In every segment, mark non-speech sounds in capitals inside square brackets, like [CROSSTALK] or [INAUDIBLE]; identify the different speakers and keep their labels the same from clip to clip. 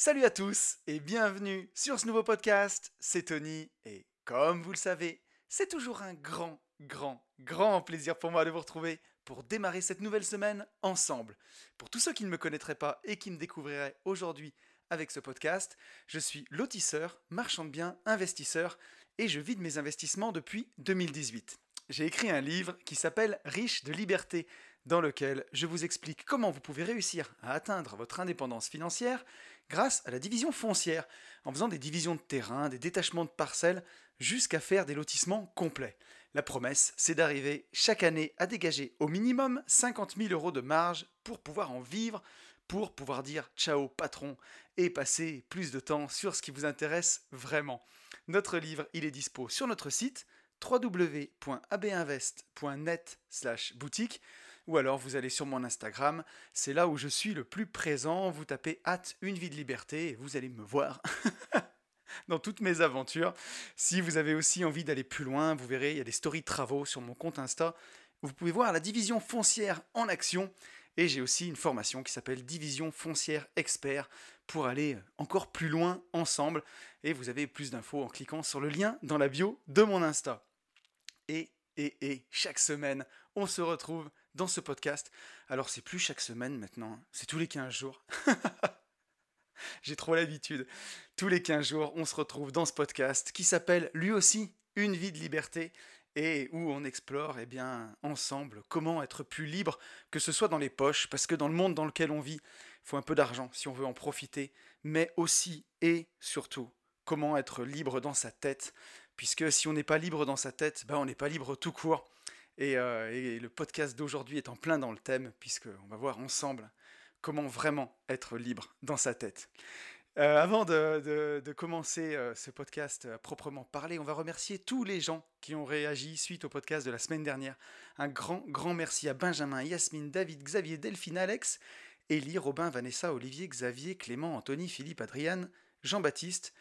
Speaker 1: Salut à tous et bienvenue sur ce nouveau podcast. C'est Tony et comme vous le savez, c'est toujours un grand, grand, grand plaisir pour moi de vous retrouver pour démarrer cette nouvelle semaine ensemble. Pour tous ceux qui ne me connaîtraient pas et qui me découvriraient aujourd'hui avec ce podcast, je suis lotisseur, marchand de biens, investisseur et je vis de mes investissements depuis 2018 j'ai écrit un livre qui s'appelle Riche de liberté, dans lequel je vous explique comment vous pouvez réussir à atteindre votre indépendance financière grâce à la division foncière, en faisant des divisions de terrain, des détachements de parcelles, jusqu'à faire des lotissements complets. La promesse, c'est d'arriver chaque année à dégager au minimum 50 000 euros de marge pour pouvoir en vivre, pour pouvoir dire ciao patron et passer plus de temps sur ce qui vous intéresse vraiment. Notre livre, il est dispo sur notre site www.abinvest.net slash boutique ou alors vous allez sur mon Instagram, c'est là où je suis le plus présent, vous tapez hâte une vie de liberté et vous allez me voir [LAUGHS] dans toutes mes aventures. Si vous avez aussi envie d'aller plus loin, vous verrez, il y a des stories de travaux sur mon compte Insta. Vous pouvez voir la division foncière en action et j'ai aussi une formation qui s'appelle Division foncière expert pour aller encore plus loin ensemble. Et vous avez plus d'infos en cliquant sur le lien dans la bio de mon Insta. Et, et, et, chaque semaine, on se retrouve dans ce podcast. Alors, c'est plus chaque semaine maintenant, hein. c'est tous les 15 jours. [LAUGHS] J'ai trop l'habitude. Tous les 15 jours, on se retrouve dans ce podcast qui s'appelle lui aussi Une vie de liberté et où on explore eh bien, ensemble comment être plus libre, que ce soit dans les poches, parce que dans le monde dans lequel on vit, il faut un peu d'argent si on veut en profiter, mais aussi et surtout comment être libre dans sa tête, puisque si on n'est pas libre dans sa tête, ben on n'est pas libre tout court. Euh, et, le podcast d'aujourd'hui est en plein dans le thème, puisqu'on va voir ensemble comment vraiment être libre dans sa tête. Euh, avant de, commencer euh, ce podcast à proprement parler, on va remercier tous les gens qui ont réagi suite au podcast de la semaine dernière. Un grand, grand merci à Benjamin, Yasmine, David, Xavier, Delphine, Alex, Élie, Robin, Vanessa, Olivier, Xavier, Clément, Anthony, Philippe, Adrian, Jean-Baptiste,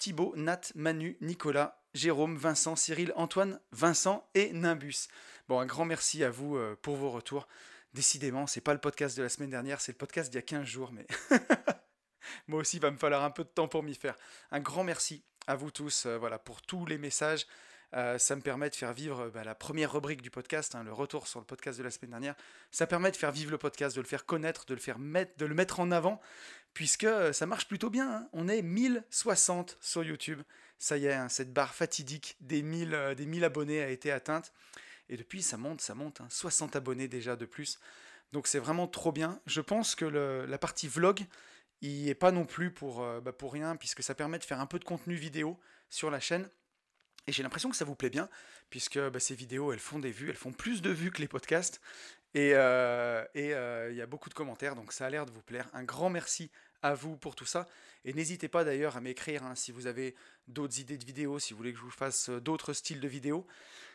Speaker 1: Thibaut, Nat, Manu, Nicolas, Jérôme, Vincent, Cyril, Antoine, Vincent et Nimbus. Bon, un grand merci à vous euh, pour vos retours. Décidément, c'est pas le podcast de la semaine dernière, c'est le podcast d'il y a 15 jours, mais [LAUGHS] moi aussi, il va me falloir un peu de temps pour m'y faire. Un grand merci à vous tous euh, voilà, pour tous les messages. Euh, ça me permet de faire vivre bah, la première rubrique du podcast, hein, le retour sur le podcast de la semaine dernière. Ça permet de faire vivre le podcast, de le faire connaître, de le faire mettre, de le mettre en avant, puisque ça marche plutôt bien. Hein. On est 1060 sur YouTube. Ça y est, hein, cette barre fatidique des 1000, des 1000 abonnés a été atteinte. Et depuis, ça monte, ça monte. 60 abonnés déjà de plus. Donc c'est vraiment trop bien. Je pense que la partie vlog il n'est pas non plus pour, euh, bah, pour rien, puisque ça permet de faire un peu de contenu vidéo sur la chaîne. Et j'ai l'impression que ça vous plaît bien, puisque bah, ces vidéos, elles font des vues, elles font plus de vues que les podcasts. Et euh, euh, il y a beaucoup de commentaires, donc ça a l'air de vous plaire. Un grand merci à vous pour tout ça. Et n'hésitez pas d'ailleurs à m'écrire hein, si vous avez d'autres idées de vidéos, si vous voulez que je vous fasse d'autres styles de vidéos.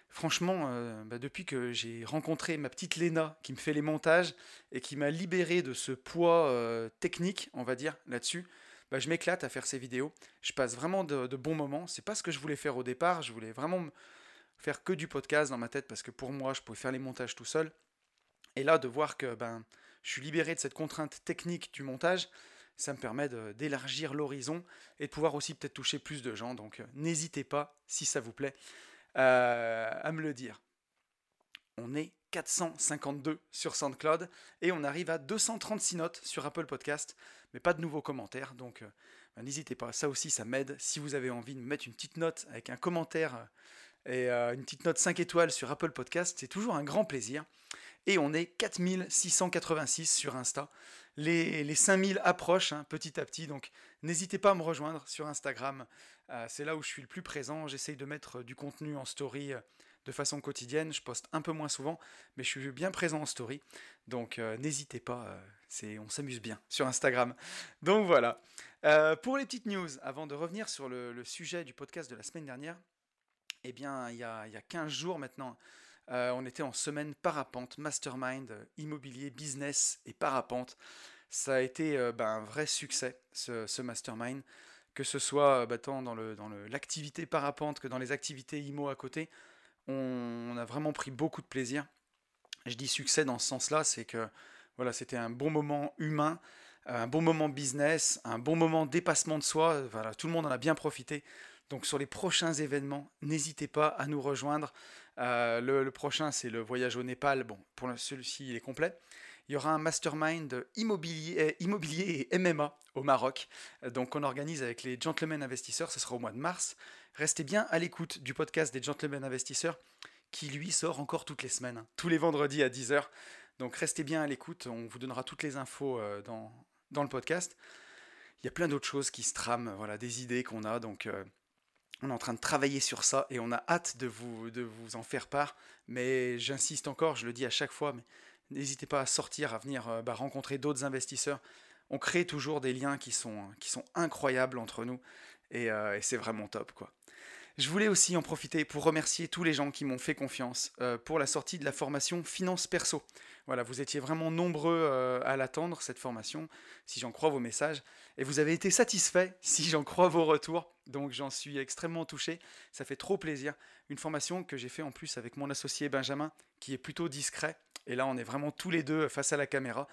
Speaker 1: Franchement, euh, bah, depuis que j'ai rencontré ma petite Léna qui me fait les montages et qui m'a libéré de ce poids euh, technique, on va dire, là-dessus, bah, je m'éclate à faire ces vidéos. Je passe vraiment de, bons moments. C'est pas ce que je voulais faire au départ. Je voulais vraiment faire que du podcast dans ma tête parce que pour moi, je pouvais faire les montages tout seul. Et là, de voir que ben, je suis libéré de cette contrainte technique du montage, ça me permet d'élargir l'horizon et de pouvoir aussi peut-être toucher plus de gens. Donc euh, n'hésitez pas, si ça vous plaît, euh, à me le dire. On est 452 sur SoundCloud et on arrive à 236 notes sur Apple Podcast, mais pas de nouveaux commentaires. Donc euh, ben, n'hésitez pas, ça aussi ça m'aide. Si vous avez envie de me mettre une petite note avec un commentaire et une petite note 5 étoiles sur Apple Podcast, c'est toujours un grand plaisir et on est 4686 sur Insta. Les, les 5000 approchent hein, petit à petit, donc n'hésitez pas à me rejoindre sur Instagram. Euh, c'est là où je suis le plus présent. J'essaye de mettre du contenu en story euh, de façon quotidienne. Je poste un peu moins souvent, mais je suis bien présent en story. Donc euh, n'hésitez pas, c'est, on s'amuse bien sur Instagram. Donc voilà. pour les petites news, avant de revenir sur le, sujet du podcast de la semaine dernière, eh bien, il y a, il y a 15 jours maintenant, euh, on était en semaine parapente, mastermind, euh, immobilier, business et parapente. Ça a été euh, ben, un vrai succès, ce, mastermind, que ce soit bah, tant dans l'activité parapente que dans les activités IMO à côté. On, a vraiment pris beaucoup de plaisir. Je dis succès dans ce sens-là, c'est que voilà, c'était un bon moment humain. un bon moment business, un bon moment dépassement de soi. Voilà, tout le monde en a bien profité. Donc sur les prochains événements, n'hésitez pas à nous rejoindre. Euh, le, prochain, c'est le voyage au Népal. Bon, pour celui-ci, il est complet. Il y aura un mastermind immobilier, immobilier et MMA au Maroc. Donc on organise avec les Gentlemen Investisseurs. Ce sera au mois de mars. Restez bien à l'écoute du podcast des Gentlemen Investisseurs qui lui sort encore toutes les semaines, hein. tous les vendredis à 10h. Donc restez bien à l'écoute, on vous donnera toutes les infos euh, dans, dans le podcast. Il y a plein d'autres choses qui se trament, voilà, des idées qu'on a, donc euh, on est en train de travailler sur ça et on a hâte de vous, de vous en faire part. Mais j'insiste encore, je le dis à chaque fois, mais n'hésitez pas à sortir, à venir euh, bah, rencontrer d'autres investisseurs. On crée toujours des liens qui sont, sont incroyables entre nous et, et c'est vraiment top quoi. Je voulais aussi en profiter pour remercier tous les gens qui m'ont fait confiance euh, pour la sortie de la formation Finance Perso. Voilà, vous étiez vraiment nombreux euh, à l'attendre, cette formation, si j'en crois vos messages, et vous avez été satisfaits, [LAUGHS] si j'en crois vos retours, donc j'en suis extrêmement touché, ça fait trop plaisir. Une formation que j'ai fait en plus avec mon associé Benjamin, qui est plutôt discret, et là on est vraiment tous les deux face à la caméra,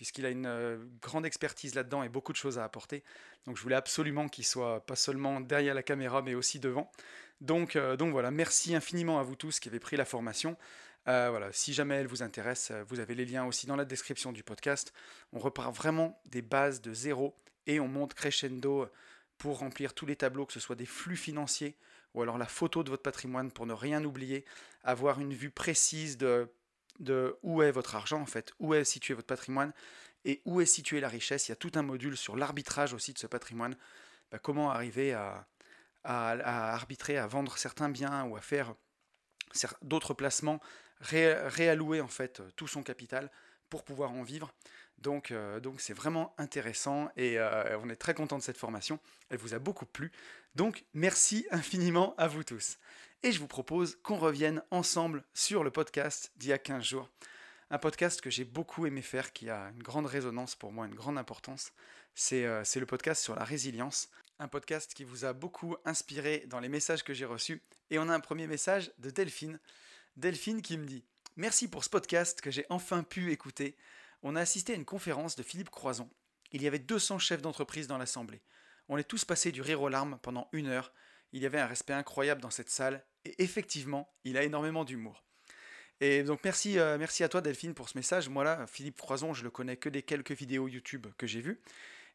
Speaker 1: puisqu'il a une euh, grande expertise là-dedans et beaucoup de choses à apporter. Donc je voulais absolument qu'il soit pas seulement derrière la caméra, mais aussi devant. Donc, euh, donc voilà, merci infiniment à vous tous qui avez pris la formation. Euh, voilà, si jamais elle vous intéresse, vous avez les liens aussi dans la description du podcast. On repart vraiment des bases de zéro et on monte crescendo pour remplir tous les tableaux, que ce soit des flux financiers ou alors la photo de votre patrimoine pour ne rien oublier, avoir une vue précise de de où est votre argent en fait, où est situé votre patrimoine et où est située la richesse. Il y a tout un module sur l'arbitrage aussi de ce patrimoine. Bah, comment arriver à, arbitrer, à vendre certains biens ou à faire d'autres placements, réallouer en fait tout son capital pour pouvoir en vivre. Donc euh, donc c'est vraiment intéressant et euh, on est très content de cette formation. Elle vous a beaucoup plu. Donc merci infiniment à vous tous et je vous propose qu'on revienne ensemble sur le podcast d'il y a 15 jours. Un podcast que j'ai beaucoup aimé faire, qui a une grande résonance pour moi, une grande importance. Euh, c'est le podcast sur la résilience. Un podcast qui vous a beaucoup inspiré dans les messages que j'ai reçus. Et on a un premier message de Delphine. Delphine qui me dit Merci pour ce podcast que j'ai enfin pu écouter. On a assisté à une conférence de Philippe Croison. Il y avait 200 chefs d'entreprise dans l'assemblée. On est tous passés du rire aux larmes pendant une heure. Il y avait un respect incroyable dans cette salle et effectivement, il a énormément d'humour. Et donc merci, euh, merci à toi Delphine pour ce message. Moi là, Philippe Croison, je le connais que des quelques vidéos YouTube que j'ai vues.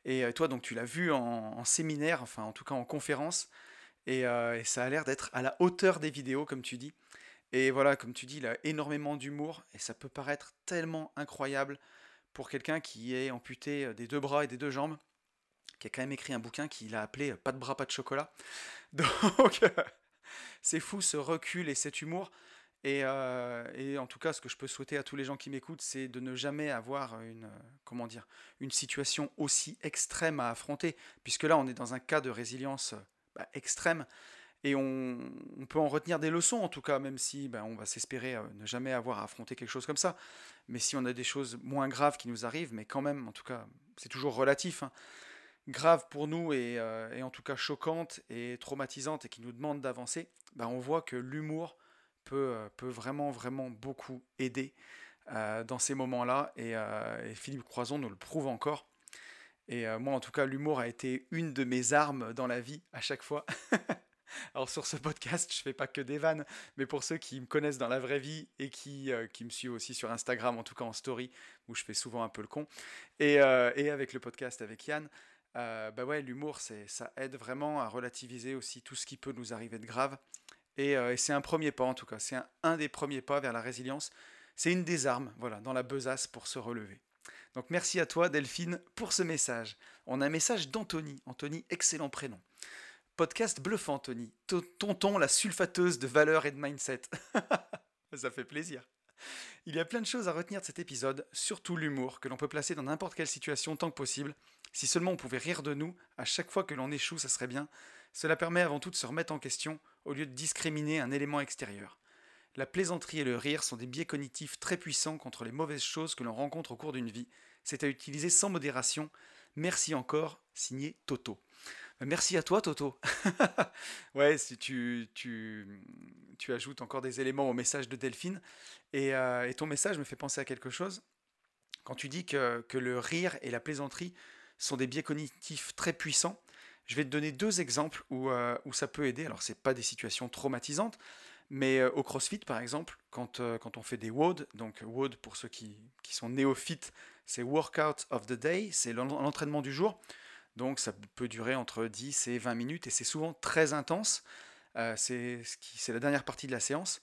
Speaker 1: Et euh, toi, donc tu l'as vu en, séminaire, enfin en tout cas en conférence. Euh, et, ça a l'air d'être à la hauteur des vidéos, comme tu dis. Et voilà, comme tu dis, il a énormément d'humour. Et ça peut paraître tellement incroyable pour quelqu'un qui est amputé des deux bras et des deux jambes. Qui a quand même écrit un bouquin qu'il a appelé Pas de bras, pas de chocolat. [LAUGHS] Donc [LAUGHS] c'est fou ce recul et cet humour. Euh, et, en tout cas, ce que je peux souhaiter à tous les gens qui m'écoutent, c'est de ne jamais avoir une, comment dire, une situation aussi extrême à affronter, puisque là, on est dans un cas de résilience bah, extrême, et on, peut en retenir des leçons, en tout cas, même si bah, on va s'espérer euh, ne jamais avoir à affronter quelque chose comme ça. Mais si on a des choses moins graves qui nous arrivent, mais quand même, en tout cas, c'est toujours relatif. Hein grave pour nous euh, et, en tout cas choquante et traumatisante et qui nous demande d'avancer, bah on voit que l'humour peut, euh, peut vraiment, vraiment beaucoup aider euh, dans ces moments-là. Et, Philippe Croison nous le prouve encore. Et moi, en tout cas, l'humour a été une de mes armes dans la vie à chaque fois. [LAUGHS] Alors sur ce podcast, je fais pas que des vannes, mais pour ceux qui me connaissent dans la vraie vie et qui, qui me suivent aussi sur Instagram, en tout cas en story, où je fais souvent un peu le con, et, et avec le podcast avec Yann, euh, bah ouais, l'humour, ça aide vraiment à relativiser aussi tout ce qui peut nous arriver de grave. Et, euh, c'est un premier pas en tout cas, c'est un, des premiers pas vers la résilience. C'est une des armes, voilà, dans la besace pour se relever. Donc merci à toi Delphine pour ce message. On a un message d'Anthony. Anthony, excellent prénom. Podcast bluffant Anthony. Tonton la sulfateuse de valeur et de mindset. [LAUGHS] Ça fait plaisir. Il y a plein de choses à retenir de cet épisode, surtout l'humour, que l'on peut placer dans n'importe quelle situation tant que possible, si seulement on pouvait rire de nous, à chaque fois que l'on échoue, ça serait bien. Cela permet avant tout de se remettre en question, au lieu de discriminer un élément extérieur. La plaisanterie et le rire sont des biais cognitifs très puissants contre les mauvaises choses que l'on rencontre au cours d'une vie. C'est à utiliser sans modération. Merci encore, signé Toto. Merci à toi, Toto. [LAUGHS] ouais, si tu, tu, tu, ajoutes encore des éléments au message de Delphine. Et, euh, et, ton message me fait penser à quelque chose quand tu dis que, que le rire et la plaisanterie sont des biais cognitifs très puissants, je vais te donner deux exemples où, euh, où ça peut aider. Alors, ce pas des situations traumatisantes, mais euh, au CrossFit, par exemple, quand, quand on fait des WOD, donc WOD pour ceux qui, qui sont néophytes, c'est Workout of the Day, c'est l'entraînement du jour. Donc ça peut durer entre 10 et 20 minutes et c'est souvent très intense. c'est la dernière partie de la séance.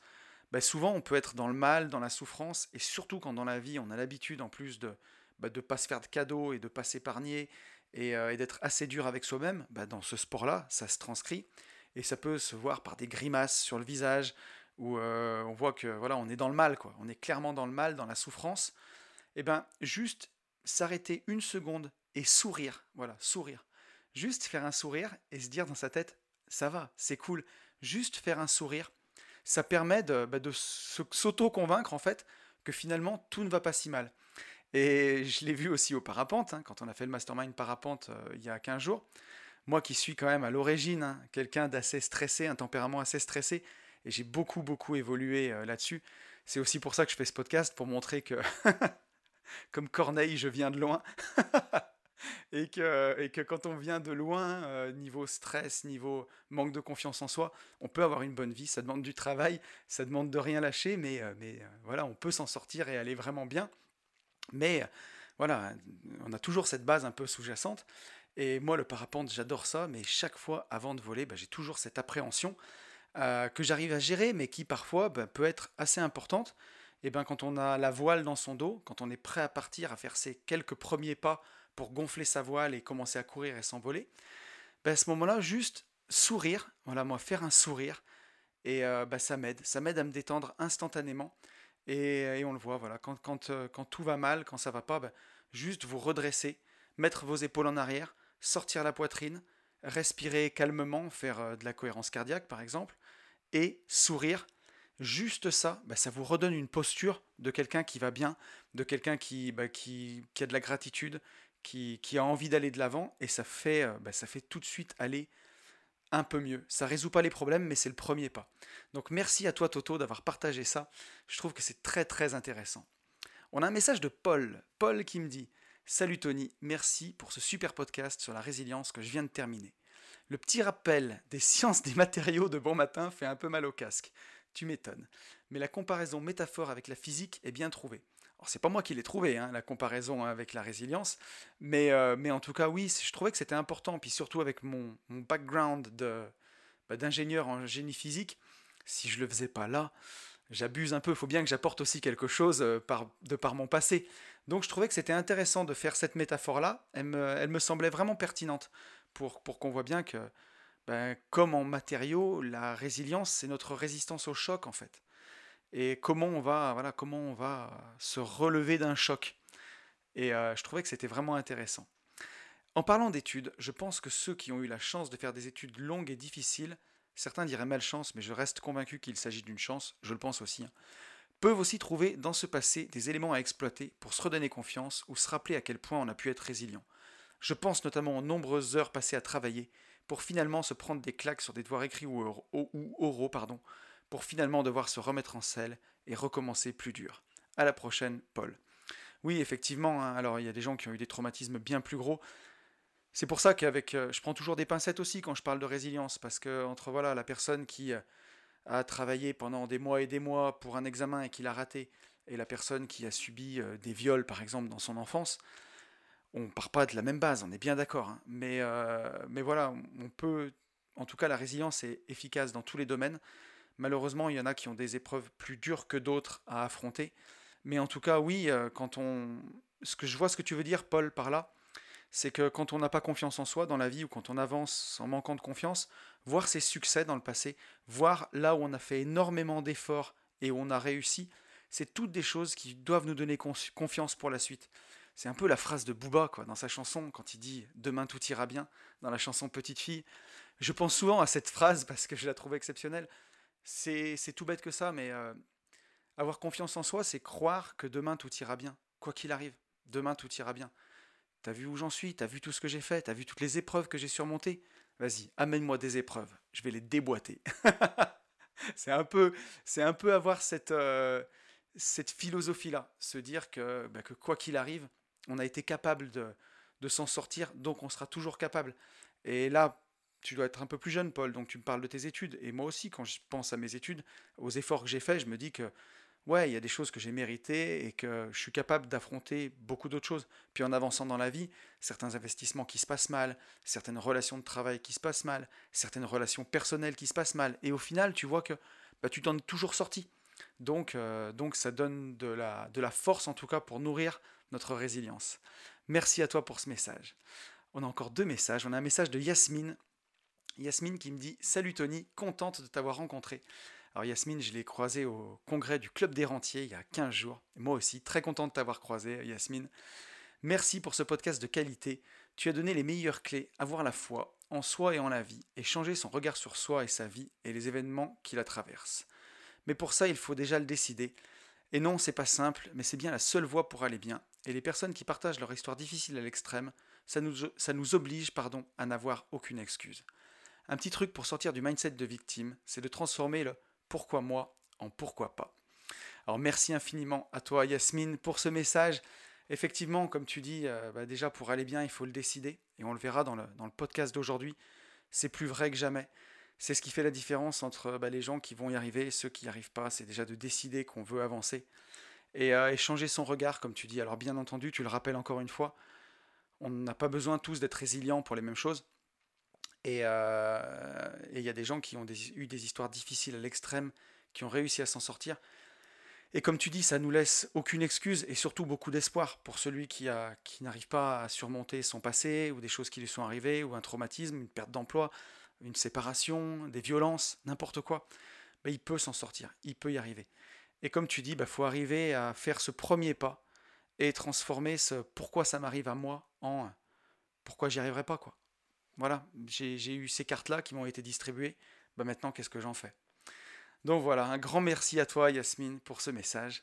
Speaker 1: Ben, souvent on peut être dans le mal, dans la souffrance, et surtout quand dans la vie on a l'habitude en plus de ne bah, pas se faire de cadeaux et de pas s'épargner euh, et, d'être assez dur avec soi-même, bah, dans ce sport-là, ça se transcrit et ça peut se voir par des grimaces sur le visage où euh, on voit que voilà, on est dans le mal, quoi. On est clairement dans le mal, dans la souffrance. Et eh ben juste s'arrêter une seconde et sourire, voilà, sourire. Juste faire un sourire et se dire dans sa tête, ça va, c'est cool. Juste faire un sourire, ça permet de, bah, s'auto-convaincre en fait que finalement tout ne va pas si mal. Et je l'ai vu aussi au parapente, hein, quand on a fait le mastermind parapente euh, il y a 15 jours. Moi qui suis quand même à l'origine hein, quelqu'un d'assez stressé, un tempérament assez stressé, et j'ai beaucoup, beaucoup évolué euh, là-dessus. C'est aussi pour ça que je fais ce podcast, pour montrer que, [LAUGHS] comme Corneille, je viens de loin. [LAUGHS] et, que, et que quand on vient de loin, euh, niveau stress, niveau manque de confiance en soi, on peut avoir une bonne vie. Ça demande du travail, ça demande de rien lâcher, mais, mais voilà, on peut s'en sortir et aller vraiment bien. Mais voilà, on a toujours cette base un peu sous-jacente. Et moi, le parapente, j'adore ça, mais chaque fois avant de voler, bah, j'ai toujours cette appréhension euh, que j'arrive à gérer, mais qui parfois bah, peut être assez importante. Et ben, quand on a la voile dans son dos, quand on est prêt à partir, à faire ses quelques premiers pas pour gonfler sa voile et commencer à courir et s'envoler, ben, à ce moment-là, juste sourire, voilà, moi, faire un sourire, et euh, bah, ça m'aide, ça m'aide à me détendre instantanément. Et, on le voit, voilà, euh, quand, tout va mal, quand ça va pas, ben, juste vous redresser, mettre vos épaules en arrière, sortir la poitrine, respirer calmement, faire euh, de la cohérence cardiaque par exemple, et sourire. Juste ça, ben, ça vous redonne une posture de quelqu'un qui va bien, de quelqu'un qui, ben, a de la gratitude, qui, a envie d'aller de l'avant, et ça fait, euh, ça fait tout de suite aller un peu mieux. Ça résout pas les problèmes, mais c'est le premier pas. Donc merci à toi Toto d'avoir partagé ça. Je trouve que c'est très très intéressant. On a un message de Paul. Paul qui me dit Salut Tony, merci pour ce super podcast sur la résilience que je viens de terminer. Le petit rappel des sciences des matériaux de bon matin fait un peu mal au casque. Tu m'étonnes. Mais la comparaison métaphore avec la physique est bien trouvée. Alors c'est pas moi qui l'ai trouvé, hein, la comparaison avec la résilience, mais, euh, mais en tout cas oui, je trouvais que c'était important, puis surtout avec mon, background de, bah, d'ingénieur en génie physique, si je le faisais pas là, j'abuse un peu, il faut bien que j'apporte aussi quelque chose euh, de par mon passé. Donc je trouvais que c'était intéressant de faire cette métaphore-là, elle me, elle me semblait vraiment pertinente pour, pour qu'on voit bien que, ben, comme en matériaux, la résilience, c'est notre résistance au choc en fait et comment on va, voilà, comment on va se relever d'un choc. Et euh, je trouvais que c'était vraiment intéressant. En parlant d'études, je pense que ceux qui ont eu la chance de faire des études longues et difficiles, certains diraient malchance, mais je reste convaincu qu'il s'agit d'une chance, je le pense aussi, hein, peuvent aussi trouver dans ce passé des éléments à exploiter pour se redonner confiance ou se rappeler à quel point on a pu être résilient. Je pense notamment aux nombreuses heures passées à travailler pour finalement se prendre des claques sur des devoirs écrits ou, oraux, pardon, pour finalement devoir se remettre en selle et recommencer plus dur. À la prochaine, Paul. Oui, effectivement, hein, alors il y a des gens qui ont eu des traumatismes bien plus gros. C'est pour ça qu'avec, euh, je prends toujours des pincettes aussi quand je parle de résilience, parce que entre voilà la personne qui euh, a travaillé pendant des mois et des mois pour un examen et qui l'a raté, et la personne qui a subi euh, des viols par exemple dans son enfance, on part pas de la même base, on est bien d'accord. Hein. mais, mais voilà, on peut, en tout cas la résilience est efficace dans tous les domaines. Malheureusement, il y en a qui ont des épreuves plus dures que d'autres à affronter. Mais en tout cas, oui, euh, quand on. Ce que je vois ce que tu veux dire, Paul, par là, c'est que quand on n'a pas confiance en soi dans la vie ou quand on avance en manquant de confiance, voir ses succès dans le passé, voir là où on a fait énormément d'efforts et où on a réussi, c'est toutes des choses qui doivent nous donner confiance pour la suite. C'est un peu la phrase de Booba quoi, dans sa chanson quand il dit Demain tout ira bien, dans la chanson Petite fille. Je pense souvent à cette phrase parce que je la trouve exceptionnelle. C'est tout bête que ça, mais euh, avoir confiance en soi, c'est croire que demain tout ira bien, quoi qu'il arrive. Demain tout ira bien. T'as vu où j'en suis, t'as vu tout ce que j'ai fait, t'as vu toutes les épreuves que j'ai surmontées? Vas-y, amène-moi des épreuves, je vais les déboîter. [LAUGHS] c'est un peu, c'est un peu avoir cette, euh, cette philosophie-là, se dire que, bah, que quoi qu'il arrive, on a été capable de, de s'en sortir, donc on sera toujours capable. Et là, tu dois être un peu plus jeune, Paul, donc tu me parles de tes études. Et moi aussi, quand je pense à mes études, aux efforts que j'ai faits, je me dis que, ouais, il y a des choses que j'ai méritées et que je suis capable d'affronter beaucoup d'autres choses. Puis en avançant dans la vie, certains investissements qui se passent mal, certaines relations de travail qui se passent mal, certaines relations personnelles qui se passent mal. Et au final, tu vois que bah, tu t'en es toujours sorti. Donc, euh, donc ça donne de la, de la force, en tout cas, pour nourrir notre résilience. Merci à toi pour ce message. On a encore deux messages. On a un message de Yasmine. Yasmine qui me dit Salut Tony, contente de t'avoir rencontré. Alors Yasmine, je l'ai croisée au congrès du Club des Rentiers il y a 15 jours. moi aussi, très content de t'avoir croisé, Yasmine. Merci pour ce podcast de qualité. Tu as donné les meilleures clés, avoir la foi en soi et en la vie, et changer son regard sur soi et sa vie et les événements qui la traversent. Mais pour ça, il faut déjà le décider. Et non, c'est pas simple, mais c'est bien la seule voie pour aller bien. Et les personnes qui partagent leur histoire difficile à l'extrême, ça nous, ça nous oblige pardon, à n'avoir aucune excuse. Un petit truc pour sortir du mindset de victime, c'est de transformer le pourquoi moi en pourquoi pas. Alors merci infiniment à toi Yasmine pour ce message. Effectivement, comme tu dis, euh, bah, déjà pour aller bien, il faut le décider. Et on le verra dans le, podcast d'aujourd'hui. C'est plus vrai que jamais. C'est ce qui fait la différence entre bah, les gens qui vont y arriver et ceux qui n'y arrivent pas. C'est déjà de décider qu'on veut avancer. Et, euh, son regard, comme tu dis. Alors bien entendu, tu le rappelles encore une fois, on n'a pas besoin tous d'être résilients pour les mêmes choses. Et euh, il y a des gens qui ont eu des histoires difficiles à l'extrême, qui ont réussi à s'en sortir. Et comme tu dis, ça nous laisse aucune excuse et surtout beaucoup d'espoir pour celui qui, n'arrive pas à surmonter son passé ou des choses qui lui sont arrivées ou un traumatisme, une perte d'emploi une séparation, des violences, n'importe quoi, il peut s'en sortir, il peut y arriver. Et comme tu dis, il bah, faut arriver à faire ce premier pas et transformer ce pourquoi ça m'arrive à moi en pourquoi j'y arriverai pas. quoi. Voilà, j'ai eu ces cartes-là qui m'ont été distribuées, bah, maintenant qu'est-ce que j'en fais? Donc voilà, un grand merci à toi Yasmine pour ce message.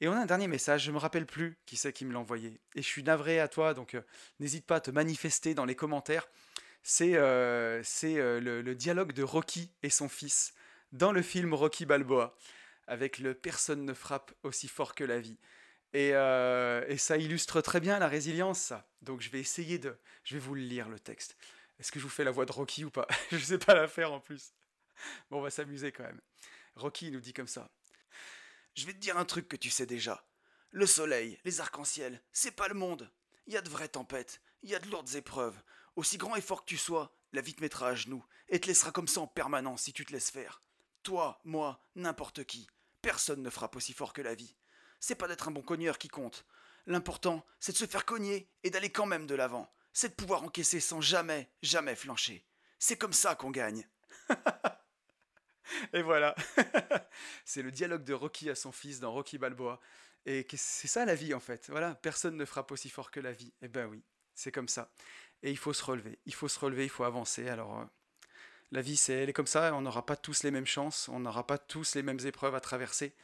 Speaker 1: Et on a un dernier message, je ne me rappelle plus qui c'est qui me l'a envoyé. Et je suis navré à toi, donc euh, n'hésite pas à te manifester dans les commentaires c'est euh, euh, le, dialogue de Rocky et son fils dans le film Rocky Balboa, avec le Personne ne frappe aussi fort que la vie. Et, et, ça illustre très bien la résilience, ça. Donc je vais essayer de... Je vais vous le lire, le texte. Est-ce que je vous fais la voix de Rocky ou pas [LAUGHS] Je sais pas la faire en plus. Bon, on va s'amuser quand même. Rocky nous dit comme ça. Je vais te dire un truc que tu sais déjà. Le soleil, les arcs-en-ciel, c'est pas le monde. Il y a de vraies tempêtes, il y a de lourdes épreuves. Aussi grand et fort que tu sois, la vie te mettra à genoux et te laissera comme ça en permanence si tu te laisses faire. Toi, moi, n'importe qui. Personne ne frappe aussi fort que la vie. C'est pas d'être un bon cogneur qui compte. L'important, c'est de se faire cogner et d'aller quand même de l'avant. C'est de pouvoir encaisser sans jamais, jamais flancher. C'est comme ça qu'on gagne. [LAUGHS] et voilà. [LAUGHS] c'est le dialogue de Rocky à son fils dans Rocky Balboa. Et c'est ça la vie en fait. Voilà, personne ne frappe aussi fort que la vie. Eh ben oui, c'est comme ça. Et il faut se relever. Il faut se relever, il faut avancer. Alors, euh, la vie, c'est, elle est comme ça. On n'aura pas tous les mêmes chances. On n'aura pas tous les mêmes épreuves à traverser.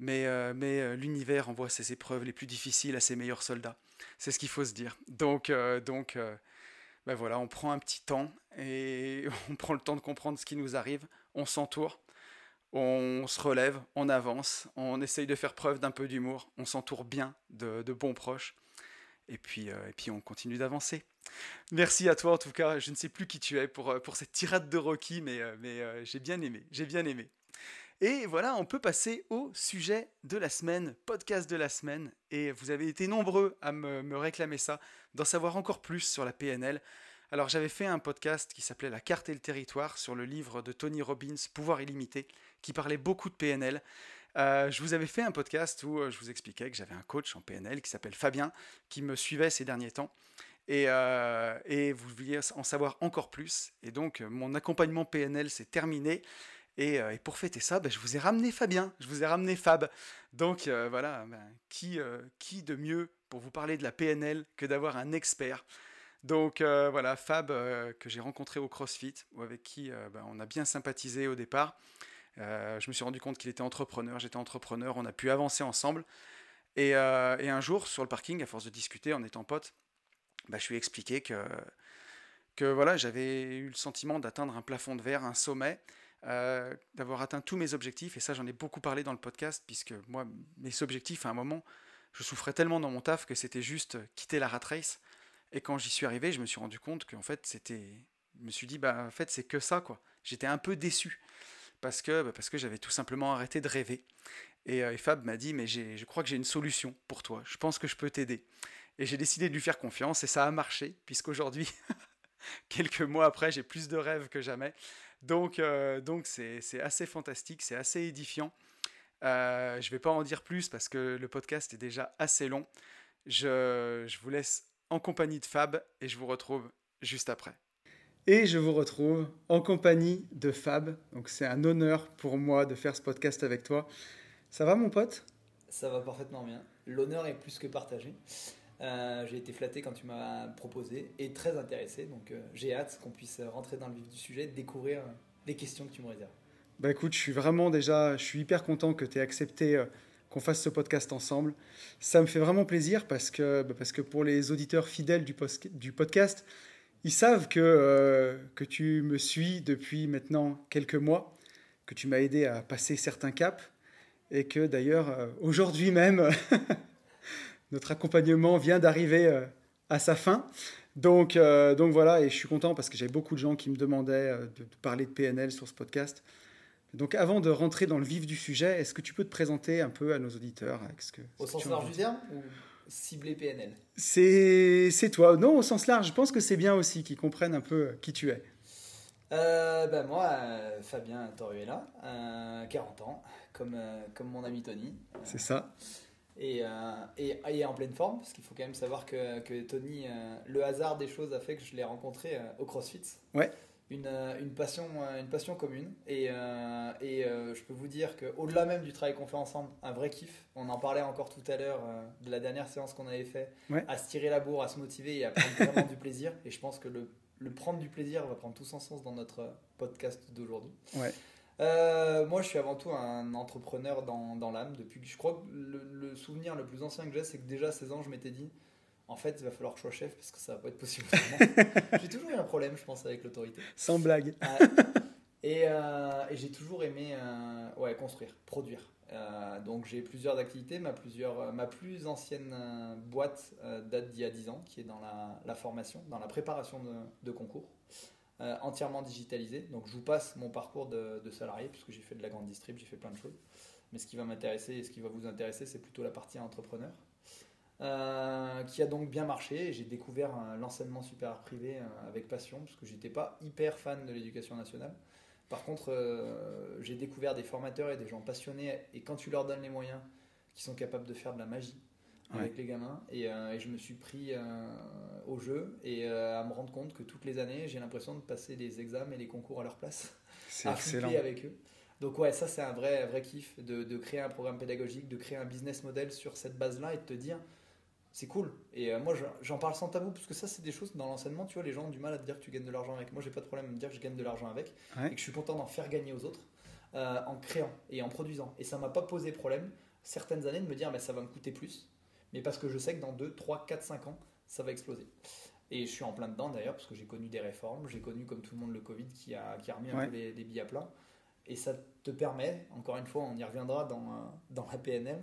Speaker 1: Mais, euh, euh, l'univers envoie ses épreuves les plus difficiles à ses meilleurs soldats. C'est ce qu'il faut se dire. Donc, donc ben voilà, on prend un petit temps et [LAUGHS] on prend le temps de comprendre ce qui nous arrive. On s'entoure on se relève, on avance, on essaye de faire preuve d'un peu d'humour, on s'entoure bien de, bons proches, et puis, et puis on continue d'avancer. Merci à toi en tout cas. Je ne sais plus qui tu es pour, euh, cette tirade de Rocky, mais, euh, mais euh, j'ai bien aimé. J'ai bien aimé. Et voilà, on peut passer au sujet de la semaine, podcast de la semaine. Et vous avez été nombreux à me, me réclamer ça, d'en savoir encore plus sur la PNL. Alors j'avais fait un podcast qui s'appelait La carte et le territoire sur le livre de Tony Robbins, Pouvoir illimité, qui parlait beaucoup de PNL. je vous avais fait un podcast où je vous expliquais que j'avais un coach en PNL qui s'appelle Fabien, qui me suivait ces derniers temps euh, et, vous vouliez en savoir encore plus. Et donc, mon accompagnement PNL s'est terminé. Et, euh, pour fêter ça, ben, je vous ai ramené Fabien, je vous ai ramené Fab. Donc euh, voilà, ben, qui, qui de mieux pour vous parler de la PNL que d'avoir un expert? Donc voilà, Fab, que j'ai rencontré au CrossFit, avec qui ben, on a bien sympathisé au départ. je me suis rendu compte qu'il était entrepreneur, j'étais entrepreneur, on a pu avancer ensemble. Et, et, un jour, sur le parking, à force de discuter en étant potes, bah, je lui ai expliqué que, que voilà, j'avais eu le sentiment d'atteindre un plafond de verre, un sommet, euh, d'avoir atteint tous mes objectifs. Et ça, j'en ai beaucoup parlé dans le podcast, puisque moi, mes objectifs, à un moment, je souffrais tellement dans mon taf que c'était juste quitter la rat race. Et quand j'y suis arrivé, je me suis rendu compte qu'en fait, c'était. Je me suis dit, bah, en fait, c'est que ça, quoi. J'étais un peu déçu. Parce que, bah, que j'avais tout simplement arrêté de rêver. Et, euh, Fab m'a dit, mais je crois que j'ai une solution pour toi. Je pense que je peux t'aider. Et j'ai décidé de lui faire confiance et ça a marché, puisqu'aujourd'hui, [LAUGHS] quelques mois après, j'ai plus de rêves que jamais. Donc, euh, donc c'est, assez fantastique, c'est assez édifiant. Euh, je ne vais pas en dire plus parce que le podcast est déjà assez long. Je, je vous laisse en compagnie de Fab et je vous retrouve juste après. Et je vous retrouve en compagnie de Fab. Donc c'est un honneur pour moi de faire ce podcast avec toi. Ça va mon pote?
Speaker 2: Ça va parfaitement bien. L'honneur est plus que partagé. Euh, j'ai été flatté quand tu m'as proposé et très intéressé. Donc euh, j'ai hâte qu'on puisse rentrer dans le vif du sujet, découvrir euh, les questions que tu me réserves.
Speaker 1: Bah écoute, je suis vraiment déjà, je suis hyper content que tu aies accepté qu'on fasse ce podcast ensemble. Ça me fait vraiment plaisir parce que, bah, parce que pour les auditeurs fidèles du, du podcast, ils savent que, que tu me suis depuis maintenant quelques mois, que tu m'as aidé à passer certains caps et que d'ailleurs aujourd'hui même [LAUGHS] notre accompagnement vient d'arriver euh, à sa fin. Donc, euh, donc voilà, et je suis content parce que j'avais beaucoup de gens qui me demandaient euh, de, parler de PNL sur ce podcast. Donc avant de rentrer dans le vif du sujet, est-ce que tu peux te présenter un peu à nos auditeurs ce que,
Speaker 2: Au sens large du terme ou cibler PNL
Speaker 1: C'est toi. Non, au sens large, je pense que c'est bien aussi qu'ils comprennent un peu qui tu es.
Speaker 2: ben moi, Fabien Toruella, 40 ans, comme, comme mon ami Tony.
Speaker 1: C'est ça.
Speaker 2: Euh, et, et, en pleine forme, parce qu'il faut quand même savoir que, que Tony, euh, le hasard des choses a fait que je l'ai rencontré euh, au CrossFit.
Speaker 1: Ouais.
Speaker 2: Une, une, passion, une passion commune. Et, et je peux vous dire qu'au-delà même du travail qu'on fait ensemble, un vrai kiff. On en parlait encore tout à l'heure de la dernière séance qu'on avait fait, à se tirer la bourre, à se motiver et à prendre vraiment du plaisir. Et je pense que le, le, prendre du plaisir va prendre tout son sens dans notre podcast d'aujourd'hui.
Speaker 1: Ouais.
Speaker 2: Euh, moi, je suis avant tout un entrepreneur dans, dans l'âme. Depuis que je crois que le, souvenir le plus ancien que j'ai, c'est que déjà à 16 ans, je m'étais dit en fait, il va falloir que je sois chef parce que ça va pas être possible. [LAUGHS] j'ai toujours eu un problème, je pense, avec l'autorité.
Speaker 1: Sans blague.
Speaker 2: et, euh, et j'ai toujours aimé euh, ouais, construire, produire. donc j'ai plusieurs activités. Ma, plusieurs, ma plus ancienne boîte date d'il y a 10 ans, qui est dans la, la formation, dans la préparation de, de concours. Euh, entièrement digitalisé. Donc je vous passe mon parcours de, salarié, puisque j'ai fait de la grande distrib, j'ai fait plein de choses. Mais ce qui va m'intéresser et ce qui va vous intéresser, c'est plutôt la partie entrepreneur. Euh, qui a donc bien marché. J'ai découvert l'enseignement supérieur privé euh, avec passion, parce que j'étais pas hyper fan de l'éducation nationale. Par contre, j'ai découvert des formateurs et des gens passionnés, et quand tu leur donnes les moyens, qui sont capables de faire de la magie, avec les gamins. Euh, et, je me suis pris euh, au jeu et euh, à me rendre compte que toutes les années, j'ai l'impression de passer les examens et les concours à leur place. [LAUGHS]
Speaker 1: C'est excellent.
Speaker 2: avec eux. Donc ouais, ça c'est un vrai, vrai kiff de, de, créer un programme pédagogique, de créer un business model sur cette base-là et de te dire, c'est cool. Et moi j'en parle sans tabou, parce que ça c'est des choses dans l'enseignement, tu vois, les gens ont du mal à te dire que tu gagnes de l'argent avec. Moi j'ai pas de problème à me dire que je gagne de l'argent avec et que je suis content d'en faire gagner aux autres en créant et en produisant. Et ça m'a pas posé problème certaines années de me dire, mais ça va me coûter plus mais parce que je sais que dans 2, 3, 4, 5 ans, ça va exploser. Et je suis en plein dedans d'ailleurs, parce que j'ai connu des réformes, j'ai connu comme tout le monde le Covid qui a, qui a remis un peu les, billes à plat. Et ça te permet, encore une fois, on y reviendra dans, euh, dans la PNL,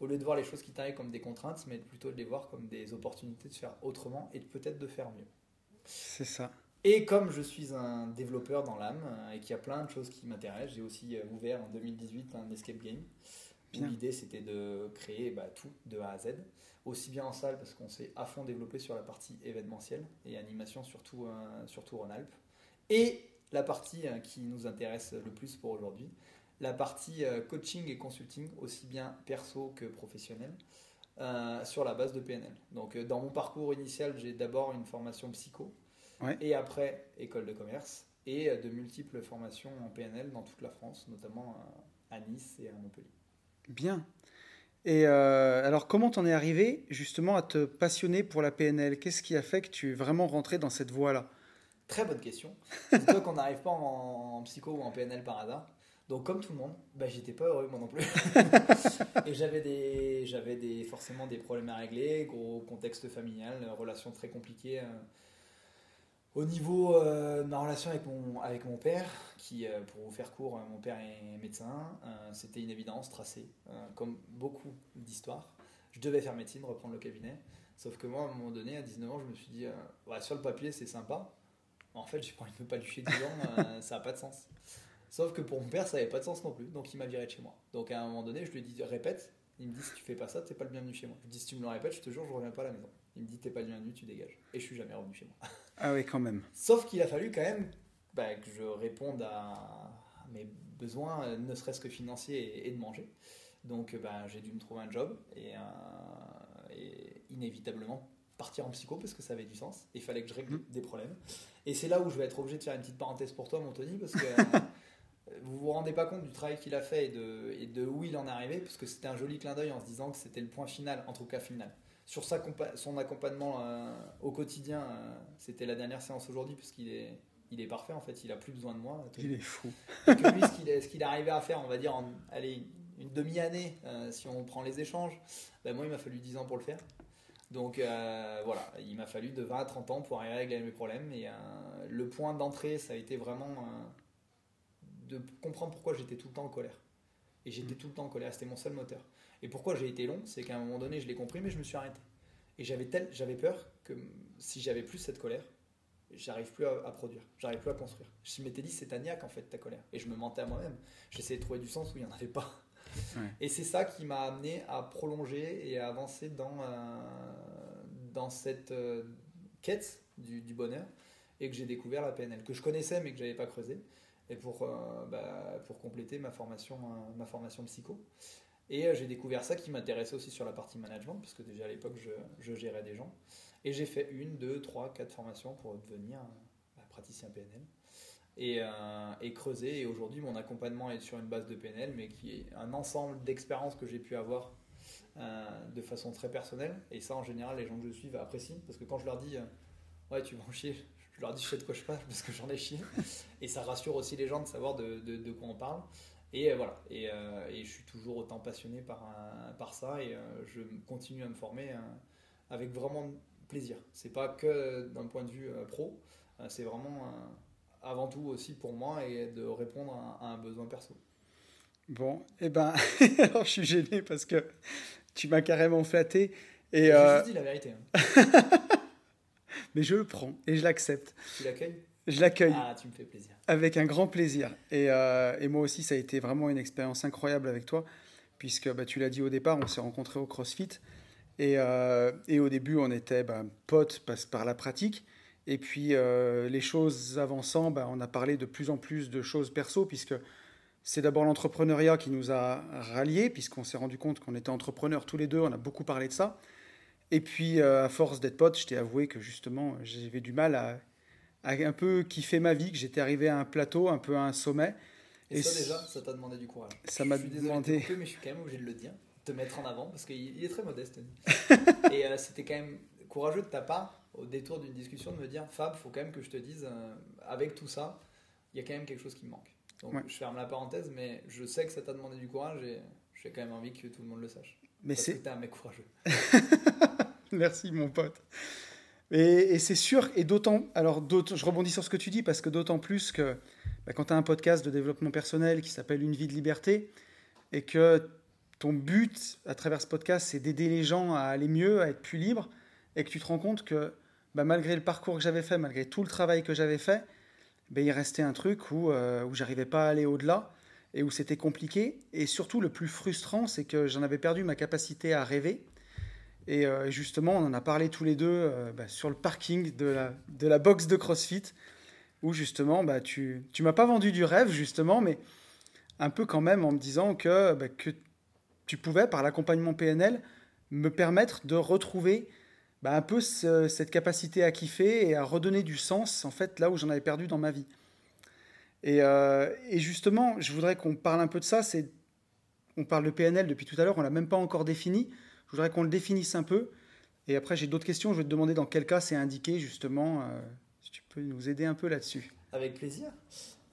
Speaker 2: au lieu de voir les choses qui t'arrivent comme des contraintes, mais plutôt de les voir comme des opportunités de faire autrement et peut-être de faire mieux.
Speaker 1: C'est ça.
Speaker 2: Et comme je suis un développeur dans l'âme euh, et qu'il y a plein de choses qui m'intéressent, j'ai aussi euh, ouvert en 2018 un escape game. L'idée, c'était de créer bah, tout de A à Z, aussi bien en salle, parce qu'on s'est à fond développé sur la partie événementielle et animation, surtout, euh, surtout en Alpes, et la partie euh, qui nous intéresse le plus pour aujourd'hui, la partie euh, coaching et consulting, aussi bien perso que professionnel, sur la base de PNL. Donc, dans mon parcours initial, j'ai d'abord une formation psycho, et après école de commerce, et de multiples formations en PNL dans toute la France, notamment à Nice et à Montpellier.
Speaker 1: Bien. Et euh, alors, comment t'en es arrivé justement à te passionner pour la PNL Qu'est-ce qui a fait que tu es vraiment rentré dans cette voie-là?
Speaker 2: Très bonne question. C'est toi qu'on n'arrive pas en, psycho ou en PNL par hasard. Donc, comme tout le monde, bah, j'étais pas heureux moi non plus. [LAUGHS] et j'avais des, j'avais des, forcément des problèmes à régler, gros contexte familial, relations très compliquées. Euh, Au niveau euh, de ma relation avec mon, avec mon père, qui, euh, pour vous faire court, euh, mon père est médecin, c'était une évidence tracée, comme beaucoup d'histoires. Je devais faire médecine, reprendre le cabinet. Sauf que moi, à un moment donné, à 19 ans, je me suis dit, ouais, sur le papier, c'est sympa. En fait, j'ai pas envie de me palucher 10 ans, [LAUGHS] ça n'a pas de sens. Sauf que pour mon père, ça n'avait pas de sens non plus, donc il m'a viré de chez moi. Donc à un moment donné, je lui ai dit, répète. Il me dit, si tu fais pas ça, t'es pas le bienvenu chez moi. Je lui dis, si tu me le répètes, je te jure, je reviens pas à la maison. Il me dit, t'es pas le bienvenu, tu dégages. Et je suis jamais revenu chez moi. [LAUGHS]
Speaker 1: Ah oui, quand même.
Speaker 2: Sauf qu'il a fallu quand même bah, que je réponde à mes besoins, ne serait-ce que financiers et, de manger. Donc bah, j'ai dû me trouver un job et, euh, et, inévitablement partir en psycho parce que ça avait du sens. Il fallait que je règle mmh. des problèmes. Et c'est là où je vais être obligé de faire une petite parenthèse pour toi, mon Tony, parce que [LAUGHS] vous vous rendez pas compte du travail qu'il a fait et de, et de où il en est arrivé, parce que c'était un joli clin d'œil en se disant que c'était le point final, en tout cas final sur sa son accompagnement euh, au quotidien, euh, c'était la dernière séance aujourd'hui, puisqu'il est, il est parfait en fait, il a plus besoin de moi.
Speaker 1: Il est fou.
Speaker 2: lui, ce qu'il est, arrivé à faire, on va dire, en allez, une demi-année, euh, si on prend les échanges, ben moi il m'a fallu 10 ans pour le faire. Donc voilà, il m'a fallu de 20 à 30 ans pour arriver à régler mes problèmes. Et le point d'entrée, ça a été vraiment de comprendre pourquoi j'étais tout le temps en colère. Et j'étais mm. tout le temps en colère, c'était mon seul moteur. Et pourquoi j'ai été long C'est qu'à un moment donné, je l'ai compris, mais je me suis arrêté. Et j'avais j'avais peur que si j'avais plus cette colère, j'arrive plus à, produire, j'arrive plus à construire. Je m'étais dit, c'est ta niaque en fait, ta colère. Et je me mentais à moi-même. J'essayais de trouver du sens où il n'y en avait pas. Et c'est ça qui m'a amené à prolonger et à avancer dans, euh, dans cette euh, quête du, bonheur et que j'ai découvert la PNL, que je connaissais mais que j'avais pas creusé. Et pour, euh, bah, pour compléter ma formation, ma formation psycho. Et euh, j'ai découvert ça qui m'intéressait aussi sur la partie management, parce que déjà à l'époque, je, gérais des gens. Et j'ai fait une, deux, trois, quatre formations pour devenir un praticien PNL. Et, euh, et creuser. Et aujourd'hui, mon accompagnement est sur une base de PNL, mais qui est un ensemble d'expériences que j'ai pu avoir euh, de façon très personnelle. Et ça, en général, les gens que je suis apprécient, parce que quand je leur dis, ouais, tu vas en chier, je leur dis, je sais de quoi je parle, parce que j'en ai chié. Et ça rassure aussi les gens de savoir de quoi on parle. Et euh, voilà, euh, et, je suis toujours autant passionné par, par ça et euh, je continue à me former avec vraiment plaisir. C'est pas que d'un point de vue pro, c'est vraiment avant tout aussi pour moi et de répondre à, un besoin perso.
Speaker 1: Bon, et eh ben, [LAUGHS] alors je suis gêné parce que tu m'as carrément flatté. Et
Speaker 2: J'ai juste dit la vérité. Hein. [LAUGHS]
Speaker 1: Mais je le prends et je l'accepte.
Speaker 2: Tu l'accueilles?
Speaker 1: Je l'accueille.
Speaker 2: Ah, tu me fais plaisir.
Speaker 1: Avec un grand plaisir. Et, euh, et, moi aussi, ça a été vraiment une expérience incroyable avec toi, puisque bah, tu l'as dit au départ, on s'est rencontrés au CrossFit. Et, euh, et au début, on était bah, potes par la pratique. Et puis, euh, les choses avançant, bah, on a parlé de plus en plus de choses perso, puisque c'est d'abord l'entrepreneuriat qui nous a ralliés, puisqu'on s'est rendu compte qu'on était entrepreneurs tous les deux, on a beaucoup parlé de ça. Et puis, à force d'être potes, je t'ai avoué que justement, j'avais du mal à un peu kiffé ma vie, que j'étais arrivé à un plateau, un peu à un sommet.
Speaker 2: Et, ça déjà, ça t'a demandé du courage.
Speaker 1: Ça m'a demandé.
Speaker 2: mais je suis quand même obligé de le dire, de te mettre en avant, parce qu'il est très modeste. [LAUGHS] et euh, c'était quand même courageux de ta part, au détour d'une discussion, de me dire Fab, faut quand même que je te dise, euh, avec tout ça, il y a quand même quelque chose qui me manque. Donc je ferme la parenthèse, mais je sais que ça t'a demandé du courage et j'ai quand même envie que tout le monde le sache. Mais c'est. un mec courageux. [LAUGHS]
Speaker 1: Merci, mon pote. Et, c'est sûr, et d'autant, alors je rebondis sur ce que tu dis, parce que d'autant plus que bah, quand tu as un podcast de développement personnel qui s'appelle Une vie de liberté, et que ton but à travers ce podcast, c'est d'aider les gens à aller mieux, à être plus libres, et que tu te rends compte que bah, malgré le parcours que j'avais fait, malgré tout le travail que j'avais fait, bah, il restait un truc où, euh, où j'arrivais pas à aller au-delà, et où c'était compliqué. Et surtout, le plus frustrant, c'est que j'en avais perdu ma capacité à rêver et justement, on en a parlé tous les deux euh, bah, sur le parking de la, de box de CrossFit, où justement, bah, tu ne m'as pas vendu du rêve, justement, mais un peu quand même en me disant que, bah, tu pouvais, par l'accompagnement PNL, me permettre de retrouver un peu cette capacité à kiffer et à redonner du sens, en fait, là où j'en avais perdu dans ma vie. Et, euh, justement, je voudrais qu'on parle un peu de ça. On parle de PNL depuis tout à l'heure, on l'a même pas encore défini. Je voudrais qu'on le définisse un peu. Et après, j'ai d'autres questions. Je vais te demander dans quel cas c'est indiqué, justement, euh, si tu peux nous aider un peu là-dessus.
Speaker 2: Avec plaisir.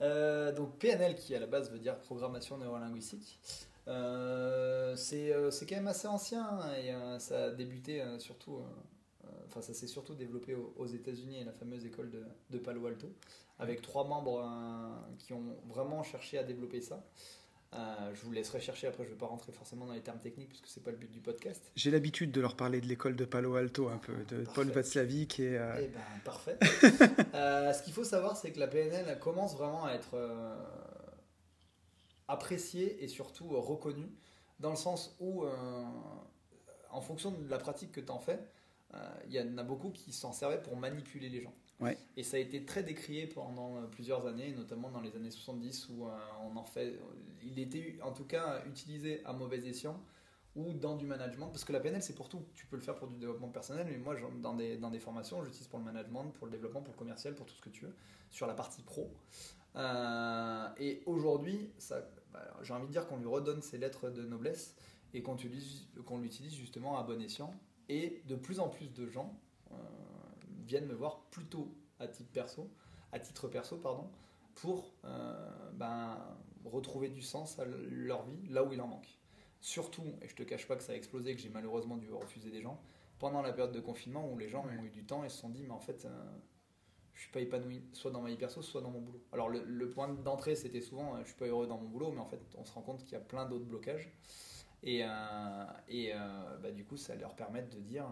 Speaker 2: Euh, donc, PNL, qui à la base veut dire programmation neurolinguistique, euh, c'est quand même assez ancien hein, et ça a débuté surtout. enfin ça s'est surtout développé aux, États-Unis la fameuse école de Palo Alto, avec trois membres qui ont vraiment cherché à développer ça. Euh, je vous laisserai chercher après, je ne vais pas rentrer forcément dans les termes techniques puisque ce n'est pas le but du podcast.
Speaker 1: J'ai l'habitude de leur parler de l'école de Palo Alto un peu, de Paul Václavic. Et,
Speaker 2: euh, eh ben, parfait. [LAUGHS] Euh, ce qu'il faut savoir, c'est que la PNL commence vraiment à être appréciée et surtout reconnue dans le sens où, en fonction de la pratique que tu en fais, il y en a beaucoup qui s'en servaient pour manipuler les gens. Et ça a été très décrié pendant euh, plusieurs années, notamment dans les années 70 où euh, on en fait, il était en tout cas utilisé à mauvais escient ou dans du management, parce que la PNL c'est pour tout, tu peux le faire pour du développement personnel, mais moi dans des, dans des formations j'utilise pour le management, pour le développement, pour le commercial, pour tout ce que tu veux, sur la partie pro. Euh, et aujourd'hui, bah, j'ai envie de dire qu'on lui redonne ses lettres de noblesse et qu'on l'utilise justement à bon escient. Et de plus en plus de gens, viennent me voir plutôt à titre perso, à titre perso pardon, pour euh, ben, retrouver du sens à leur vie là où il en manque. Surtout, et je te cache pas que ça a explosé, que j'ai malheureusement dû refuser des gens pendant la période de confinement où les gens ont eu du temps et se sont dit mais en fait euh, je suis pas épanoui soit dans ma vie perso soit dans mon boulot. Alors le, point d'entrée c'était souvent euh, je suis pas heureux dans mon boulot mais en fait on se rend compte qu'il y a plein d'autres blocages et, et bah, du coup ça leur permet de dire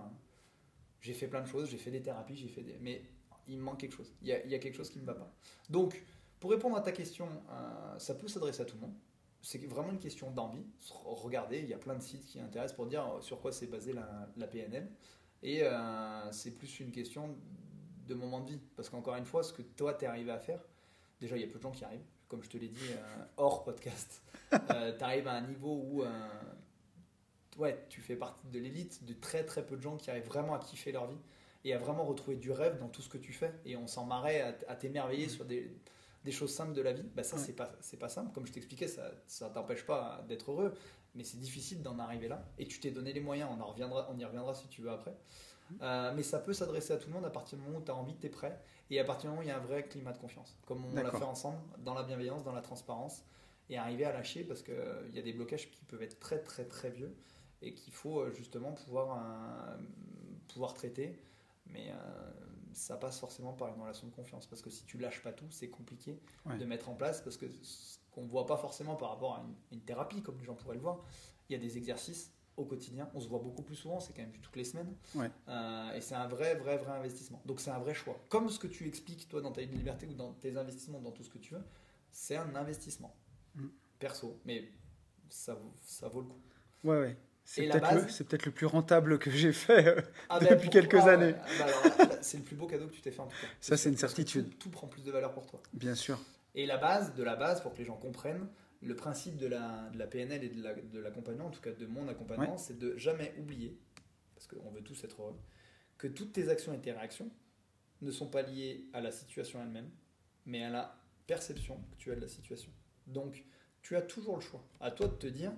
Speaker 2: j'ai fait plein de choses, j'ai fait des thérapies, j'ai fait des... Mais il me manque quelque chose. Il y a, quelque chose qui ne va pas. Donc, pour répondre à ta question, euh, ça peut s'adresser à tout le monde. C'est vraiment une question d'envie. Regardez, il y a plein de sites qui intéressent pour dire sur quoi c'est basé la, PNL. Et euh, c'est plus une question de moment de vie. Parce qu'encore une fois, ce que toi, tu es arrivé à faire, déjà, il y a peu de gens qui arrivent. Comme je te l'ai dit, euh, hors podcast. [LAUGHS] tu arrives à un niveau où ouais, tu fais partie de l'élite, de très très peu de gens qui arrivent vraiment à kiffer leur vie et à vraiment retrouver du rêve dans tout ce que tu fais. Et on s'en marrait à, t'émerveiller sur des, choses simples de la vie. Bah ça, c'est pas, c'est pas simple. Comme je t'expliquais, ça, ça t'empêche pas d'être heureux, mais c'est difficile d'en arriver là. Et tu t'es donné les moyens. On, en reviendra, on y reviendra si tu veux après. Euh, mais ça peut s'adresser à tout le monde à partir du moment où tu as envie, tu es prêt. Et à partir du moment où il y a un vrai climat de confiance. Comme on l'a fait ensemble, dans la bienveillance, dans la transparence. Et arriver à lâcher parce qu'il il y a des blocages qui peuvent être très très très vieux et qu'il faut euh, justement pouvoir, euh, pouvoir traiter. Mais euh, ça passe forcément par une relation de confiance parce que si tu lâches pas tout, c'est compliqué de mettre en place parce que ce qu'on ne voit pas forcément par rapport à une, thérapie, comme les gens pourraient le voir, il y a des exercices au quotidien. On se voit beaucoup plus souvent, c'est quand même toutes les semaines. et c'est un vrai, vrai, vrai investissement. Donc c'est un vrai choix. Comme ce que tu expliques, toi, dans ta liberté ou dans tes investissements, dans tout ce que tu veux, c'est un investissement mm. perso. Mais ça, ça vaut le coup.
Speaker 1: Ouais, ouais. C'est peut-être le, le, plus rentable que j'ai fait euh, ah ben, depuis quelques années.
Speaker 2: Ah bah c'est le plus beau cadeau que tu t'es fait en tout cas.
Speaker 1: Ça, c'est une certitude.
Speaker 2: Tout, prend plus de valeur pour toi.
Speaker 1: Bien sûr.
Speaker 2: Et la base, de la base, pour que les gens comprennent, le principe de la, de la PNL et de l'accompagnement, en tout cas de mon accompagnement, c'est de jamais oublier, parce qu'on veut tous être heureux, que toutes tes actions et tes réactions ne sont pas liées à la situation elle-même, mais à la perception que tu as de la situation. Donc, tu as toujours le choix. À toi de te dire,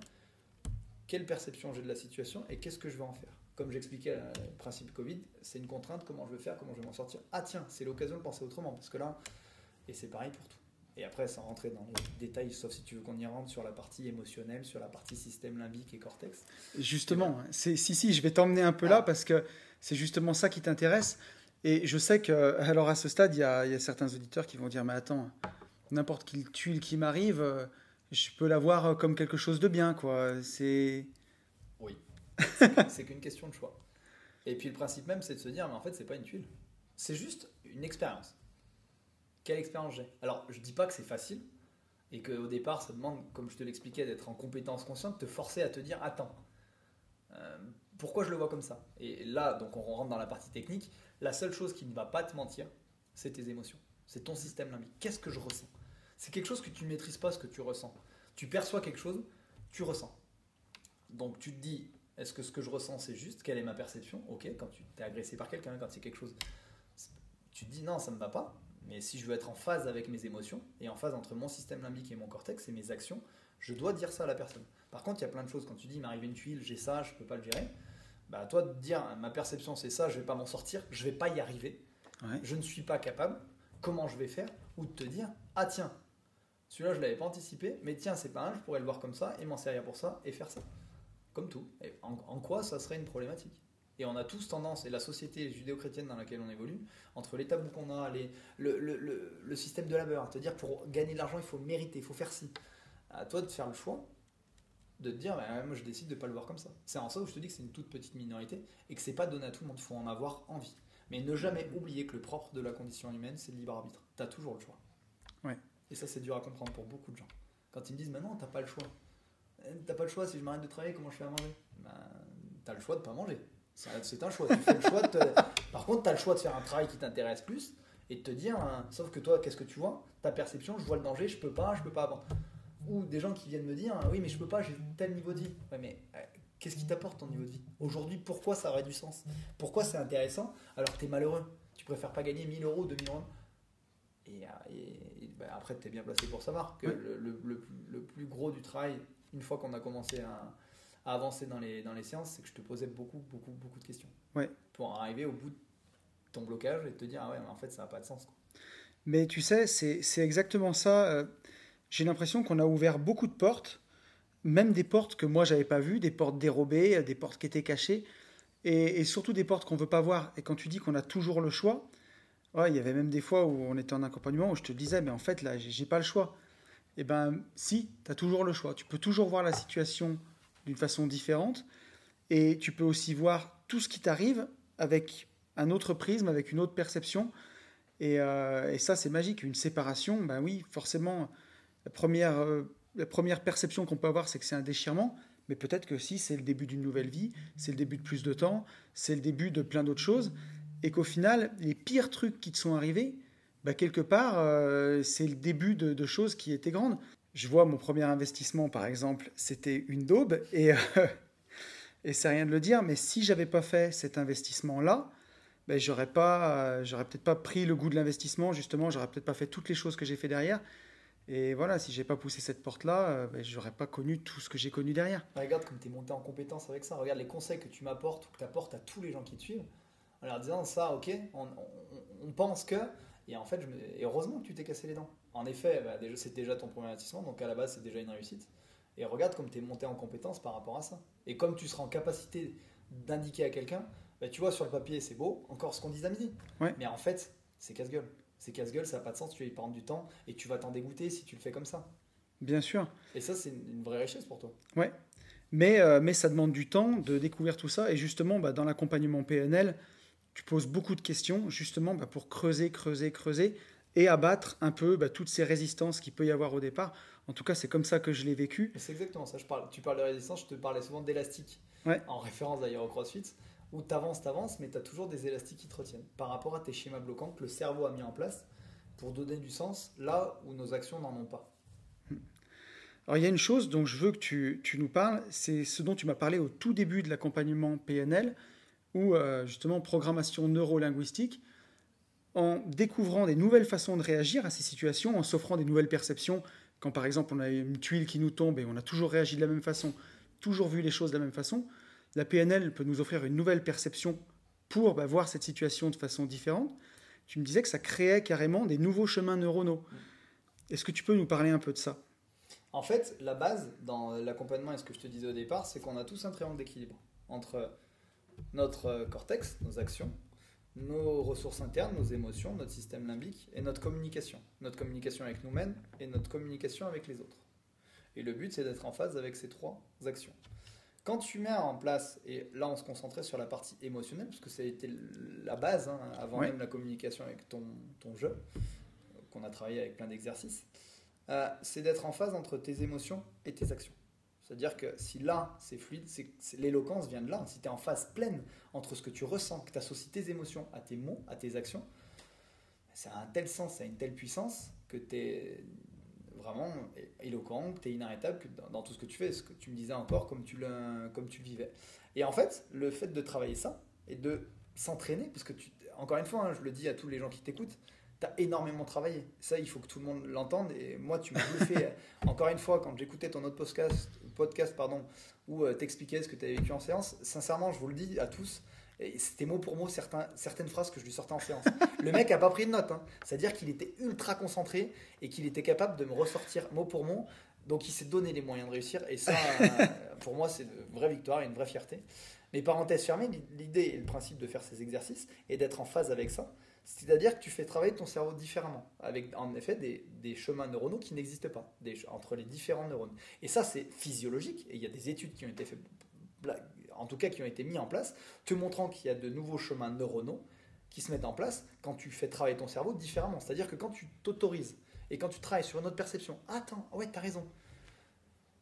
Speaker 2: quelle perception j'ai de la situation et qu'est-ce que je vais en faire. Comme j'expliquais le principe Covid, c'est une contrainte, comment je vais faire, comment je vais m'en sortir. Ah tiens, c'est l'occasion de penser autrement, parce que là, et c'est pareil pour tout. Et après, sans rentrer dans les détails, sauf si tu veux qu'on y rentre sur la partie émotionnelle, sur la partie système limbique et cortex.
Speaker 1: Justement, c'est si, si, je vais t'emmener un peu là, ah. parce que c'est justement ça qui t'intéresse. Et je sais que, alors à ce stade, il y a, y a, certains auditeurs qui vont dire, mais attends, n'importe quelle tuile qui m'arrive, euh, je peux la voir euh, comme quelque chose de bien, quoi. C'est.
Speaker 2: Oui. C'est qu'une question de choix. Et puis le principe même, c'est de se dire, mais en fait, c'est pas une tuile. C'est juste une expérience. Quelle expérience j'ai? Alors, je dis pas que c'est facile et qu'au départ, ça demande, comme je te l'expliquais, d'être en compétence consciente, te forcer à te dire, attends, euh, pourquoi je le vois comme ça? Et là, donc, on rentre dans la partie technique. La seule chose qui ne va pas te mentir, c'est tes émotions. C'est ton système limbique. Qu'est-ce que je ressens? C'est quelque chose que tu ne maîtrises pas ce que tu ressens. Tu perçois quelque chose, tu ressens. Donc tu te dis, est-ce que ce que je ressens c'est juste? Quelle est ma perception? Ok, quand tu t'es agressé par quelqu'un, quand c'est quelque chose, tu te dis non, ça ne me va pas. Mais si je veux être en phase avec mes émotions et en phase entre mon système limbique et mon cortex et mes actions, je dois dire ça à la personne. Par contre, il y a plein de choses. Quand tu dis, il m'arrive une tuile, j'ai ça, je ne peux pas le gérer. Bah, à toi de dire, ma perception c'est ça, je ne vais pas m'en sortir, je ne vais pas y arriver, je ne suis pas capable, comment je vais faire? Ou de te dire, ah tiens, celui-là, je l'avais pas anticipé, mais tiens, c'est pas un, je pourrais le voir comme ça et m'en servir pour ça et faire ça. Comme tout. Et en, quoi ça serait une problématique? Et on a tous tendance, et la société judéo-chrétienne dans laquelle on évolue, entre les tabous qu'on a, le, système de labeur, te dire pour gagner de l'argent, il faut mériter, il faut faire ci. À toi de faire le choix de te dire, bah, moi je décide de ne pas le voir comme ça. C'est en ça où je te dis que c'est une toute petite minorité et que c'est pas donné à tout le monde, il faut en avoir envie. Mais ne jamais oublier que le propre de la condition humaine, c'est le libre arbitre. Tu as toujours le choix. Et ça, c'est dur à comprendre pour beaucoup de gens. Quand ils me disent, mais non, t'as pas le choix. Eh, T'as pas le choix, si je m'arrête de travailler, comment je fais à manger? Ben, T'as le choix de pas manger. C'est un choix. Tu fais le choix de te- [LAUGHS] Par contre, tu as le choix de faire un travail qui t'intéresse plus et de te dire, hein, sauf que toi, qu'est-ce que tu vois? Ta perception, je vois le danger, je peux pas, je peux pas avant. Ou des gens qui viennent me dire, oui, mais je peux pas, j'ai tel niveau de vie. Ouais, mais euh, qu'est-ce qui t'apporte ton niveau de vie? Aujourd'hui, pourquoi ça aurait du sens? Pourquoi c'est intéressant alors que tu es malheureux? Tu préfères pas gagner 1000 euros, 2000 euros? Et, euh, et- ben, après, tu es bien placé pour savoir que
Speaker 1: Oui.
Speaker 2: le, le- le- le plus gros du travail, une fois qu'on a commencé à, à avancer dans les, dans les séances, c'est que je te posais beaucoup, beaucoup, beaucoup de questions. Pour arriver au bout de ton blocage et te dire, ah ouais, mais en fait, ça n'a pas de sens. quoi.
Speaker 1: Mais tu sais, c'est exactement ça. euh, J'ai l'impression qu'on a ouvert beaucoup de portes, même des portes que moi j'avais pas vues, des portes dérobées, euh, des portes qui étaient cachées, et, et surtout des portes qu'on veut pas voir. Et quand tu dis qu'on a toujours le choix, ouais, il y avait même des fois où on était en accompagnement où je te disais, mais en fait là, j'ai pas le choix. Eh ben, si, tu as toujours le choix. Tu peux toujours voir la situation d'une façon différente, et tu peux aussi voir tout ce qui t'arrive avec un autre prisme, avec une autre perception. Et, euh, ça, c'est magique. Une séparation, ben oui, forcément, la première, euh, la première perception qu'on peut avoir, c'est que c'est un déchirement. Mais peut-être que si, c'est le début d'une nouvelle vie, c'est le début de plus de temps, c'est le début de plein d'autres choses. Et qu'au final, les pires trucs qui te sont arrivés, ben, quelque part, euh, c'est le début de, choses qui étaient grandes. Je vois mon premier investissement, par exemple, c'était une daube. Et, euh, [LAUGHS] et c'est rien de le dire, mais si j'avais pas fait cet investissement-là, ben, j'aurais pas, euh, j'aurais peut-être pas pris le goût de l'investissement, justement, j'aurais peut-être pas fait toutes les choses que j'ai fait derrière. Et voilà, si j'ai pas poussé cette porte-là, euh, ben, j'aurais pas connu tout ce que j'ai connu derrière.
Speaker 2: Bah, Regarde comme tu es monté en compétence avec ça. Regarde les conseils que tu m'apportes ou que tu apportes à tous les gens qui te suivent. En leur disant ça, ok, on, on- on pense que. Et en fait, je me- et heureusement que tu t'es cassé les dents. En effet, bah, déjà, c'est déjà ton premier investissement, donc à la base, c'est déjà une réussite. Et regarde comme tu es monté en compétence par rapport à ça. Et comme tu seras en capacité d'indiquer à quelqu'un, bah, tu vois, sur le papier, c'est beau, encore ce qu'on disait à midi.
Speaker 1: Ouais.
Speaker 2: Mais en fait, c'est casse-gueule. C'est casse-gueule, ça n'a pas de sens, tu vas y prendre du temps et tu vas t'en dégoûter si tu le fais comme ça.
Speaker 1: Bien sûr.
Speaker 2: Et ça, c'est une vraie richesse pour toi.
Speaker 1: Mais, euh, mais ça demande du temps de découvrir tout ça. Et justement, bah, dans l'accompagnement PNL, tu poses beaucoup de questions, justement, bah, pour creuser, creuser, creuser et abattre un peu bah, toutes ces résistances qu'il peut y avoir au départ. En tout cas, c'est comme ça que je l'ai vécu.
Speaker 2: C'est exactement ça. Je parle, tu parles de résistance, je te parlais souvent d'élastique.
Speaker 1: Ouais.
Speaker 2: En référence d'ailleurs au CrossFit, où tu avances, tu avances, mais tu as toujours des élastiques qui te retiennent par rapport à tes schémas bloquants que le cerveau a mis en place pour donner du sens là où nos actions n'en ont pas.
Speaker 1: Alors, il y a une chose dont je veux que tu, tu nous parles, c'est ce dont tu m'as parlé au tout début de l'accompagnement PNL, ou euh, justement programmation neurolinguistique, en découvrant des nouvelles façons de réagir à ces situations, en s'offrant des nouvelles perceptions. Quand par exemple on a une tuile qui nous tombe et on a toujours réagi de la même façon, toujours vu les choses de la même façon, la PNL peut nous offrir une nouvelle perception pour bah, voir cette situation de façon différente. Tu me disais que ça créait carrément des nouveaux chemins neuronaux. Est-ce que tu peux nous parler un peu de ça?
Speaker 2: En fait, la base dans l'accompagnement et ce que je te disais au départ, c'est qu'on a tous un triangle d'équilibre entre notre euh, cortex, nos actions, nos ressources internes, nos émotions, notre système limbique et notre communication. Notre communication avec nous-mêmes et notre communication avec les autres. Et le but, c'est d'être en phase avec ces trois actions. Quand tu mets en place, et là on se concentrait sur la partie émotionnelle, parce que ça a été la base hein, avant même la communication avec ton, ton jeu, qu'on a travaillé avec plein d'exercices, euh, c'est d'être en phase entre tes émotions et tes actions. C'est-à-dire que si là, c'est fluide, l'éloquence vient de là. Si tu es en phase pleine entre ce que tu ressens, que tu associes tes émotions à tes mots, à tes actions, ça a un tel sens, ça a une telle puissance que tu es vraiment éloquent, que tu es inarrêtable que dans, dans tout ce que tu fais, ce que tu me disais encore comme tu, le, comme tu le vivais. Et en fait, le fait de travailler ça et de s'entraîner, parce que tu, encore une fois, hein, je le dis à tous les gens qui t'écoutent, tu as énormément travaillé. Ça, il faut que tout le monde l'entende. Et moi, tu m'as bluffé. [LAUGHS] encore une fois, quand j'écoutais ton autre podcast, podcast pardon, où euh, t'expliquais ce que tu avais vécu en séance, sincèrement, je vous le dis à tous, et c'était mot pour mot certains, certaines phrases que je lui sortais en séance. [LAUGHS] Le mec a pas pris de notes. hein. C'est-à-dire qu'il était ultra concentré et qu'il était capable de me ressortir mot pour mot. Donc il s'est donné les moyens de réussir. Et ça, [LAUGHS] euh, pour moi, c'est une vraie victoire et une vraie fierté. Mais parenthèse fermée, l'idée et le principe de faire ces exercices est d'être en phase avec ça. C'est-à-dire que tu fais travailler ton cerveau différemment, avec en effet des, chemins neuronaux qui n'existent pas entre les différents neurones. Et ça, c'est physiologique, et il y a des études qui ont été faites, en tout cas qui ont été mises en place, te montrant qu'il y a de nouveaux chemins neuronaux qui se mettent en place quand tu fais travailler ton cerveau différemment. C'est-à-dire que quand tu t'autorises et quand tu travailles sur une autre perception, attends, ouais, tu as raison.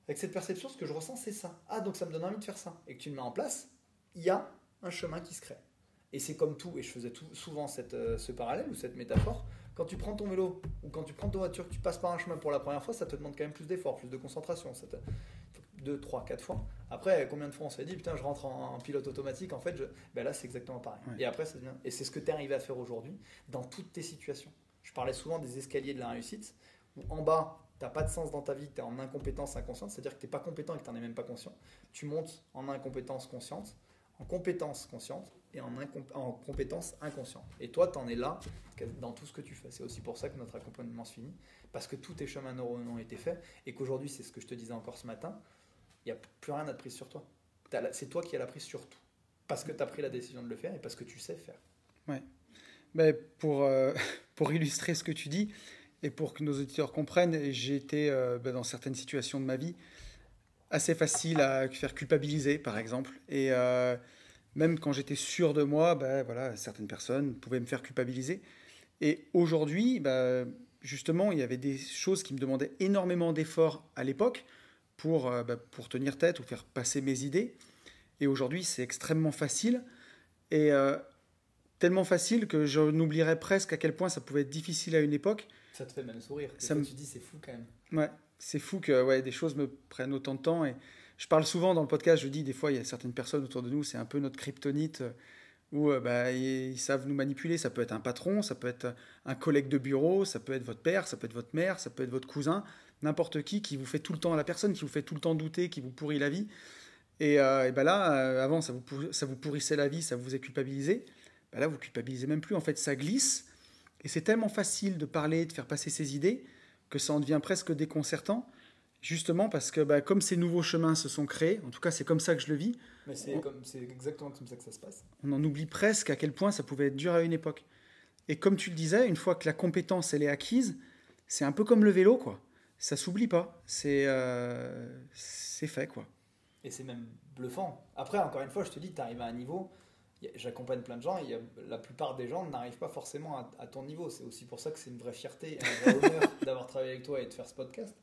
Speaker 2: Avec cette perception, ce que je ressens, c'est ça. Ah, donc ça me donne envie de faire ça. Et que tu le mets en place, il y a un chemin qui se crée. Et c'est comme tout, et je faisais souvent cette, euh, ce parallèle ou cette métaphore, quand tu prends ton vélo ou quand tu prends ta voiture, tu passes par un chemin pour la première fois, ça te demande quand même plus d'efforts, plus de concentration. Ça te... Deux, trois, quatre fois. Après, combien de fois on s'est dit, putain, je rentre en, pilote automatique, en fait, je... ben là, c'est exactement pareil. Et après, ça devient... Et c'est ce que tu es arrivé à faire aujourd'hui dans toutes tes situations. Je parlais souvent des escaliers de la réussite, où en bas, tu n'as pas de sens dans ta vie, tu es en incompétence inconsciente, c'est-à-dire que tu n'es pas compétent et que tu n'en es même pas conscient. Tu montes en incompétence consciente, en compétence consciente et en, en compétence inconsciente. Et toi, tu en es là dans tout ce que tu fais. C'est aussi pour ça que notre accompagnement se finit, parce que tous tes chemins neuronaux ont été faits et qu'aujourd'hui, c'est ce que je te disais encore ce matin, il n'y a plus rien à te prise sur toi. C'est toi qui as la prise sur tout. Parce que tu as pris la décision de le faire et parce que tu sais faire.
Speaker 1: Ouais. Mais pour, euh, [LAUGHS] pour illustrer ce que tu dis, et pour que nos auditeurs comprennent, j'ai été euh, bah, dans certaines situations de ma vie assez facile à faire culpabiliser, par exemple. Et euh, même quand j'étais sûr de moi, bah, voilà, certaines personnes pouvaient me faire culpabiliser. Et aujourd'hui, bah, justement, il y avait des choses qui me demandaient énormément d'efforts à l'époque pour, euh, pour tenir tête ou faire passer mes idées. Et aujourd'hui, c'est extrêmement facile. Et tellement facile que je n'oublierais presque à quel point ça pouvait être difficile à une époque.
Speaker 2: Ça te fait même sourire. Ça me... Tu dis c'est fou quand même.
Speaker 1: Ouais, c'est fou que ouais, des choses me prennent autant de temps. Et je parle souvent dans le podcast, je dis des fois, il y a certaines personnes autour de nous, c'est un peu notre kryptonite euh, où euh, bah, ils savent nous manipuler. Ça peut être un patron, ça peut être un collègue de bureau, ça peut être votre père, ça peut être votre mère, ça peut être votre cousin, n'importe qui qui vous fait tout le temps la personne, qui vous fait tout le temps douter, qui vous pourrit la vie. Et, euh, et ben là, avant, ça vous, ça vous pourrissait la vie, ça vous a culpabilisé. Ben là, vous culpabilisez même plus. En fait, ça glisse et c'est tellement facile de parler, de faire passer ses idées, que ça en devient presque déconcertant, justement parce que bah, comme ces nouveaux chemins se sont créés, en tout cas c'est comme ça que je le vis.
Speaker 2: Mais c'est, exactement comme ça que ça se passe.
Speaker 1: On en oublie presque à quel point ça pouvait être dur à une époque. Et comme tu le disais, une fois que la compétence elle est acquise, c'est un peu comme le vélo, quoi. Ça s'oublie pas. C'est, euh, c'est fait, quoi.
Speaker 2: Et c'est même bluffant. Après, encore une fois, je te dis, tu arrives à un niveau, j'accompagne plein de gens et la plupart des gens n'arrivent pas forcément à, ton niveau. C'est aussi pour ça que c'est une vraie fierté et un vrai honneur [LAUGHS] d'avoir travaillé avec toi et de faire ce podcast.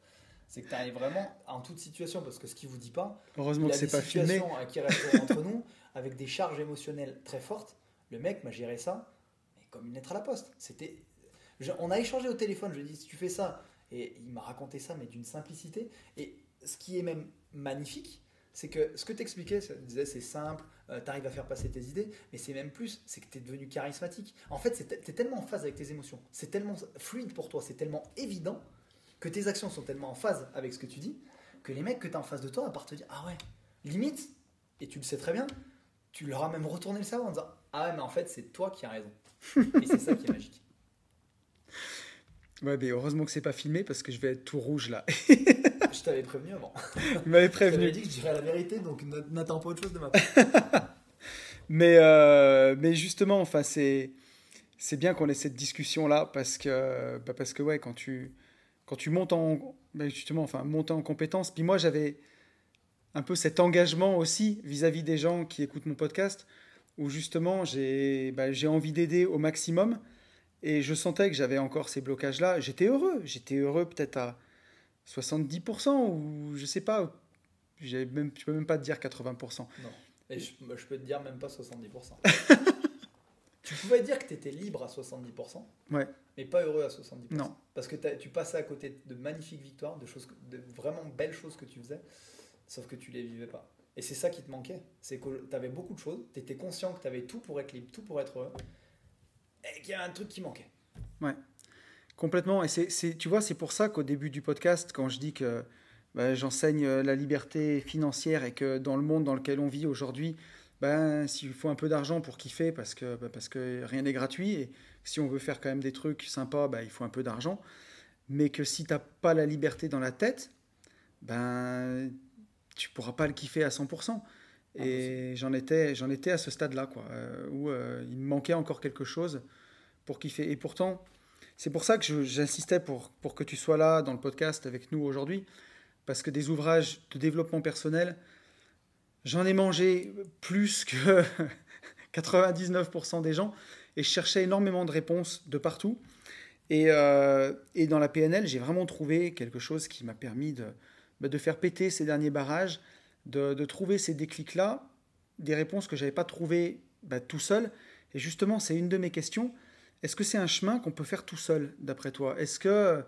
Speaker 2: C'est que tu arrives vraiment en toute situation parce que ce qui vous dit pas,
Speaker 1: heureusement que c'est pas filmé,
Speaker 2: qui restent [LAUGHS] entre nous avec des charges émotionnelles très fortes. Le mec m'a géré ça comme une lettre à la poste. C'était, on a échangé au téléphone. Je lui ai dit si tu fais ça et il m'a raconté ça mais d'une simplicité et ce qui est même magnifique, c'est que ce que tu expliquais, disais c'est simple, euh, tu arrives à faire passer tes idées, mais c'est même plus, c'est que tu es devenu charismatique. En fait, tu es tellement en phase avec tes émotions, c'est tellement fluide pour toi, c'est tellement évident que tes actions sont tellement en phase avec ce que tu dis, que les mecs que tu as en face de toi, à part te dire, ah ouais, limite, et tu le sais très bien, tu leur as même retourné le cerveau en disant, ah ouais, mais en fait, c'est toi qui as raison. et c'est ça qui est magique. [LAUGHS]
Speaker 1: Ouais, mais heureusement que c'est pas filmé parce que je vais être tout rouge là. [LAUGHS]
Speaker 2: je t'avais prévenu avant. [LAUGHS]
Speaker 1: Tu m'avais prévenu.
Speaker 2: Je dit que je dirais la vérité, donc n'attends pas autre chose de ma part. [LAUGHS]
Speaker 1: mais, euh, mais justement, enfin, c'est, c'est bien qu'on ait cette discussion là parce que, bah parce que ouais, quand tu, quand tu montes en, bah justement, enfin, monter en compétence. Puis moi, j'avais un peu cet engagement aussi vis-à-vis des gens qui écoutent mon podcast, où justement, j'ai, bah, j'ai envie d'aider au maximum. Et je sentais que j'avais encore ces blocages-là. J'étais heureux. J'étais heureux peut-être à 70% ou je sais pas. Même, je peux même pas te dire 80%.
Speaker 2: Non. Et je, bah, je peux te dire même pas 70%. [LAUGHS] tu pouvais dire que tu étais libre à 70%,
Speaker 1: ouais.
Speaker 2: mais pas heureux à 70%.
Speaker 1: Non.
Speaker 2: Parce que tu passais à côté de magnifiques victoires, de, choses, de vraiment belles choses que tu faisais, sauf que tu les vivais pas. Et c'est ça qui te manquait. C'est que tu avais beaucoup de choses, tu étais conscient que tu avais tout pour être libre, tout pour être heureux, et qu'il y a un truc qui manquait.
Speaker 1: Ouais. Complètement. Et c'est, tu vois, c'est pour ça qu'au début du podcast, quand je dis que bah, j'enseigne la liberté financière et que dans le monde dans lequel on vit aujourd'hui, ben, s'il faut un peu d'argent pour kiffer, parce que, bah, parce que rien n'est gratuit, et si on veut faire quand même des trucs sympas, ben, il faut un peu d'argent, mais que si tu n'as pas la liberté dans la tête, ben, tu pourras pas le kiffer à 100%. Et j'en étais, j'en étais à ce stade-là, quoi, euh, où euh, il me manquait encore quelque chose pour kiffer. Et pourtant, c'est pour ça que j'insistais pour, pour que tu sois là dans le podcast avec nous aujourd'hui, parce que des ouvrages de développement personnel, j'en ai mangé plus que [LAUGHS] 99% des gens, et je cherchais énormément de réponses de partout. Et, euh, et dans la PNL, j'ai vraiment trouvé quelque chose qui m'a permis de, bah, de faire péter ces derniers barrages de, trouver ces déclics-là, des réponses que je n'avais pas trouvées bah, tout seul. Et justement, c'est une de mes questions. Est-ce que c'est un chemin qu'on peut faire tout seul, d'après toi? Est-ce que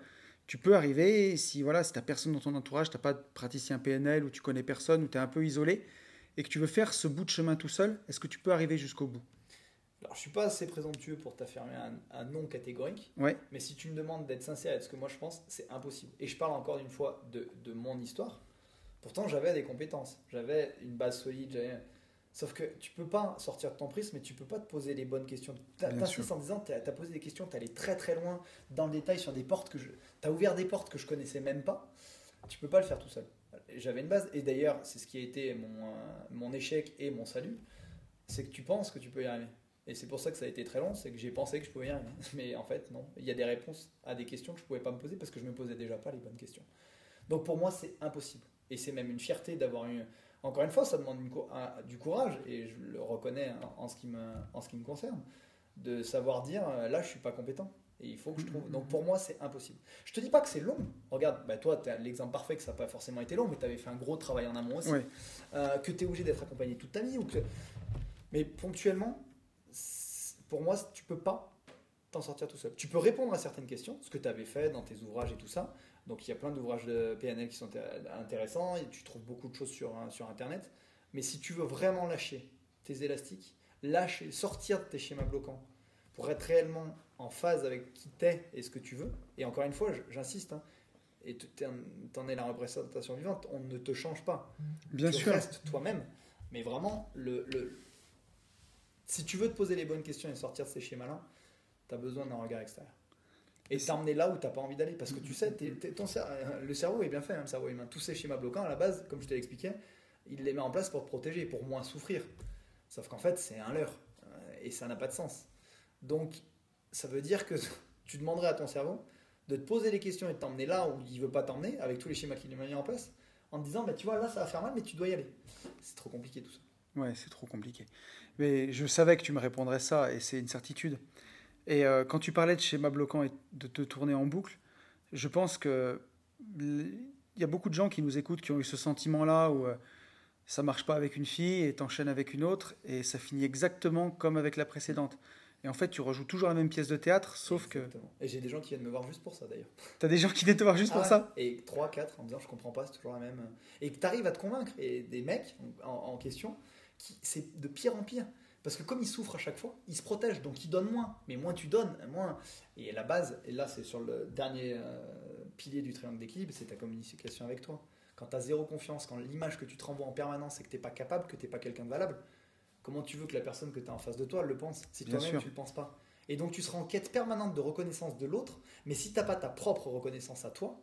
Speaker 1: tu peux arriver, si voilà, si tu n'as personne dans ton entourage, tu n'as pas de praticien PNL, ou tu connais personne, ou tu es un peu isolé, et que tu veux faire ce bout de chemin tout seul, est-ce que tu peux arriver jusqu'au bout?
Speaker 2: Alors, je suis pas assez présomptueux pour t'affirmer un, un, non catégorique.
Speaker 1: Ouais.
Speaker 2: Mais si tu me demandes d'être sincère avec ce que moi je pense, c'est impossible. Et je parle encore une fois de, de mon histoire. Pourtant, j'avais des compétences, j'avais une base solide, Sauf que tu peux pas sortir de ton prisme, mais tu peux pas te poser les bonnes questions. Tu en disant, tu as, posé des questions, tu allé très très loin dans le détail sur des portes que je. Tu as ouvert des portes que je connaissais même pas. Tu peux pas le faire tout seul. J'avais une base, et d'ailleurs, c'est ce qui a été mon, euh, mon échec et mon salut c'est que tu penses que tu peux y arriver. Et c'est pour ça que ça a été très long, c'est que j'ai pensé que je pouvais y arriver. [LAUGHS] Mais en fait, non. Il y a des réponses à des questions que je pouvais pas me poser parce que je me posais déjà pas les bonnes questions. Donc pour moi, c'est impossible. Et c'est même une fierté d'avoir eu. Encore une fois, ça demande du courage, et je le reconnais en, ce qui me, en ce qui me concerne, de savoir dire euh, là, je suis pas compétent. Et il faut que je trouve. Donc pour moi, c'est impossible. Je te dis pas que c'est long. Regarde, bah toi, tu as l'exemple parfait que ça n'a pas forcément été long, mais tu avais fait un gros travail en amont aussi. Euh, que tu es obligé d'être accompagné toute ta vie. Ou que... Mais ponctuellement, pour moi, tu peux pas t'en sortir tout seul. Tu peux répondre à certaines questions, ce que tu avais fait dans tes ouvrages et tout ça. Donc il y a plein d'ouvrages de PNL qui sont intéressants et tu trouves beaucoup de choses sur, sur Internet. Mais si tu veux vraiment lâcher tes élastiques, lâcher, sortir de tes schémas bloquants pour être réellement en phase avec qui t'es et ce que tu veux, et encore une fois, j'insiste, hein, et tu en es la représentation vivante, on ne te change pas.
Speaker 1: Bien
Speaker 2: tu
Speaker 1: sûr.
Speaker 2: restes toi-même. Mais vraiment, le, le, si tu veux te poser les bonnes questions et sortir de ces schémas-là, tu as besoin d'un regard extérieur et t'emmener là où t'as pas envie d'aller. Parce que tu sais, ton euh, le cerveau est bien fait, hein, le cerveau humain. Tous ces schémas bloquants, à la base, comme je te l'expliquais, il les met en place pour protéger, pour moins souffrir. Sauf qu'en fait, c'est un leurre. Euh, et ça n'a pas de sens. Donc, ça veut dire que [LAUGHS] tu demanderais à ton cerveau de te poser les questions et de t'emmener là où il veut pas t'emmener, avec tous les schémas qu'il mis en place, en te disant, bah, tu vois, là, ça va faire mal, mais tu dois y aller. C'est trop compliqué tout ça.
Speaker 1: Ouais, c'est trop compliqué. Mais je savais que tu me répondrais ça, et c'est une certitude. Et euh, quand tu parlais de schéma bloquant et de te tourner en boucle, je pense que il y a beaucoup de gens qui nous écoutent qui ont eu ce sentiment-là où euh, ça marche pas avec une fille et t'enchaînes avec une autre et ça finit exactement comme avec la précédente. Et en fait, tu rejoues toujours la même pièce de théâtre, sauf que.
Speaker 2: Et j'ai des gens qui viennent me voir juste pour ça d'ailleurs. [LAUGHS]
Speaker 1: T'as des gens qui viennent te voir juste pour ah ça
Speaker 2: Et 3, 4 en disant je comprends pas, c'est toujours la même. Et que t'arrives à te convaincre. Et des mecs en, en question, c'est de pire en pire. Parce que comme il souffre à chaque fois, il se protège, donc il donne moins. Mais moins tu donnes, moins. Et la base, et là c'est sur le dernier euh, pilier du triangle d'équilibre, c'est ta communication avec toi. Quand tu as zéro confiance, quand l'image que tu te renvoies en permanence c'est que tu n'es pas capable, que tu n'es pas quelqu'un de valable, comment tu veux que la personne que tu as en face de toi le pense si toi-même tu ne le penses pas? Et donc tu seras en quête permanente de reconnaissance de l'autre, mais si tu n'as pas ta propre reconnaissance à toi,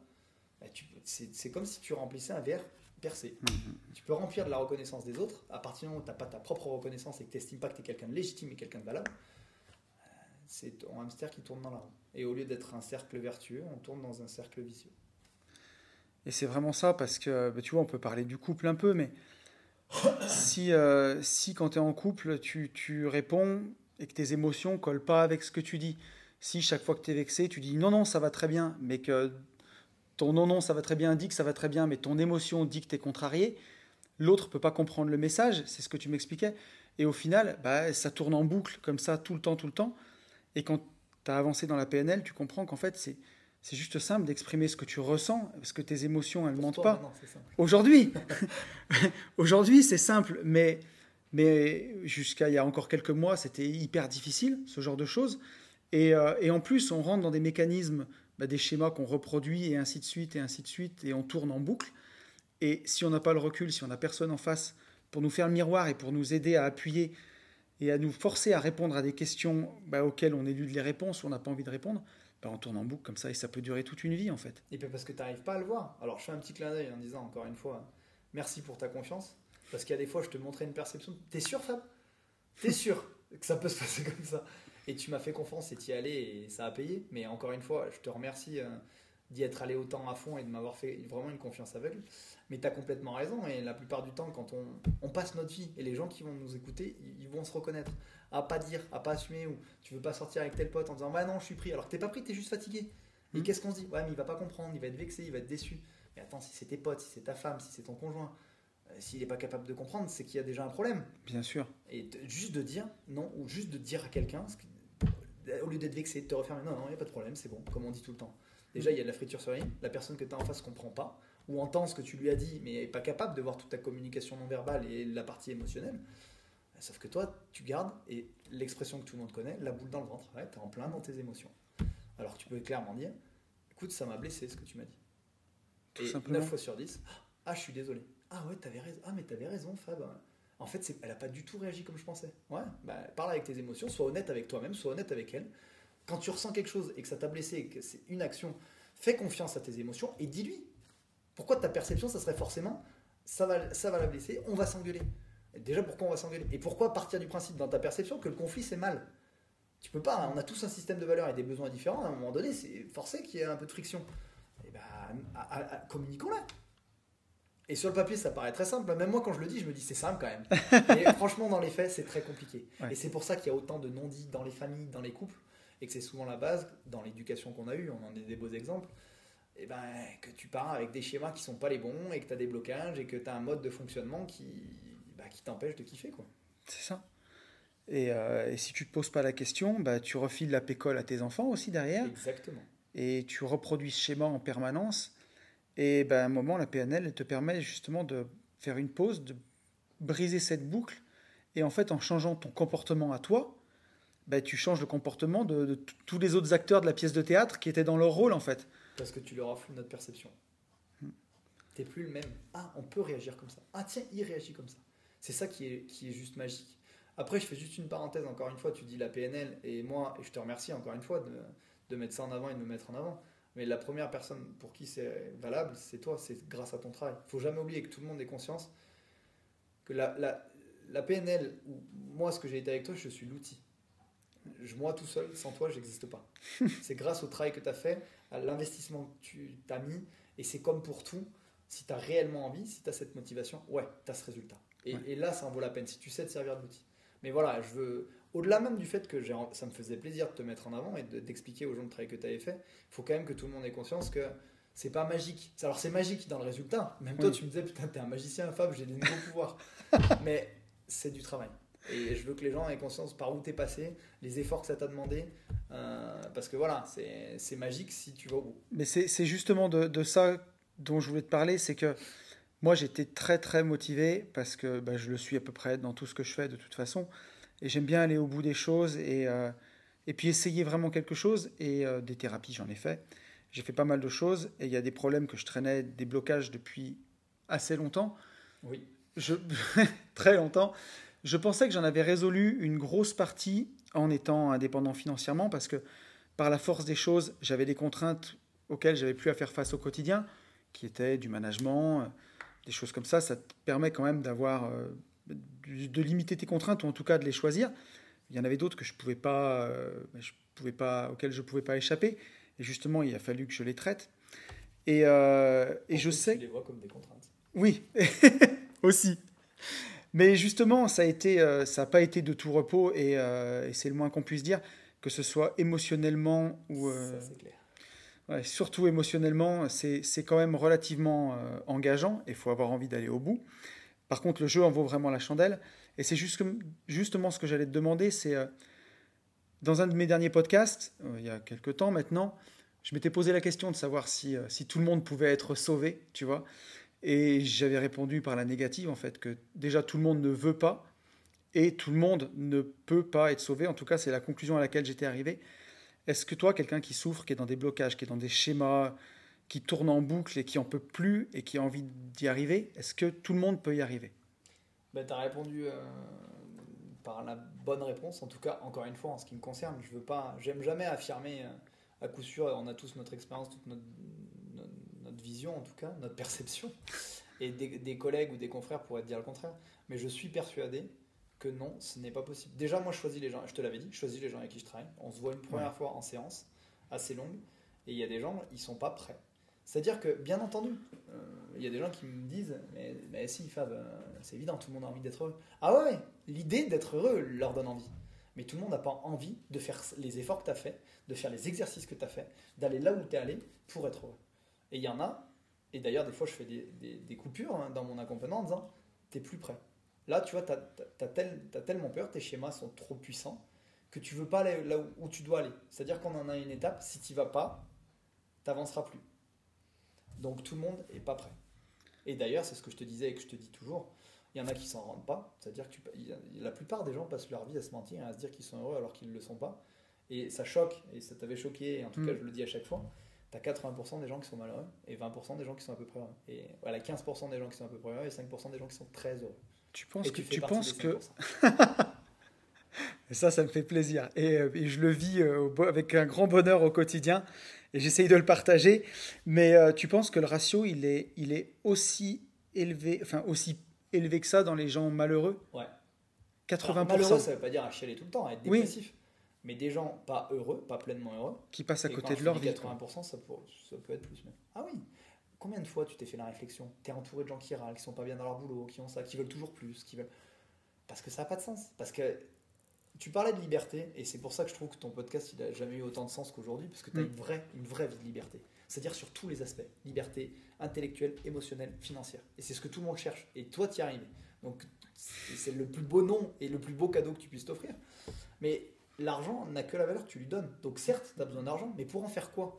Speaker 2: bah, c'est comme si tu remplissais un verre percer. Mhm. Tu peux remplir de la reconnaissance des autres. À partir du moment où tu n'as pas ta propre reconnaissance et que tu n'estimes pas que tu es quelqu'un de légitime et quelqu'un de valable, euh, c'est ton hamster qui tourne dans la roue. Et au lieu d'être un cercle vertueux, on tourne dans un cercle vicieux.
Speaker 1: Et c'est vraiment ça, parce que bah, tu vois, on peut parler du couple un peu, mais si, euh, si quand tu es en couple, tu, tu, réponds et que tes émotions collent pas avec ce que tu dis, si chaque fois que tu es vexé, tu dis non, non, ça va très bien, mais que ton non, non, ça va très bien, dit que ça va très bien, mais ton émotion dit que tu es contrarié, l'autre peut pas comprendre le message, c'est ce que tu m'expliquais. Et au final, bah, ça tourne en boucle comme ça tout le temps, tout le temps. Et quand tu as avancé dans la PNL, tu comprends qu'en fait, c'est, c'est juste simple d'exprimer ce que tu ressens, parce que tes émotions, elles ne mentent pas. Aujourd'hui, [LAUGHS] [LAUGHS] aujourd'hui, c'est simple, mais, mais jusqu'à il y a encore quelques mois, c'était hyper difficile, ce genre de choses. Et, euh, et en plus, on rentre dans des mécanismes bah, des schémas qu'on reproduit et ainsi de suite et ainsi de suite et on tourne en boucle. Et si on n'a pas le recul, si on n'a personne en face pour nous faire le miroir et pour nous aider à appuyer et à nous forcer à répondre à des questions bah, auxquelles on élude les réponses on n'a pas envie de répondre, bah, on tourne en boucle comme ça et ça peut durer toute une vie en fait.
Speaker 2: Et puis parce que tu n'arrives pas à le voir. Alors je fais un petit clin d'œil en disant encore une fois, merci pour ta confiance. Parce qu'il y a des fois, je te montrais une perception. T'es sûr, Fab? T'es sûr que ça peut se passer comme ça? Et tu m'as fait confiance et t'y allais et ça a payé. Mais encore une fois, je te remercie euh, d'y être allé autant à fond et de m'avoir fait vraiment une confiance aveugle. Mais tu as complètement raison. Et la plupart du temps, quand on, on, passe notre vie et les gens qui vont nous écouter, ils vont se reconnaître. À pas dire, à pas assumer ou tu veux pas sortir avec tel pote en disant Bah non, je suis pris. Alors que t'es pas pris, t'es juste fatigué. Et mmh. qu'est-ce qu'on se dit? Ouais, mais il va pas comprendre, il va être vexé, il va être déçu. Mais attends, si c'est tes potes, si c'est ta femme, si c'est ton conjoint, s'il n'est pas capable de comprendre, c'est qu'il y a déjà un problème.
Speaker 1: Bien sûr.
Speaker 2: Et juste de dire non, ou juste de dire à quelqu'un, au lieu d'être vexé, de te refermer, non, non, il n'y a pas de problème, c'est bon, comme on dit tout le temps. Déjà, il y a de la friture sur ligne, la personne que tu as en face ne comprend pas, ou entend ce que tu lui as dit, mais n'est pas capable de voir toute ta communication non verbale et la partie émotionnelle. Sauf que toi, tu gardes, et l'expression que tout le monde connaît, la boule dans le ventre, ouais, tu es en plein dans tes émotions. Alors tu peux clairement dire, écoute, ça m'a blessé ce que tu m'as dit. Tout et 9 fois sur 10, ah, je suis désolé. Ah ouais, t'avais raison. Ah, mais t'avais raison, Fab. En fait, elle a pas du tout réagi comme je pensais. Ouais, bah, parle avec tes émotions, sois honnête avec toi-même, sois honnête avec elle. Quand tu ressens quelque chose et que ça t'a blessé et que c'est une action, fais confiance à tes émotions et dis-lui. Pourquoi ta perception, ça serait forcément ça va, ça va la blesser, on va s'engueuler. Déjà, pourquoi on va s'engueuler? Et pourquoi partir du principe dans ta perception que le conflit c'est mal? Tu peux pas, hein. on a tous un système de valeurs et des besoins différents. À un moment donné, c'est forcé qu'il y ait un peu de friction. Et ben, communiquons-la. Et sur le papier, ça paraît très simple. Même moi, quand je le dis, je me dis c'est simple quand même. [LAUGHS] Et franchement, dans les faits, c'est très compliqué. Et c'est pour ça qu'il y a autant de non-dits dans les familles, dans les couples, et que c'est souvent la base, dans l'éducation qu'on a eue, on en a des beaux exemples, et ben, que tu pars avec des schémas qui sont pas les bons, et que tu as des blocages, et que tu as un mode de fonctionnement qui, bah, qui t'empêche de kiffer. quoi.
Speaker 1: C'est ça. Et, euh, et, si tu te poses pas la question, bah, tu refiles la pécole à tes enfants aussi derrière.
Speaker 2: Exactement.
Speaker 1: Et tu reproduis ce schéma en permanence. Et ben, à un moment, la PNL, elle te permet justement de faire une pause, de briser cette boucle. Et en fait, en changeant ton comportement à toi, ben, tu changes le comportement de, tous les autres acteurs de la pièce de théâtre qui étaient dans leur rôle, en fait.
Speaker 2: Parce que tu leur offres notre perception. Tu hmm. T'es plus le même. Ah, on peut réagir comme ça. Ah, tiens, il réagit comme ça. C'est ça qui est, qui est juste magique. Après, je fais juste une parenthèse, encore une fois, tu dis la PNL, et moi, et je te remercie encore une fois de, de mettre ça en avant et de me mettre en avant. Mais la première personne pour qui c'est valable, c'est toi, c'est grâce à ton travail. Il faut jamais oublier que tout le monde ait conscience que la, la, la PNL, ou moi, ce que j'ai été avec toi, je suis l'outil. Moi tout seul, sans toi, j'existe pas. [LAUGHS] c'est grâce au travail que tu as fait, à l'investissement que tu as mis, et c'est comme pour tout, si tu as réellement envie, si tu as cette motivation, ouais, tu as ce résultat. Et, et, là, ça en vaut la peine, si tu sais te servir de l'outil. Mais voilà, je veux, au-delà même du fait que ça me faisait plaisir de te mettre en avant et d'expliquer aux gens le travail que tu avais fait, il faut quand même que tout le monde ait conscience que c'est pas magique. Alors c'est magique dans le résultat. Même toi, tu me disais, putain, t'es un magicien, Fab, j'ai des nouveaux [LAUGHS] pouvoirs. Mais c'est du travail. Et je veux que les gens aient conscience par où t'es passé, les efforts que ça t'a demandé. Euh, parce que voilà, c'est magique si tu vas au bout.
Speaker 1: Mais c'est justement de, de, ça dont je voulais te parler, c'est que moi j'étais très très motivé parce que bah, je le suis à peu près dans tout ce que je fais de toute façon. Et j'aime bien aller au bout des choses et, euh, et puis essayer vraiment quelque chose. Et euh, des thérapies, j'en ai fait. J'ai fait pas mal de choses et il y a des problèmes que je traînais, des blocages depuis assez longtemps.
Speaker 2: Oui.
Speaker 1: Je, [LAUGHS] très longtemps. Je pensais que j'en avais résolu une grosse partie en étant indépendant financièrement parce que par la force des choses, j'avais des contraintes auxquelles j'avais plus à faire face au quotidien, qui étaient du management, euh, des choses comme ça. Ça te permet quand même d'avoir de limiter tes contraintes ou en tout cas de les choisir. Il y en avait d'autres que je pouvais pas, euh, je pouvais pas, auxquelles je pouvais pas échapper. Et justement, il a fallu que je les traite. Et, euh, et je sais.
Speaker 2: Tu les vois comme des contraintes.
Speaker 1: Oui, [LAUGHS] aussi. Mais justement, ça a été, euh, ça n'a pas été de tout repos et, et c'est le moins qu'on puisse dire, que ce soit émotionnellement ou.
Speaker 2: ça, c'est clair.
Speaker 1: Ouais, surtout émotionnellement, c'est quand même relativement engageant et il faut avoir envie d'aller au bout. Par contre, le jeu en vaut vraiment la chandelle. Et c'est juste, justement ce que j'allais te demander, c'est euh, dans un de mes derniers podcasts, euh, il y a quelques temps maintenant, je m'étais posé la question de savoir si, euh, si tout le monde pouvait être sauvé, tu vois. Et j'avais répondu par la négative, en fait, que déjà tout le monde ne veut pas et tout le monde ne peut pas être sauvé. En tout cas, c'est la conclusion à laquelle j'étais arrivé. Est-ce que toi, quelqu'un qui souffre, qui est dans des blocages, qui est dans des schémas, qui tourne en boucle et qui en peut plus et qui a envie d'y arriver, est-ce que tout le monde peut y arriver?
Speaker 2: Ben, Tu as répondu euh, par la bonne réponse, en tout cas, encore une fois, en ce qui me concerne, je veux pas, j'aime jamais affirmer euh, à coup sûr, on a tous notre expérience, toute notre, notre, vision, en tout cas, notre perception. [LAUGHS] Et des, des collègues ou des confrères pourraient te dire le contraire. Mais je suis persuadé que non, ce n'est pas possible. Déjà, moi, je choisis les gens, je te l'avais dit, je choisis les gens avec qui je travaille. On se voit une première
Speaker 1: Ouais.
Speaker 2: fois en séance, assez longue, et il y a des gens, ils sont pas prêts. C'est-à-dire que, bien entendu, euh, il y a des gens qui me disent, mais, si, Fab, euh, c'est évident, tout le monde a envie d'être heureux. Ah ouais, l'idée d'être heureux leur donne envie. Mais tout le monde n'a pas envie de faire les efforts que tu as fait, de faire les exercices que tu as fait, d'aller là où tu allé pour être heureux. Et il y en a, et d'ailleurs, des fois, je fais des, coupures hein, dans mon accompagnement en disant, t'es plus prêt. Là, tu vois, tu as, tellement peur, tes schémas sont trop puissants, que tu veux pas aller là où, où tu dois aller. C'est-à-dire qu'on en a une étape, si tu vas pas, tu n'avanceras plus. Donc tout le monde est pas prêt. Et d'ailleurs, c'est ce que je te disais et que je te dis toujours, il y en a qui s'en rendent pas. C'est-à-dire que tu- la plupart des gens passent leur vie à se mentir et à se dire qu'ils sont heureux alors qu'ils ne le sont pas. Et ça choque, et ça t'avait choqué, et en tout
Speaker 1: Mm.
Speaker 2: cas, je le dis à chaque fois. Tu as 80% des gens qui sont malheureux et 20% des gens qui sont à peu près heureux. Et voilà, 15% des gens qui sont à peu près heureux et 5% des gens qui sont très heureux.
Speaker 1: Tu penses
Speaker 2: et
Speaker 1: que
Speaker 2: tu
Speaker 1: penses que
Speaker 2: 5%.
Speaker 1: Et [LAUGHS] ça, ça me fait plaisir. Et, euh, et je le vis euh, avec un grand bonheur au quotidien. Et j'essaye de le partager. Mais euh, tu penses que le ratio, il est, il est aussi élevé, enfin aussi élevé que ça dans les gens malheureux?
Speaker 2: Ouais.
Speaker 1: 80%
Speaker 2: Alors, malheureux, ça veut pas dire à chialer tout le temps, à être
Speaker 1: Oui.
Speaker 2: dépressif. Mais des gens pas heureux, pas pleinement heureux.
Speaker 1: qui passent à côté de leur vie. quoi.
Speaker 2: 80%, ça peut, ça peut être plus même. Ah oui Combien de fois tu t'es fait la réflexion? Tu es entouré de gens qui râlent, qui sont pas bien dans leur boulot, qui ont ça, qui veulent toujours plus, qui veulent. Parce que ça n'a pas de sens. Parce que tu parlais de liberté, et c'est pour ça que je trouve que ton podcast il a jamais eu autant de sens qu'aujourd'hui, parce que tu as
Speaker 1: Mm.
Speaker 2: une, vraie, une vraie vie de liberté. C'est-à-dire sur tous les aspects. Liberté intellectuelle, émotionnelle, financière. Et c'est ce que tout le monde cherche. Et toi, tu y arrives. Donc c'est le plus beau nom et le plus beau cadeau que tu puisses t'offrir. Mais l'argent n'a que la valeur que tu lui donnes. Donc certes, tu as besoin d'argent, mais pour en faire quoi?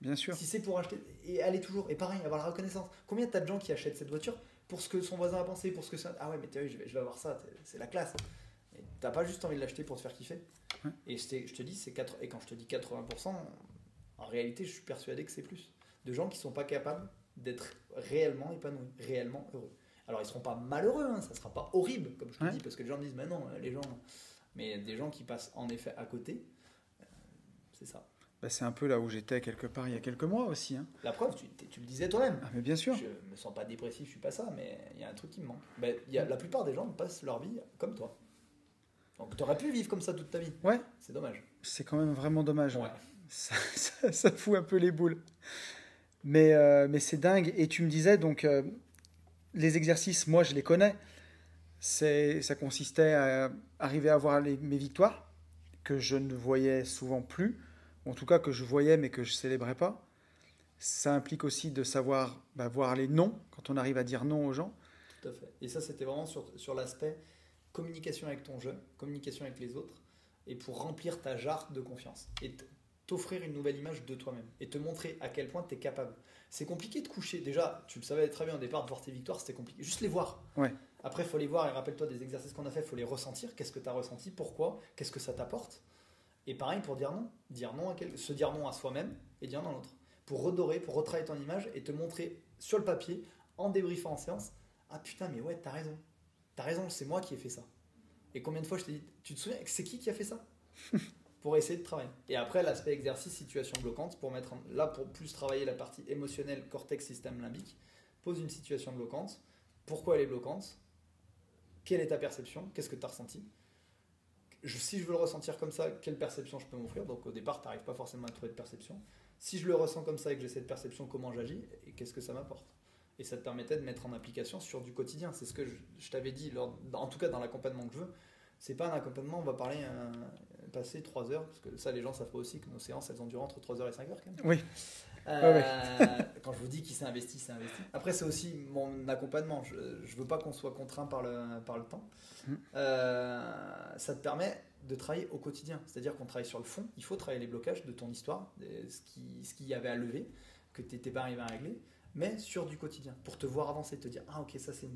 Speaker 1: Bien sûr.
Speaker 2: si c'est pour acheter et aller toujours et pareil avoir la reconnaissance combien t'as de gens qui achètent cette voiture? Pour ce que son voisin a pensé pour ce que ça ah ouais mais t'as vu je vais, je vais avoir ça c'est- la classe t'as pas juste envie de l'acheter pour te faire kiffer
Speaker 1: Ouais.
Speaker 2: et je, te dis c'est 4 et quand je te dis 80% en réalité je suis persuadé que c'est plus de gens qui sont pas capables d'être réellement épanouis réellement heureux alors ils seront pas malheureux hein, ça sera pas horrible comme je te
Speaker 1: Ouais.
Speaker 2: dis parce que les gens me disent mais non les gens mais des gens qui passent en effet à côté euh, c'est ça
Speaker 1: Bah, c'est un peu là où j'étais quelque part il y a quelques mois aussi. hein.
Speaker 2: la preuve tu, tu le disais toi-même
Speaker 1: Ah, mais bien sûr.
Speaker 2: Je me sens pas dépressif, je suis pas ça, mais il y a un truc qui me manque. Il y a, la plupart des gens passent leur vie comme toi. Donc tu aurais pu vivre comme ça toute ta vie.
Speaker 1: Ouais.
Speaker 2: C'est dommage.
Speaker 1: C'est quand même vraiment dommage.
Speaker 2: Ouais.
Speaker 1: Ça, [LAUGHS] ça- ça fout un peu les boules. Mais, euh, mais c'est dingue. Et tu me disais, donc, euh, les exercices, moi, je les connais. C'est, ça consistait à arriver à voir les- mes victoires, que je ne voyais souvent plus, en tout cas que je voyais mais que je célébrais pas. Ça implique aussi de savoir bah, voir les noms, quand on arrive à dire non aux gens.
Speaker 2: Tout à fait. Et ça, c'était vraiment sur, sur l'aspect communication avec ton jeu, communication avec les autres, et pour remplir ta jarre de confiance. Et t'offrir une nouvelle image de toi-même. Et te montrer à quel point tu es capable. C'est compliqué de coucher. Déjà, tu le savais très bien au départ, de voir tes victoires, c'était compliqué. Juste les voir.
Speaker 1: Ouais.
Speaker 2: Après, il faut les voir et rappelle-toi des exercices qu'on a fait, il faut les ressentir. Qu'est-ce que tu as ressenti? Pourquoi? Qu'est-ce que ça t'apporte? Et pareil pour dire non. Dire non à quel... Se dire non à soi-même et dire non à l'autre. Pour redorer, pour retravailler ton image et te montrer sur le papier, en débriefant en séance, ah putain, mais ouais, t'as raison. T'as raison, c'est moi qui ai fait ça. Et combien de fois je t'ai dit, tu te souviens, c'est qui qui a fait ça [LAUGHS] Pour essayer de travailler. Et après, l'aspect exercice, situation bloquante, pour mettre en- là, pour plus travailler la partie émotionnelle, cortex, système limbique, pose une situation bloquante. Pourquoi elle est bloquante? Quelle est ta perception? Qu'est-ce que tu as ressenti Si je veux le ressentir comme ça, quelle perception je peux m'offrir? Donc au départ, tu pas forcément à trouver de perception. Si je le ressens comme ça et que j'ai cette perception, comment j'agis? Et qu'est-ce que ça m'apporte? Et ça te permettait de mettre en application sur du quotidien. C'est ce que je, je t'avais dit, lors, en tout cas dans l'accompagnement que je veux. C'est pas un accompagnement, on va parler, euh, passer 3 heures, parce que ça les gens savent pas aussi que nos séances elles ont duré entre 3 heures et 5 heures quand même.
Speaker 1: Oui.
Speaker 2: Euh, [LAUGHS] quand je vous dis qu'il s'est investi, c'est investi. Après, c'est aussi mon accompagnement. Je ne veux pas qu'on soit contraint par le, par le temps.
Speaker 1: Mm.
Speaker 2: Euh, ça te permet de travailler au quotidien. C'est-à-dire qu'on travaille sur le fond. Il faut travailler les blocages de ton histoire, ce qu'il ce qu'il y avait à lever, que tu n'étais pas arrivé à régler, mais sur du quotidien, pour te voir avancer, te dire Ah, ok, ça c'est.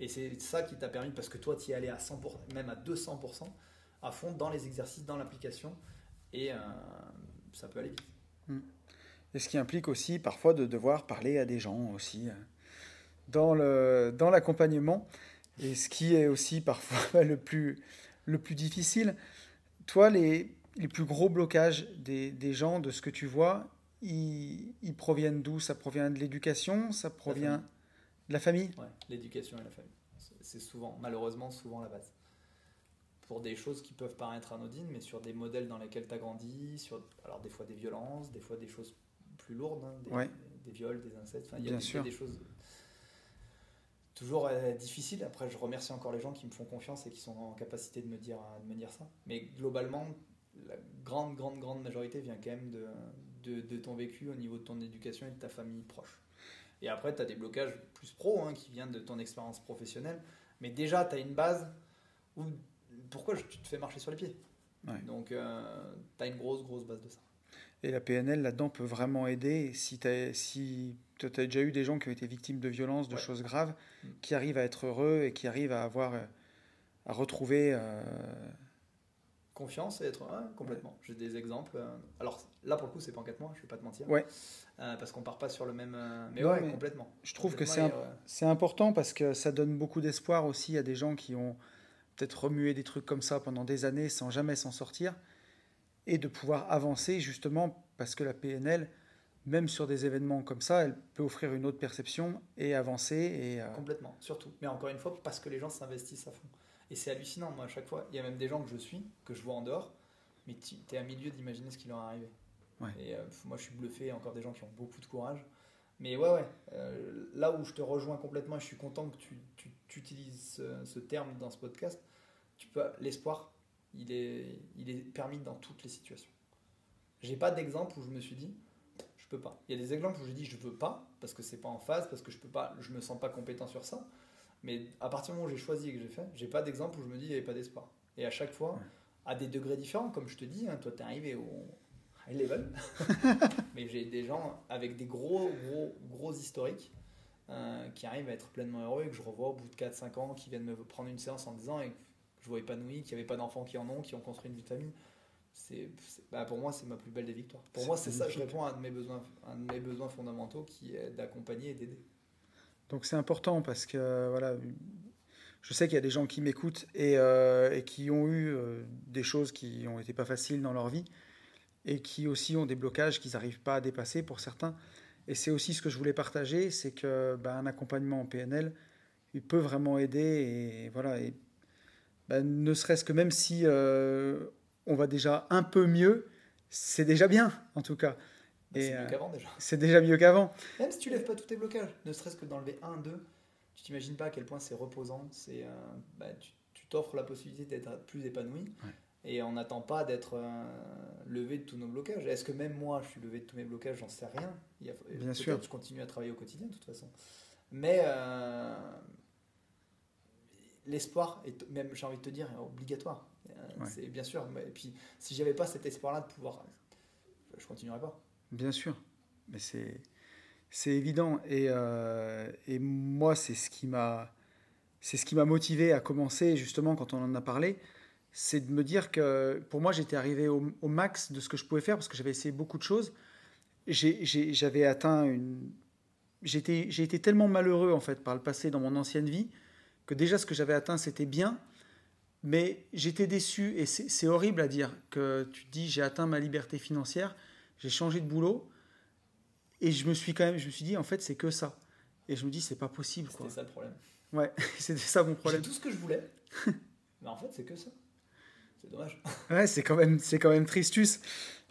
Speaker 2: Et c'est ça qui t'a permis, parce que toi, tu y allais à 100%, même à 200%, à fond dans les exercices, dans l'application, et euh, ça peut aller vite.
Speaker 1: Et ce qui implique aussi parfois de devoir parler à des gens aussi euh, dans le dans l'accompagnement. Et ce qui est aussi parfois [LAUGHS] le plus, le plus difficile. Toi, les, les plus gros blocages des, des gens, de ce que tu vois, ils, ils proviennent d'où? Ça provient de l'éducation? Ça provient La famille?
Speaker 2: Ouais, l'éducation et la famille. C'est- souvent, malheureusement, souvent la base. Pour des choses qui peuvent paraître anodines, mais sur des modèles dans lesquels tu as grandi, sur alors des fois des violences, des fois des choses plus lourdes, hein, des,
Speaker 1: Ouais.
Speaker 2: des viols, des incestes, il y a
Speaker 1: Bien
Speaker 2: des,
Speaker 1: sûr.
Speaker 2: des choses toujours euh, difficiles. Après, je remercie encore les gens qui me font confiance et qui sont en capacité de me dire, de me dire ça. Mais globalement, la grande, grande, grande majorité vient quand même de, de, de ton vécu au niveau de ton éducation et de ta famille proche. Et après, tu as des blocages plus pro hein, qui viennent de ton expérience professionnelle. Mais déjà, tu as une base où pourquoi tu te fais marcher sur les pieds?
Speaker 1: Ouais.
Speaker 2: Donc, tu as une grosse, grosse base de ça.
Speaker 1: Et la PNL là-dedans peut vraiment aider si tu si as déjà eu des gens qui ont été victimes de violences, de
Speaker 2: Ouais.
Speaker 1: choses graves,
Speaker 2: Mm.
Speaker 1: qui arrivent à être heureux et qui arrivent à avoir euh, à retrouver euh,
Speaker 2: Confiance et être. ouais, complètement. J'ai des exemples. euh, Alors là, pour le coup, c'est pas en 4 mois, je vais pas te mentir.
Speaker 1: Ouais.
Speaker 2: Euh, parce qu'on part pas sur le même. euh, Mais ouais,
Speaker 1: mais
Speaker 2: complètement.
Speaker 1: je trouve que c'est un- important parce que ça donne beaucoup d'espoir aussi à des gens qui ont peut-être remué des trucs comme ça pendant des années sans jamais s'en sortir et de pouvoir avancer justement parce que la PNL même sur des événements comme ça elle peut offrir une autre perception et avancer et euh,
Speaker 2: Complètement, surtout. Mais encore une fois, parce que les gens s'investissent à fond. Et c'est hallucinant, moi, à chaque fois. Il y a même des gens que je suis, que je vois en dehors, mais tu es à milieu d'imaginer ce qui leur est arrivé.
Speaker 1: Ouais.
Speaker 2: Et euh, moi, je suis bluffé, il y a encore des gens qui ont beaucoup de courage. Mais ouais, ouais, euh, là où je te rejoins complètement, et je suis content que tu, tu- tu utilises ce, ce terme dans ce podcast, tu peux, l'espoir, il est, il est permis dans toutes les situations. J'ai pas d'exemple où je me suis dit, je peux pas. Il y a des exemples où j'ai dit, je veux pas, parce que c'est pas en phase, parce que je peux pas, je me sens pas compétent sur ça. Mais à partir du moment où j'ai choisi et que j'ai fait, j'ai pas d'exemple où je me dis, il n'y avait pas d'espoir. Et à chaque fois,
Speaker 1: Ouais.
Speaker 2: à des degrés différents, comme je te dis, hein, toi, tu es arrivé au high level. [LAUGHS] Mais j'ai des gens avec des gros, gros, gros historiques euh, qui arrivent à être pleinement heureux et que je revois au bout de 4-5 ans, qui viennent me prendre une séance en disant et que je vois épanoui, qu'il n'y avait pas d'enfants qui en ont, qui ont construit une vie de famille. C'est, bah, pour moi, c'est ma plus belle des victoires. Pour moi, c'est ça, je réponds à un de mes besoins, un de mes besoins fondamentaux qui est d'accompagner et d'aider.
Speaker 1: Donc c'est important parce que voilà, je sais qu'il y a des gens qui m'écoutent et, euh, qui ont eu euh, des choses qui ont été pas faciles dans leur vie et qui aussi ont des blocages qu'ils n'arrivent pas à dépasser pour certains. Et c'est aussi ce que je voulais partager, c'est que bah, un accompagnement en PNL, il peut vraiment aider et voilà. Bah, ne serait-ce que même si euh, on va déjà un peu mieux, c'est déjà bien en tout cas.
Speaker 2: C'est
Speaker 1: euh,
Speaker 2: mieux qu'avant déjà.
Speaker 1: C'est déjà mieux qu'avant.
Speaker 2: Même si tu lèves pas tous tes blocages, ne serait-ce que d'enlever un, deux, tu t'imagines pas à quel point c'est reposant. C'est, euh, bah, tu, tu t'offres la possibilité d'être plus épanoui
Speaker 1: Ouais.
Speaker 2: et on n'attend pas d'être euh, levé de tous nos blocages. Est-ce que même moi je suis levé de tous mes blocages J'en sais rien. Il y a,
Speaker 1: Bien sûr.
Speaker 2: Je continue à travailler au quotidien de toute façon. Mais euh, l'espoir, est, même j'ai envie de te dire, est obligatoire. Euh,
Speaker 1: Ouais.
Speaker 2: C'est bien sûr. Mais, et puis si j'avais pas cet espoir-là de pouvoir, je continuerais pas.
Speaker 1: Bien sûr, mais c'est évident et, euh, moi c'est ce qui m'a motivé à commencer justement quand on en a parlé, c'est de me dire que pour moi j'étais arrivé au, max de ce que je pouvais faire parce que j'avais essayé beaucoup de choses. J'avais atteint une j'étais j'ai été tellement malheureux en fait par le passé dans mon ancienne vie que déjà ce que j'avais atteint c'était bien. Mais j'étais déçu et c'est horrible à dire que tu te dis j'ai atteint ma liberté financière, j'ai changé de boulot et je me suis quand même, je me suis dit en fait c'est que ça. Et je me dis c'est pas possible quoi.
Speaker 2: C'était ça le problème.
Speaker 1: Ouais, [LAUGHS] c'était ça mon problème.
Speaker 2: tout ce que je voulais. [LAUGHS] mais en fait, c'est que ça. C'est dommage. [LAUGHS]
Speaker 1: Ouais, c'est quand même, c'est quand même tristus.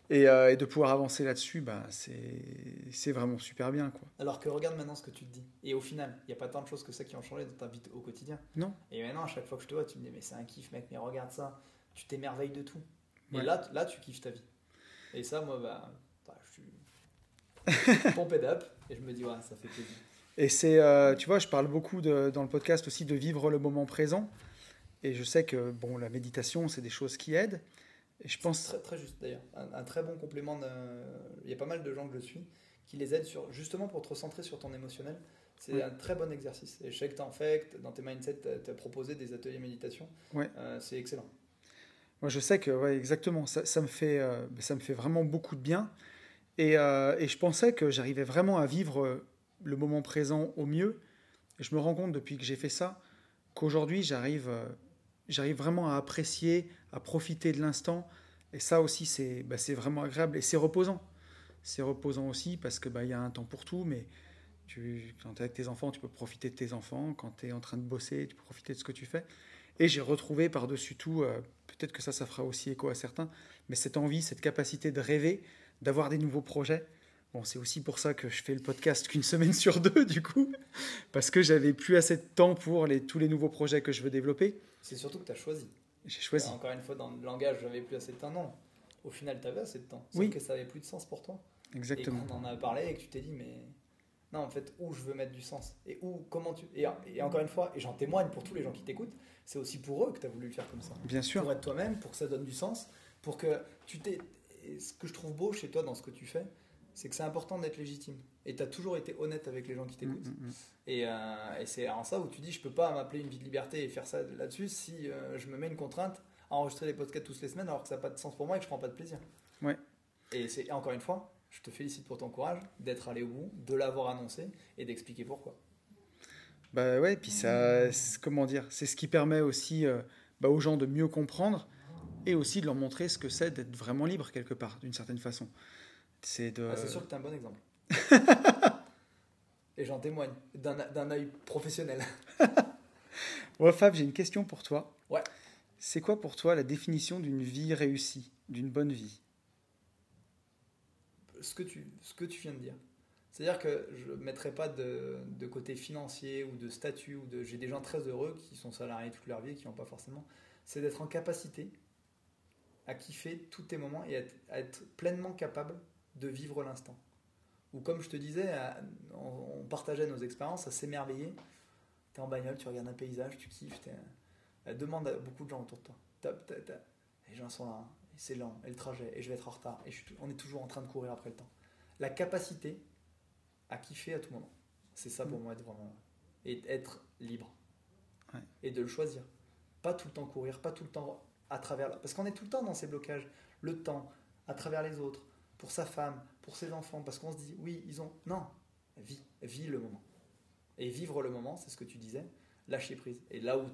Speaker 1: Et, euh, et de pouvoir avancer là-dessus, bah c'est, c'est vraiment super bien quoi.
Speaker 2: Alors que regarde maintenant ce que tu te dis. Et au final, il n'y a pas tant de choses que ça qui ont changé dans ta vie au quotidien.
Speaker 1: Non.
Speaker 2: Et maintenant, à chaque fois que je te vois, tu me dis, mais c'est un kiff, mec, mais regarde ça. Tu t'émerveilles de tout. Et
Speaker 1: Ouais.
Speaker 2: là, là, tu kiffes ta vie. Et ça, moi, bah, bah, je suis [LAUGHS] pompé up. Et je me dis, ouais, ça fait plaisir.
Speaker 1: Et c'est, euh, tu vois, je parle beaucoup de- dans le podcast aussi de vivre le moment présent. Et je sais que bon, la méditation, c'est des choses qui aident. Et je pense,
Speaker 2: Très, très juste d'ailleurs. Un, un très bon complément. Il y a pas mal de gens que je suis qui les aident sur, justement pour te recentrer sur ton émotionnel. C'est un très bon exercice. Et je sais que tu en fais, dans tes mindsets, tu as proposé des ateliers méditation. Euh, c'est excellent.
Speaker 1: Moi, je sais que, ouais, exactement, ça, me fait, euh, ça me fait vraiment beaucoup de bien. Et, euh, je pensais que j'arrivais vraiment à vivre euh, le moment présent au mieux. Je me rends compte depuis que j'ai fait ça qu'aujourd'hui, j'arrive, j'arrive vraiment à apprécier, à profiter de l'instant. Et ça aussi, c'est, bah, vraiment agréable et c'est reposant. C'est reposant aussi parce que bah, y a un temps pour tout, mais quand tu es avec tes enfants, tu peux profiter de tes enfants. Quand tu es en train de bosser, tu peux profiter de ce que tu fais. Et j'ai retrouvé par-dessus tout, euh, peut-être que ça, ça fera aussi écho à certains, mais cette envie, cette capacité de rêver, d'avoir des nouveaux projets. Bon, c'est aussi pour ça que je fais le podcast qu'une [LAUGHS] semaine sur deux, du coup, parce que j'avais plus assez de temps pour les, tous les nouveaux projets que je veux développer.
Speaker 2: C'est surtout que tu as choisi.
Speaker 1: J'ai choisi.
Speaker 2: Encore une fois, dans le langage, j'avais plus assez de temps. Non, au final, tu avais assez de temps. Sauf que ça avait plus de sens pour toi.
Speaker 1: Exactement.
Speaker 2: Et qu'on en a parlé et que tu t'es dit, mais non, en fait, où je veux mettre du sens et où, comment tu. Et, et encore une fois, et j'en témoigne pour tous les gens qui t'écoutent, c'est aussi pour eux que tu as voulu le faire comme ça.
Speaker 1: Bien sûr.
Speaker 2: Pour être toi-même, pour que ça donne du sens, pour que tu t'es. Ce que je trouve beau chez toi dans ce que tu fais, c'est que c'est important d'être légitime. Et tu as toujours été honnête avec les gens qui t'écoutent. Mm, mm, mm. Et, euh, et c'est en ça où tu dis, je peux pas m'appeler une vie de liberté et faire ça là-dessus si euh, je me mets une contrainte à enregistrer des podcasts toutes les semaines alors que ça n'a pas de sens pour moi et que je prends pas de plaisir.
Speaker 1: Ouais.
Speaker 2: Et c'est encore une fois, je te félicite pour ton courage d'être allé au bout, de l'avoir annoncé et d'expliquer pourquoi.
Speaker 1: Bah ouais, puis ça, comment dire, c'est ce qui permet aussi euh, bah, aux gens de mieux comprendre et aussi de leur montrer ce que c'est d'être vraiment libre quelque part, d'une certaine façon.
Speaker 2: C'est de... ah, sûr que tu es un bon exemple. [LAUGHS] et j'en témoigne, d'un œil professionnel. [LAUGHS]
Speaker 1: ouais, Fab, j'ai une question pour toi.
Speaker 2: Ouais.
Speaker 1: C'est quoi pour toi la définition d'une vie réussie, d'une bonne vie?
Speaker 2: Ce que, tu, ce que tu viens de dire. C'est-à-dire que je ne mettrai pas de, de, côté financier ou de statut. ou de J'ai des gens très heureux qui sont salariés toute leur vie et qui n'ont pas forcément. C'est d'être en capacité à kiffer tous tes moments et à être, pleinement capable de vivre l'instant. Ou comme je te disais, on, partageait nos expériences, à s'émerveiller. Tu es en bagnole, tu regardes un paysage, tu kiffes. Demande à beaucoup de gens autour de toi. Les gens sont là, c'est lent, et le trajet, et je vais être en retard, et on est toujours en train de courir après le temps. La capacité à kiffer à tout moment. C'est ça pour mm. moi être vraiment. Et être libre. Et de le choisir. Pas tout le temps courir, pas tout le temps à travers. Parce qu'on est tout le temps dans ces blocages. Le temps, à travers les autres, pour sa femme, pour ses enfants. Parce qu'on se dit, oui, ils ont. Non, vis, vis le moment. Et vivre le moment, c'est ce que tu disais, lâcher prise. Et là où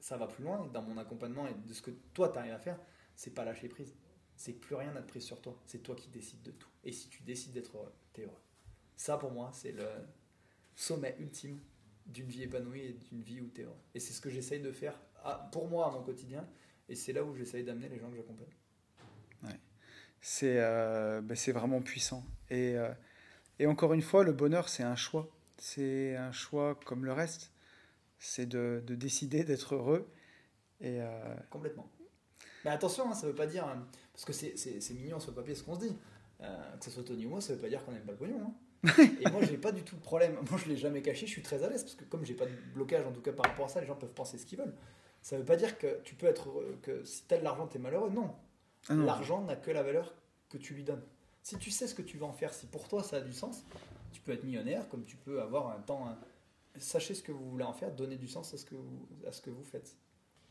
Speaker 2: ça va plus loin, dans mon accompagnement et de ce que toi tu arrives à faire, c'est pas lâcher prise. C'est que plus rien n'a de prise sur toi. C'est toi qui décides de tout. Et si tu décides d'être heureux, t'es heureux. Ça, pour moi, c'est le sommet ultime d'une vie épanouie et d'une vie où t'es heureux. Et c'est ce que j'essaye de faire pour moi à mon quotidien. Et c'est là où j'essaye d'amener les gens que j'accompagne.
Speaker 1: Ouais. C'est euh, ben, vraiment puissant. Et, euh, et encore une fois, le bonheur, c'est un choix. C'est un choix comme le reste. C'est de, de, décider d'être heureux. Et, euh,
Speaker 2: Complètement. Mais attention, hein, ça veut pas dire. Hein, parce que c'est mignon sur le papier ce qu'on se dit. Euh, que ce soit Tony ou moi, ça veut pas dire qu'on aime pas le pognon. Hein. [LAUGHS] et moi, j'ai pas du tout de problème. Moi, je l'ai jamais caché, je suis très à l'aise. Parce que comme j'ai pas de blocage, en tout cas par rapport à ça, les gens peuvent penser ce qu'ils veulent. Ça veut pas dire que tu peux être. que si t'as de l'argent, t'es malheureux. Non. Ah l'argent n'a que la valeur que tu lui donnes. Si tu sais ce que tu vas en faire, si pour toi ça a du sens, tu peux être millionnaire, comme tu peux avoir un temps. Sachez ce que vous voulez en faire, donnez du sens à ce que vous, à ce que vous faites.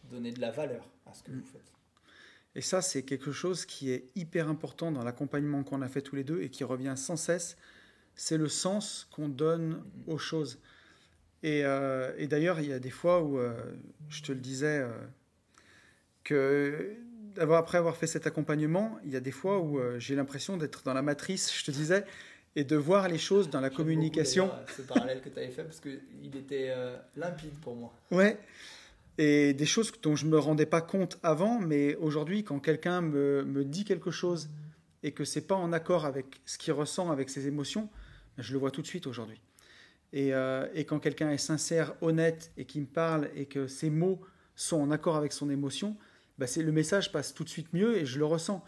Speaker 2: Donnez de la valeur à ce que mm. vous faites.
Speaker 1: Et ça, c'est quelque chose qui est hyper important dans l'accompagnement qu'on a fait tous les deux et qui revient sans cesse. C'est le sens qu'on donne aux choses. Et, euh, d'ailleurs, il y a des fois où, euh, je te le disais, euh, que après avoir fait cet accompagnement, il y a des fois où j'ai l'impression d'être dans la matrice, je te disais, et de voir les choses dans la communication.
Speaker 2: Ce parallèle que tu avais fait, parce qu'il était limpide pour moi.
Speaker 1: Ouais. Et des choses dont je ne me rendais pas compte avant, mais aujourd'hui, quand quelqu'un me, me, dit quelque chose et que c'est pas en accord avec ce qu'il ressent, avec ses émotions, ben, je le vois tout de suite aujourd'hui. Et, euh, quand quelqu'un est sincère, honnête et qui me parle et que ses mots sont en accord avec son émotion, ben le message passe tout de suite mieux et je le ressens.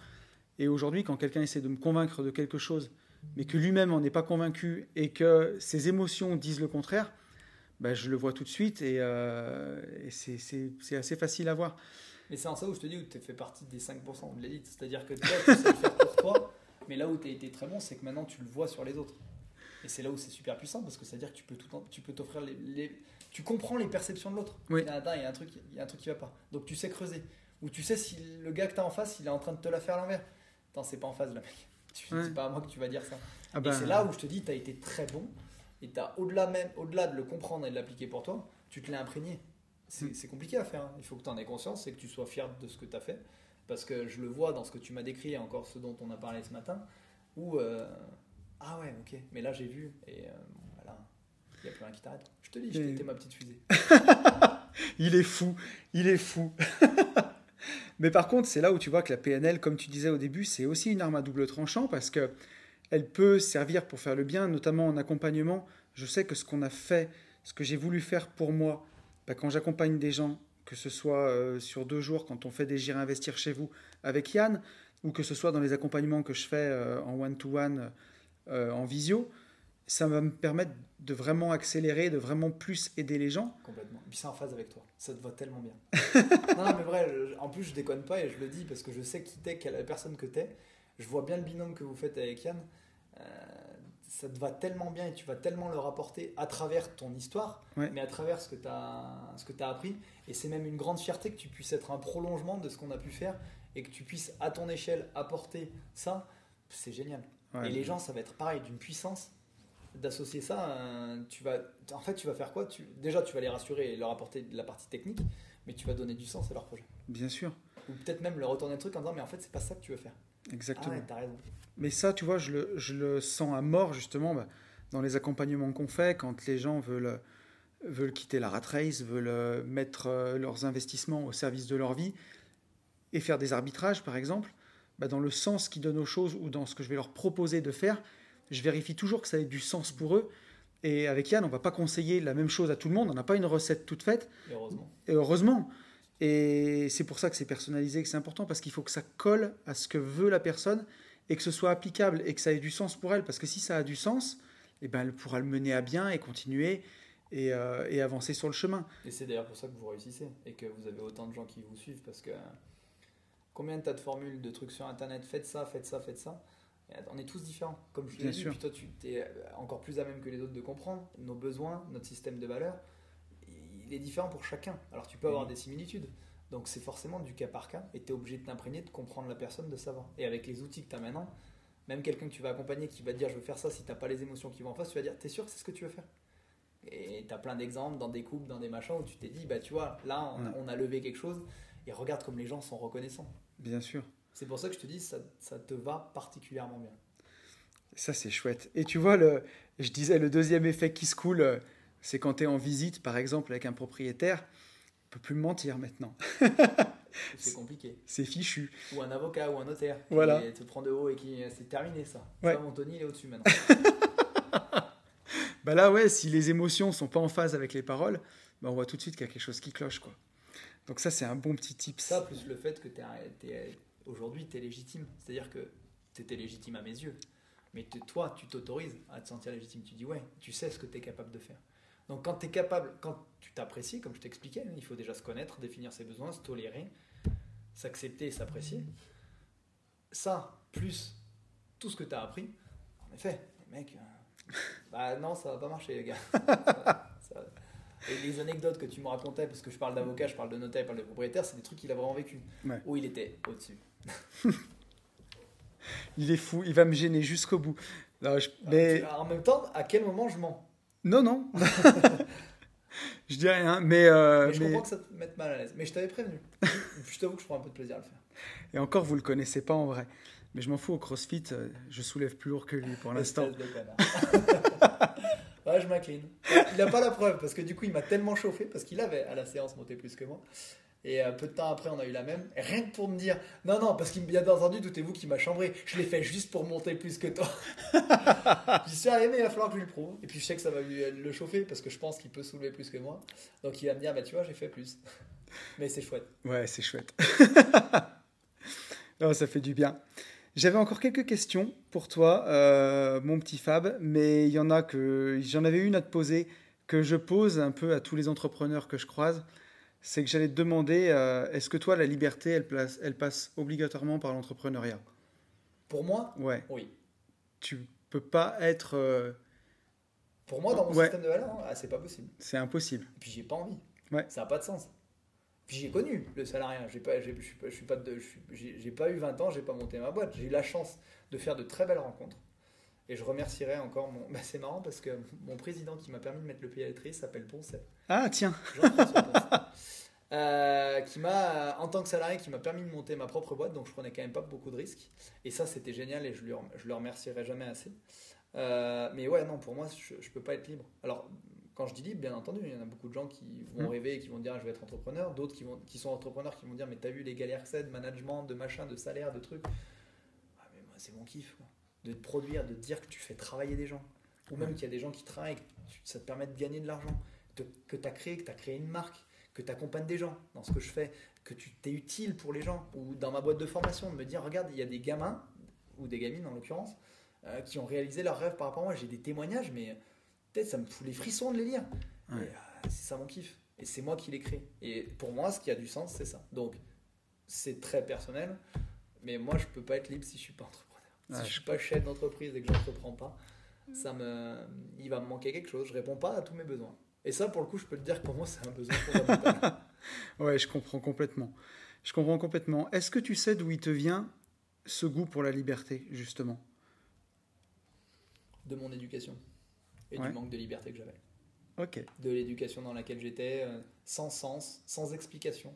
Speaker 1: Et aujourd'hui, quand quelqu'un essaie de me convaincre de quelque chose, mais que lui-même n'en est pas convaincu et que ses émotions disent le contraire, bah, je le vois tout de suite et, euh, c'est assez facile à voir.
Speaker 2: Mais c'est en ça où je te dis où tu fais partie des 5% de l'élite. C'est-à-dire que toi, tu sais le faire pour toi, mais là où tu as été très bon, c'est que maintenant tu le vois sur les autres. Et c'est là où c'est super puissant parce que c'est-à-dire que tu peux tout tu peux t'offrir les, Tu comprends les perceptions de l'autre.
Speaker 1: Oui.
Speaker 2: Il, y a un truc, il y a un truc qui va pas. Donc tu sais creuser. Ou tu sais si le gars que tu as en face, il est en train de te la faire à l'envers. Attends, c'est pas en face, le mec. C'est pas à moi que tu vas dire ça. Ah et bah, c'est là où je te dis, tu as été très bon et au-delà même, au-delà de le comprendre et de l'appliquer pour toi, tu te l'as imprégné. C'est mm. compliqué à faire. Hein. Il faut que tu en aies conscience et que tu sois fier de ce que tu as fait. Parce que je le vois dans ce que tu m'as décrit et encore ce dont on a parlé ce matin, où euh, ah ouais, ok, mais là j'ai vu et euh, voilà, Il n'y a plus rien qui t'arrête. Je te dis, je
Speaker 1: Et-
Speaker 2: ma petite fusée. [LAUGHS]
Speaker 1: Il est fou, il est fou. [LAUGHS] Mais par contre, c'est là où tu vois que la PNL, comme tu disais au début, c'est aussi une arme à double tranchant parce que elle peut servir pour faire le bien, notamment en accompagnement. Je sais que ce qu'on a fait, ce que j'ai voulu faire pour moi, bah, quand j'accompagne des gens, que ce soit euh, sur deux jours, quand on fait des J'irai investir chez vous avec Yann, ou que ce soit dans les accompagnements que je fais euh, en one-to-one, euh, en visio, ça va me permettre de vraiment accélérer, de vraiment plus aider les gens.
Speaker 2: Complètement. Et puis c'est en phase avec toi. Ça te va tellement bien. [LAUGHS] non, non, mais vrai, en plus, je déconne pas et je le dis parce que je sais qui t'es, quelle personne que t'es. Je vois bien le binôme que vous faites avec Yann. Ça te va tellement bien et tu vas tellement le rapporter à travers ton histoire,
Speaker 1: Ouais.
Speaker 2: mais à travers ce que tu as, appris. Et c'est même une grande fierté que tu puisses être un prolongement de ce qu'on a pu faire et que tu puisses, à ton échelle, apporter ça. C'est génial.
Speaker 1: Ouais.
Speaker 2: Et les gens, ça va être pareil, d'une puissance d'associer ça. euh, tu vas, en fait, tu vas faire quoi? Tu, Déjà, tu vas les rassurer et leur apporter de la partie technique, mais tu vas donner du sens à leur projet.
Speaker 1: Bien sûr,
Speaker 2: Ou peut-être même leur retourner le truc en disant, mais en fait, c'est pas ça que tu veux faire.
Speaker 1: Exactement.
Speaker 2: Ah ouais, t'as raison.
Speaker 1: Mais ça, tu vois, je le, je le sens à mort, justement, bah, dans les accompagnements qu'on fait, quand les gens veulent, veulent quitter la rat race, veulent euh, mettre euh, leurs investissements au service de leur vie et faire des arbitrages, par exemple, bah, dans le sens qu'ils donnent aux choses ou dans ce que je vais leur proposer de faire, je vérifie toujours que ça ait du sens pour eux. Et avec Yann, on va pas conseiller la même chose à tout le monde, on n'a pas une recette toute faite.
Speaker 2: Et heureusement.
Speaker 1: Et heureusement. Et c'est pour ça que c'est personnalisé, que c'est important, parce qu'il faut que ça colle à ce que veut la personne et que ce soit applicable et que ça ait du sens pour elle. Parce que si ça a du sens, eh ben, elle pourra le mener à bien et continuer et, euh, et avancer sur le chemin.
Speaker 2: Et c'est d'ailleurs pour ça que vous réussissez et que vous avez autant de gens qui vous suivent parce que combien de tas de formules, de trucs sur internet, faites ça, faites ça, faites ça. On est tous différents, comme je l'ai dit.
Speaker 1: sûr.
Speaker 2: Puis toi, tu es encore plus à même que les autres de comprendre nos besoins, notre système de valeurs. Il est différent pour chacun. Alors tu peux avoir
Speaker 1: Mhm.
Speaker 2: des similitudes. Donc c'est forcément du cas par cas et tu es obligé de t'imprégner, de comprendre la personne, de savoir. Et avec les outils que tu as maintenant, même quelqu'un que tu vas accompagner qui va te dire je veux faire ça, si tu pas les émotions qui vont en face, tu vas dire t'es sûr que c'est ce que tu veux faire? Et tu as plein d'exemples dans des couples, dans des machins où tu t'es dit bah tu vois, là on, on a levé quelque chose et regarde comme les gens sont reconnaissants.
Speaker 1: Bien sûr.
Speaker 2: C'est pour ça que je te dis ça, ça te va particulièrement bien.
Speaker 1: Ça, c'est chouette. Et tu vois, le, je disais, le deuxième effet qui se coule, euh, c'est quand tu es en visite, par exemple, avec un propriétaire, il peut plus me mentir maintenant.
Speaker 2: C'est compliqué.
Speaker 1: C'est fichu.
Speaker 2: Ou un avocat ou un notaire qui
Speaker 1: Voilà.
Speaker 2: te prend de haut et qui c'est terminé ça.
Speaker 1: Ouais.
Speaker 2: Ça, mon Tony il est au-dessus maintenant. [LAUGHS]
Speaker 1: Bah là, ouais, si les émotions sont pas en phase avec les paroles, bah on voit tout de suite qu'il y a quelque chose qui cloche, quoi. Donc ça, c'est un bon petit tip.
Speaker 2: Ça, plus le fait que aujourd'hui, tu es légitime. C'est-à-dire que tu étais légitime à mes yeux. Mais toi, tu t'autorises à te sentir légitime. Tu dis, ouais, tu sais ce que tu es capable de faire. Donc, quand tu es capable, quand tu t'apprécies, comme je t'expliquais, il faut déjà se connaître, définir ses besoins, se tolérer, s'accepter et s'apprécier. Ça, plus tout ce que tu as appris, en effet, les mecs, euh, [LAUGHS] bah non, ça va pas marcher, les gars. [LAUGHS] Ça- ça- et les anecdotes que tu me racontais, parce que je parle d'avocat, je parle de notaire, je parle de propriétaire, c'est des trucs qu'il a vraiment vécu.
Speaker 1: Ouais.
Speaker 2: Où il était au-dessus. [LAUGHS]
Speaker 1: Il est fou, il va me gêner jusqu'au bout. Non, je- mais...
Speaker 2: En même temps, à quel moment je mens?
Speaker 1: Non, non. [LAUGHS] je dis rien, mais... euh,
Speaker 2: Mais Je
Speaker 1: mais-
Speaker 2: comprends que ça te mette mal à l'aise. Mais je t'avais prévenu. je t'avoue que je prends un peu de plaisir à le faire.
Speaker 1: Et encore, vous le connaissez pas en vrai. Mais je m'en fous, au CrossFit, euh, je soulève plus lourd que lui pour l'instant. [LAUGHS]
Speaker 2: Ouais, je m'incline. Il n'a pas la preuve parce que du coup, il m'a tellement chauffé parce qu'il avait à la séance monté plus que moi. Et euh, peu de temps après, on a eu la même. Et rien que pour me dire, non, non, parce qu'il bien entendu, doutez-vous qu'il m'a chambré. Je l'ai fait juste pour monter plus que toi. [LAUGHS] J'y suis arrivé, mais il va falloir que je lui le prouve. Et puis je sais que ça va lui euh, le chauffer parce que je pense qu'il peut soulever plus que moi. Donc il va me dire, bah tu vois, j'ai fait plus. [LAUGHS] Mais c'est chouette.
Speaker 1: Ouais, c'est chouette. non, [LAUGHS] ça fait du bien. J'avais encore quelques questions pour toi, euh, mon petit Fab, mais il y en a que j'en avais une à te poser que je pose un peu à tous les entrepreneurs que je croise. C'est que j'allais te demander, euh, est-ce que toi, la liberté, elle, place- elle passe obligatoirement par l'entrepreneuriat?
Speaker 2: Pour moi,
Speaker 1: Ouais.
Speaker 2: oui.
Speaker 1: Tu peux pas être. euh,
Speaker 2: Pour moi, dans mon
Speaker 1: Ouais.
Speaker 2: système de valeurs, ah, c'est pas possible.
Speaker 1: c'est impossible.
Speaker 2: Et puis j'ai pas envie.
Speaker 1: Ouais.
Speaker 2: Ça n'a pas de sens. Puis j'ai connu le salariat. J'ai pas, j'ai- je suis pas, je suis pas de, je suis- j'ai j'ai pas eu 20 ans, j'ai pas monté ma boîte. J'ai eu la chance de faire de très belles rencontres. Et je remercierai encore mon. [LAUGHS] Bah, c'est marrant parce que mon président qui m'a permis de mettre le pied à l'étrier s'appelle Poncet.
Speaker 1: Ah, tiens.
Speaker 2: Euh, qui m'a, en tant que salarié, qui m'a permis de monter ma propre boîte, donc je prenais quand même pas beaucoup de risques. Et ça, c'était génial et je, lui, je le remercierai jamais assez. Euh, mais ouais, non, pour moi, je, je peux pas être libre. Alors, quand je dis libre, bien entendu, il y en a beaucoup de gens qui vont
Speaker 1: Mm.
Speaker 2: rêver et qui vont dire je vais être entrepreneur, d'autres qui, vont, qui sont entrepreneurs qui vont dire mais t'as vu les galères que c'est de management, de machin, de salaire, de trucs. Ah, mais moi, c'est mon kiff, quoi. De te produire, de te dire que tu fais travailler des gens. Ou même qu'il y a des gens qui travaillent, ça te permet de gagner de l'argent, que tu as créé, que tu as créé une marque, que tu accompagnes des gens dans ce que je fais, que tu t'es utile pour les gens. Ou dans ma boîte de formation, de me dire regarde, il y a des gamins, ou des gamines en l'occurrence, euh, qui ont réalisé leurs rêves par rapport à moi. J'ai des témoignages, mais peut-être ça me fout les frissons de les lire.
Speaker 1: Ouais.
Speaker 2: Euh, c'est ça mon kiff. Et c'est moi qui l'ai créé. Et pour moi, ce qui a du sens, c'est ça. Donc, c'est très personnel, mais moi, je peux pas être libre si je suis pas entrepreneur.
Speaker 1: Ouais,
Speaker 2: si je
Speaker 1: je
Speaker 2: suis pas chef d'entreprise et que j'entreprends pas, ça me, il va me manquer quelque chose. Je réponds pas à tous mes besoins. Et ça, pour le coup, je peux te dire que pour moi, c'est un besoin fondamental. [LAUGHS]
Speaker 1: Ouais, je comprends complètement. Je comprends complètement. Est-ce que tu sais d'où il te vient ce goût pour la liberté, justement?
Speaker 2: De mon éducation et
Speaker 1: Ouais.
Speaker 2: du manque de liberté que j'avais.
Speaker 1: Ok.
Speaker 2: de l'éducation dans laquelle j'étais, euh, sans sens, sans explication.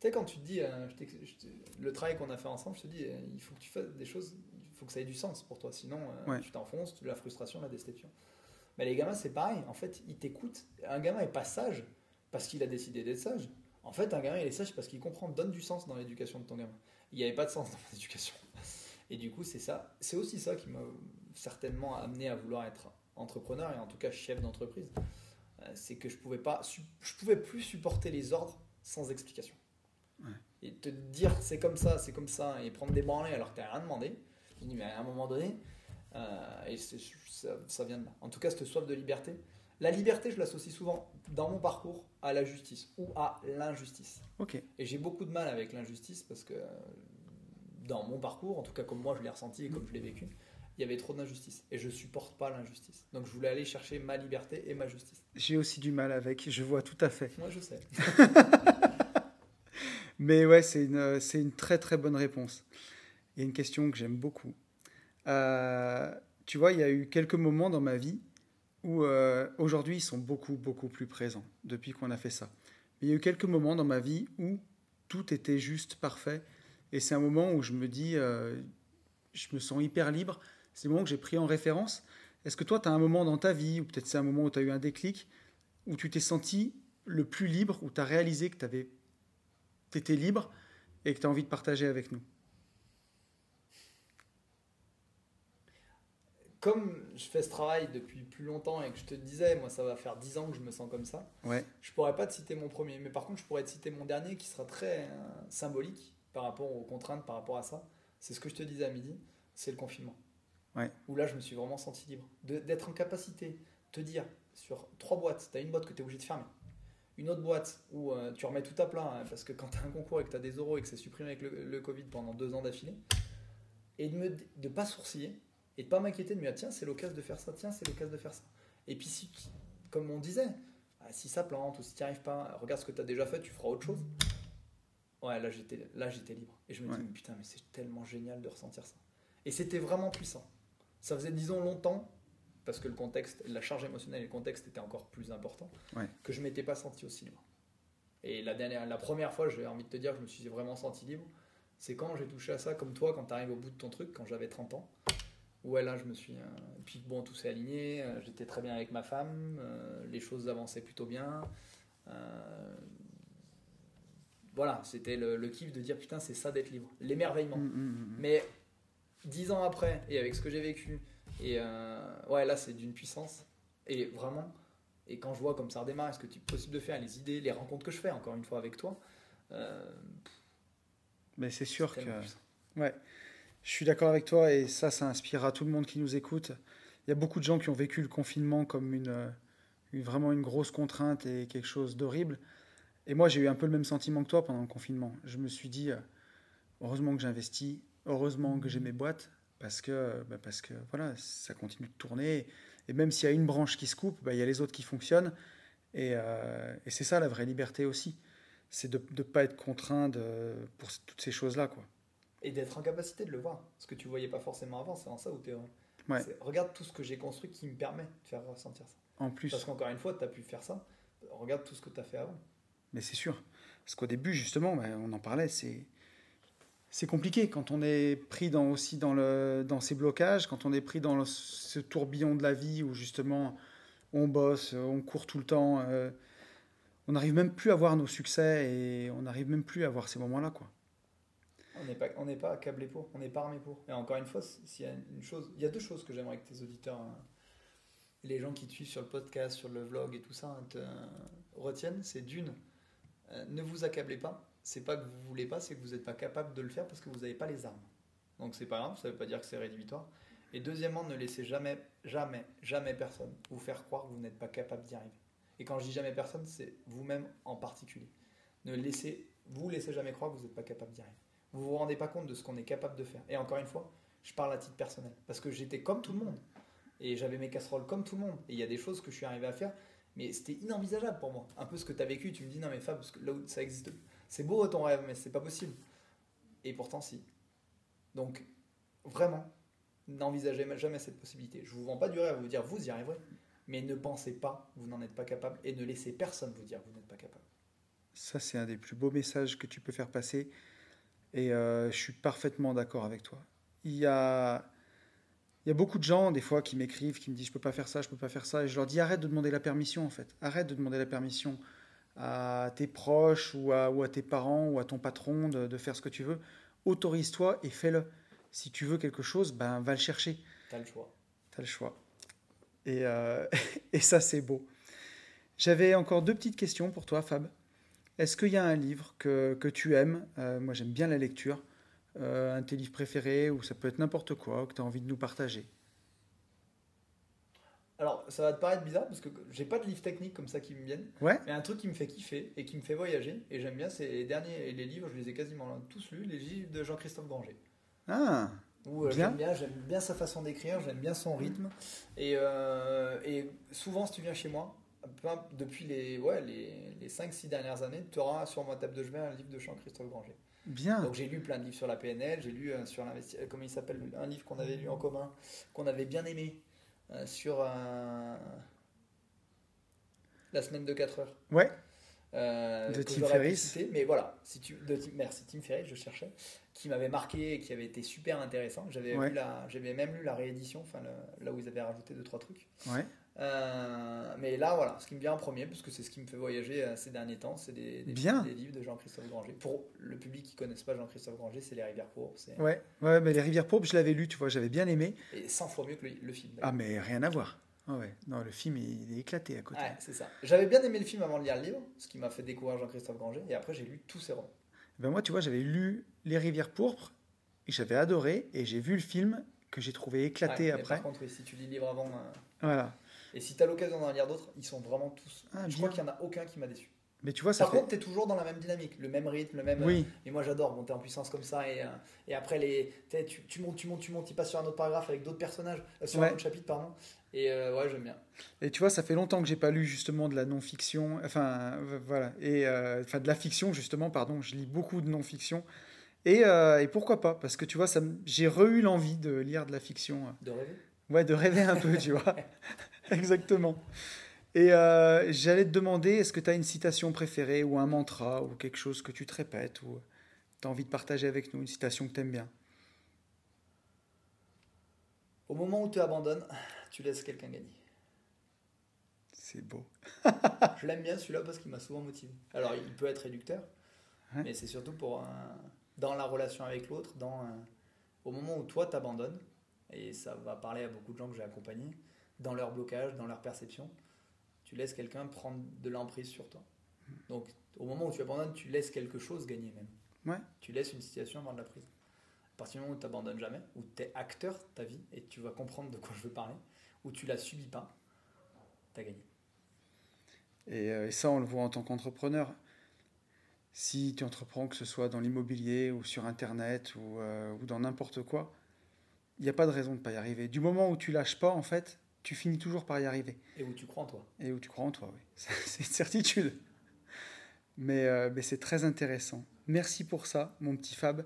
Speaker 2: Tu sais, quand tu te dis, euh, je je le travail qu'on a fait ensemble, je te dis, euh, il faut que tu fasses des choses, il faut que ça ait du sens pour toi, sinon euh,
Speaker 1: Ouais.
Speaker 2: tu t'enfonces, la frustration, la déception. Mais les gamins, c'est pareil, en fait, ils t'écoutent. Un gamin est pas sage parce qu'il a décidé d'être sage. En fait, un gamin, il est sage parce qu'il comprend, donne du sens dans l'éducation de ton gamin. Il n'y avait pas de sens dans [LAUGHS] mon éducation. Et du coup, c'est ça, c'est aussi ça qui m'a certainement amené à vouloir être entrepreneur et en tout cas chef d'entreprise. Euh, C'est que je pouvais pas, su- je pouvais plus supporter les ordres sans explication.
Speaker 1: Ouais.
Speaker 2: Et te dire c'est comme ça, c'est comme ça, et prendre des branlées alors que tu n'as rien demandé. Je dis, mais à un moment donné, euh, et ça, ça vient de là. En tout cas, cette soif de liberté. La liberté, je l'associe souvent dans mon parcours à la justice ou à l'injustice.
Speaker 1: Ok.
Speaker 2: Et j'ai beaucoup de mal avec l'injustice parce que euh, dans mon parcours, en tout cas comme moi je l'ai ressenti et comme je l'ai vécu, il y avait trop d'injustice. Et je supporte pas l'injustice. Donc je voulais aller chercher ma liberté et ma justice.
Speaker 1: J'ai aussi du mal avec, je vois tout à fait.
Speaker 2: Moi je sais. [LAUGHS]
Speaker 1: Mais ouais, c'est une, c'est une très très bonne réponse. Il y a une question que j'aime beaucoup. Euh, tu vois, il y a eu quelques moments dans ma vie où euh, aujourd'hui ils sont beaucoup beaucoup plus présents depuis qu'on a fait ça. Il y a eu quelques moments dans ma vie où tout était juste parfait. Et c'est un moment où je me dis, euh, je me sens hyper libre. C'est le moment que j'ai pris en référence. Est-ce que toi, tu as un moment dans ta vie, ou peut-être c'est un moment où tu as eu un déclic, où tu t'es senti le plus libre, où tu as réalisé que tu étais libre et que tu as envie de partager avec nous?
Speaker 2: Comme je fais ce travail depuis plus longtemps et que je te disais, moi ça va faire 10 ans que je me sens comme ça,
Speaker 1: Ouais.
Speaker 2: je pourrais pas te citer mon premier. Mais par contre, je pourrais te citer mon dernier qui sera très euh, symbolique par rapport aux contraintes, par rapport à ça. C'est ce que je te disais à midi, c'est le confinement.
Speaker 1: Ouais.
Speaker 2: Où là, je me suis vraiment senti libre. D'être en capacité de te dire, sur trois boîtes, tu as une boîte que tu es obligé de fermer. Une autre boîte où euh, tu remets tout à plat, hein, parce que quand tu as un concours et que tu as des euros et que c'est supprimé avec le, le Covid pendant deux ans d'affilée, et de ne de pas sourciller, et de pas m'inquiéter de me dire, tiens, c'est l'occasion de faire ça, tiens, c'est l'occasion de faire ça. Et puis, si, comme on disait, ah, si ça plante ou si tu n'y arrives pas, regarde ce que tu as déjà fait, tu feras autre chose. Ouais, là j'étais, là j'étais libre. Et je me
Speaker 1: Ouais.
Speaker 2: dis, mais putain, mais c'est tellement génial de ressentir ça. Et c'était vraiment puissant. Ça faisait, disons, longtemps, parce que le contexte, la charge émotionnelle et le contexte étaient encore plus importants,
Speaker 1: Ouais.
Speaker 2: que je m'étais pas senti aussi libre. Et la, dernière, la première fois, j'ai envie de te dire, que je me suis vraiment senti libre. C'est quand j'ai touché à ça, comme toi, quand tu arrives au bout de ton truc, quand j'avais 30 ans. Ouais, là, je me suis. euh, puis bon, tout s'est aligné. euh, J'étais très bien avec ma femme. euh, les choses avançaient plutôt bien. voilà, c'était le, le kiff de dire putain, c'est ça d'être libre. L'émerveillement.
Speaker 1: Mm, mm, mm.
Speaker 2: Mais dix ans après, et avec ce que j'ai vécu, et ouais, là, c'est d'une puissance. Et vraiment, et quand je vois comme ça redémarre, ce que c'est possible de faire, les idées, les rencontres que je fais, encore une fois avec toi,
Speaker 1: Mais c'est sûr que.
Speaker 2: puissant.
Speaker 1: Ouais. Je suis d'accord avec toi et ça, ça inspirera tout le monde qui nous écoute. Il y a beaucoup de gens qui ont vécu le confinement comme euh, une- vraiment une grosse contrainte et quelque chose d'horrible. Et moi, j'ai eu un peu le même sentiment que toi pendant le confinement. Je me suis dit, euh, heureusement que j'investis, heureusement que j'ai mes boîtes, parce que, bah, parce que voilà, ça continue de tourner. Et même s'il y a une branche qui se coupe, bah, il y a les autres qui fonctionnent. Et, euh, c'est ça la vraie liberté aussi. C'est de ne pas être contraint pour toutes ces choses-là. quoi.
Speaker 2: Et d'être en capacité de le voir. Ce que tu voyais pas forcément avant, c'est en ça où tu es.
Speaker 1: Ouais.
Speaker 2: Regarde tout ce que j'ai construit qui me permet de faire ressentir ça.
Speaker 1: En plus.
Speaker 2: Parce qu'encore une fois, tu as pu faire ça. Regarde tout ce que tu as fait avant.
Speaker 1: Mais c'est sûr. Parce qu'au début, justement, ben, on en parlait, c'est, c'est compliqué quand on est pris dans, aussi dans, le, dans ces blocages, quand on est pris dans le- ce tourbillon de la vie où justement on bosse, on court tout le temps, euh, on n'arrive même plus à voir nos succès et on n'arrive même plus à voir ces moments-là. quoi.
Speaker 2: On n'est pas, accablé pour, on n'est pas armé pour. Et encore une fois, s'il y a une chose, il y a deux choses que j'aimerais que tes auditeurs, hein, les gens qui te suivent sur le podcast, sur le vlog et tout ça, hein, euh, retiennent, c'est d'une, euh, ne vous accablez pas. C'est pas que vous voulez pas, c'est que vous n'êtes pas capable de le faire parce que vous n'avez pas les armes. Donc c'est pas grave, ça veut pas dire que c'est rédhibitoire. Et deuxièmement, ne laissez jamais, jamais, jamais personne vous faire croire que vous n'êtes pas capable d'y arriver. Et quand je dis jamais personne, c'est vous-même en particulier. Ne laissez, vous laissez jamais croire que vous n'êtes pas capable d'y arriver. Vous vous rendez pas compte de ce qu'on est capable de faire. Et encore une fois, je parle à titre personnel. Parce que j'étais comme tout le monde. Et j'avais mes casseroles comme tout le monde. Et il y a des choses que je suis arrivé à faire, mais c'était inenvisageable pour moi. Un peu ce que tu as vécu, tu me dis, non mais Fab, parce que là où ça existe, c'est beau ton rêve, mais c'est pas possible. Et pourtant, si. Donc, vraiment, n'envisagez jamais cette possibilité. Je vous vends pas du rêve, vous dire, vous y arriverez. Mais ne pensez pas, vous n'en êtes pas capable. Et ne laissez personne vous dire, vous n'êtes pas capable.
Speaker 1: Ça, c'est un des plus beaux messages que tu peux faire passer. Et euh, je suis parfaitement d'accord avec toi. Il y a, il y a beaucoup de gens, des fois, qui m'écrivent, qui me disent Je peux pas faire ça, je peux pas faire ça. Et je leur dis Arrête de demander la permission, en fait. Arrête de demander la permission à tes proches ou à, ou à tes parents ou à ton patron de, de faire ce que tu veux. Autorise-toi et fais-le. Si tu veux quelque chose, ben, va le chercher.
Speaker 2: Tu as le choix.
Speaker 1: Tu as le choix. Et, euh, [LAUGHS] et ça, c'est beau. J'avais encore deux petites questions pour toi, Fab. Est-ce qu'il y a un livre que, que tu aimes? Euh, Moi, j'aime bien la lecture. Euh, un de tes livres préférés, ou ça peut être n'importe quoi, que tu as envie de nous partager?
Speaker 2: Alors, ça va te paraître bizarre parce que j'ai pas de livres techniques comme ça qui me viennent.
Speaker 1: Ouais
Speaker 2: Mais un truc qui me fait kiffer et qui me fait voyager, et j'aime bien, c'est les derniers les livres, je les ai quasiment tous lus, les livres de Jean-Christophe Granger.
Speaker 1: Ah,
Speaker 2: Où, euh, j'aime bien, j'aime bien sa façon d'écrire, j'aime bien son rythme. Et, euh, et souvent, si tu viens chez moi, depuis les, ouais, les, les 5-6 dernières années, tu auras sur ma table de chevet un livre de Jean-Christophe Granger.
Speaker 1: bien.
Speaker 2: Donc j'ai lu plein de livres sur la PNL, j'ai lu euh, sur l'investi- euh, comment il s'appelle, un livre qu'on avait lu en commun, qu'on avait bien aimé, euh, sur euh, la semaine de 4 heures.
Speaker 1: Ouais, De Tim Ferriss.
Speaker 2: mais voilà, si tu, de Tim, merci Tim Ferriss, je cherchais, qui m'avait marqué et qui avait été super intéressant. J'avais
Speaker 1: Ouais.
Speaker 2: même lu la réédition, enfin le- là où ils avaient rajouté deux trois trucs.
Speaker 1: ouais.
Speaker 2: Euh, mais là, voilà, ce qui me vient en premier, parce que c'est ce qui me fait voyager euh, ces derniers temps, c'est des, des,
Speaker 1: Bien.
Speaker 2: des livres de Jean-Christophe Granger. Pour le public qui ne connaisse pas Jean-Christophe Granger, c'est Les Rivières Pourpres, c'est
Speaker 1: Ouais, ouais, mais Les Rivières Pourpres, je l'avais lu, tu vois, j'avais bien aimé.
Speaker 2: et 100 fois mieux que le, le film.
Speaker 1: Ah, mais rien à voir. Ah ouais, non, le film, il est éclaté à côté.
Speaker 2: Ouais, c'est ça. J'avais bien aimé le film avant de lire le livre, ce qui m'a fait découvrir Jean-Christophe Granger, et après j'ai lu tous ses romans.
Speaker 1: Ben moi, tu vois, j'avais lu Les Rivières Pourpres, et j'avais adoré, et j'ai vu le film que j'ai trouvé éclaté
Speaker 2: Ouais,
Speaker 1: après.
Speaker 2: Par contre, si tu lis le livre avant, euh,
Speaker 1: Voilà.
Speaker 2: Et si tu as l'occasion d'en lire d'autres, ils sont vraiment tous.
Speaker 1: Ah,
Speaker 2: je crois qu'il n'y en a aucun qui m'a déçu.
Speaker 1: Mais tu vois, ça
Speaker 2: Par
Speaker 1: fait...
Speaker 2: contre, tu es toujours dans la même dynamique, le même rythme, le même. euh,
Speaker 1: Oui,
Speaker 2: Et moi j'adore monter en puissance comme ça et, euh, et après les, tu, tu montes, tu montes, tu montes, tu passes sur un autre paragraphe avec d'autres personnages, euh, sur
Speaker 1: Ouais.
Speaker 2: un autre chapitre pardon. Et euh, ouais j'aime bien.
Speaker 1: Et tu vois, ça fait longtemps que j'ai pas lu justement de la non-fiction, enfin euh, voilà, et euh, enfin de la fiction justement, pardon. Je lis beaucoup de non-fiction, et, euh, et pourquoi pas? Parce que tu vois, j'ai re-eu l'envie de lire de la fiction,
Speaker 2: De rêver?
Speaker 1: ouais, de rêver un peu, tu vois. [LAUGHS] [LAUGHS] Exactement. Et euh, j'allais te demander, est-ce que tu as une citation préférée ou un mantra ou quelque chose que tu te répètes ou tu as envie de partager avec nous, une citation que tu aimes bien?
Speaker 2: Au moment où tu abandonnes, tu laisses quelqu'un gagner.
Speaker 1: C'est beau. [LAUGHS]
Speaker 2: Je l'aime bien celui-là parce qu'il m'a souvent motivé. Alors il peut être réducteur, mais c'est surtout pour un- dans la relation avec l'autre, dans un- au moment où toi t'abandonnes, et ça va parler à beaucoup de gens que j'ai accompagnés, dans leur blocage, dans leur perception, tu laisses quelqu'un prendre de l'emprise sur toi. Donc au moment où tu abandonnes, tu laisses quelque chose gagner même.
Speaker 1: Ouais.
Speaker 2: Tu laisses une situation avoir de la prise. À partir du moment où tu n'abandonnes jamais, où tu es acteur de ta vie, et tu vas comprendre de quoi je veux parler, où tu la subis pas, tu as gagné.
Speaker 1: Et, euh, et ça, on le voit en tant qu'entrepreneur. Si tu entreprends, que ce soit dans l'immobilier ou sur Internet ou, euh, ou dans n'importe quoi, il n'y a pas de raison de ne pas y arriver. Du moment où tu lâches pas, en fait, tu finis toujours par y arriver.
Speaker 2: Et où tu crois en toi.
Speaker 1: Et où tu crois en toi, oui. [LAUGHS] C'est une certitude. Mais, euh, mais c'est très intéressant. Merci pour ça, mon petit Fab.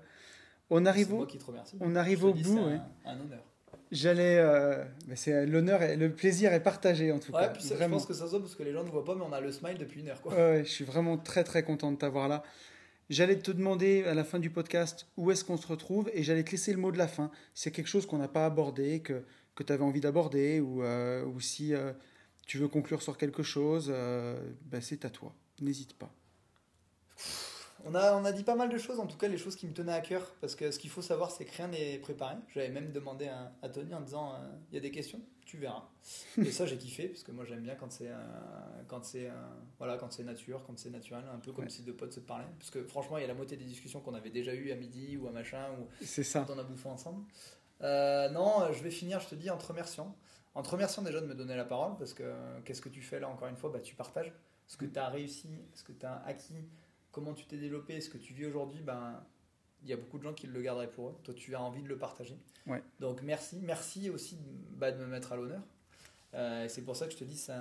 Speaker 1: On arrive au,
Speaker 2: moi qui te remercie.
Speaker 1: on arrive
Speaker 2: Je
Speaker 1: au bout. ouais.
Speaker 2: un, honneur.
Speaker 1: J'allais. euh, mais c'est l'honneur et le plaisir est partagé en tout
Speaker 2: Ouais,
Speaker 1: cas.
Speaker 2: puis ça, je
Speaker 1: vraiment.
Speaker 2: pense que ça se voit parce que les gens ne voient pas, mais on a le smile depuis une heure. Quoi.
Speaker 1: Ouais, je suis vraiment très très content de t'avoir là. J'allais te demander à la fin du podcast où est-ce qu'on se retrouve? Et j'allais te laisser le mot de la fin. C'est quelque chose qu'on n'a pas abordé, que, que tu avais envie d'aborder ou, euh, ou si euh, tu veux conclure sur quelque chose, euh, ben c'est à toi. N'hésite pas.
Speaker 2: On a, on a dit pas mal de choses, en tout cas les choses qui me tenaient à cœur, parce que ce qu'il faut savoir, c'est que rien n'est préparé. J'avais même demandé à, à Tony en disant il y a des questions tu verras. Et ça, j'ai kiffé, parce que moi, j'aime bien quand c'est quand c'est voilà, quand c'est nature, quand c'est naturel, un peu comme si deux potes se parlaient. Parce que franchement, il y a la moitié des discussions qu'on avait déjà eues à midi ou à machin, ou
Speaker 1: c'est ça.
Speaker 2: quand on a bouffé ensemble. Euh, non, je vais finir, je te dis, en te remerciant. En te remerciant déjà de me donner la parole, parce que qu'est-ce que tu fais là, encore une fois? Bah, Tu partages ce que tu as réussi, ce que tu as acquis, comment tu t'es développé, ce que tu vis aujourd'hui? Ben, il y a beaucoup de gens qui le garderaient pour eux. Toi, tu as envie de le partager.
Speaker 1: Ouais.
Speaker 2: Donc, merci. Merci aussi de, bah, de me mettre à l'honneur. Euh, c'est pour ça que je te dis, c'est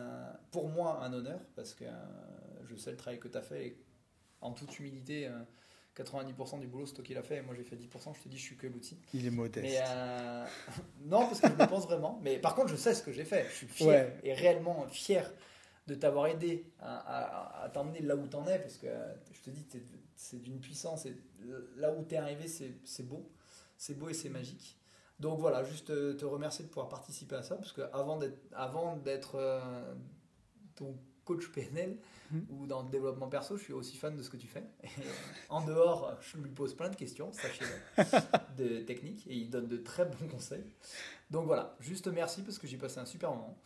Speaker 2: pour moi un honneur, parce que euh, je sais le travail que tu as fait. Et en toute humilité, 90% euh, du boulot, c'est toi qui l'as fait, et moi j'ai fait 10%. Je te dis, je suis que l'outil.
Speaker 1: Il est modeste.
Speaker 2: Mais, [LAUGHS] non, parce que je me pense vraiment. Mais par contre, je sais ce que j'ai fait. Je suis fier et réellement fier de t'avoir aidé à, à, t'emmener là où tu en es, parce que je te dis, c'est d'une puissance, et là où tu es arrivé, c'est beau, c'est beau et c'est magique. Donc voilà, juste te, remercier de pouvoir participer à ça, parce que avant d'être, avant d'être euh, ton coach PNL mhm. ou dans le développement perso, je suis aussi fan de ce que tu fais. en dehors, je lui pose plein de questions, sachez-le, de techniques, et il donne de très bons conseils. Donc voilà, juste merci parce que j'ai passé un super moment.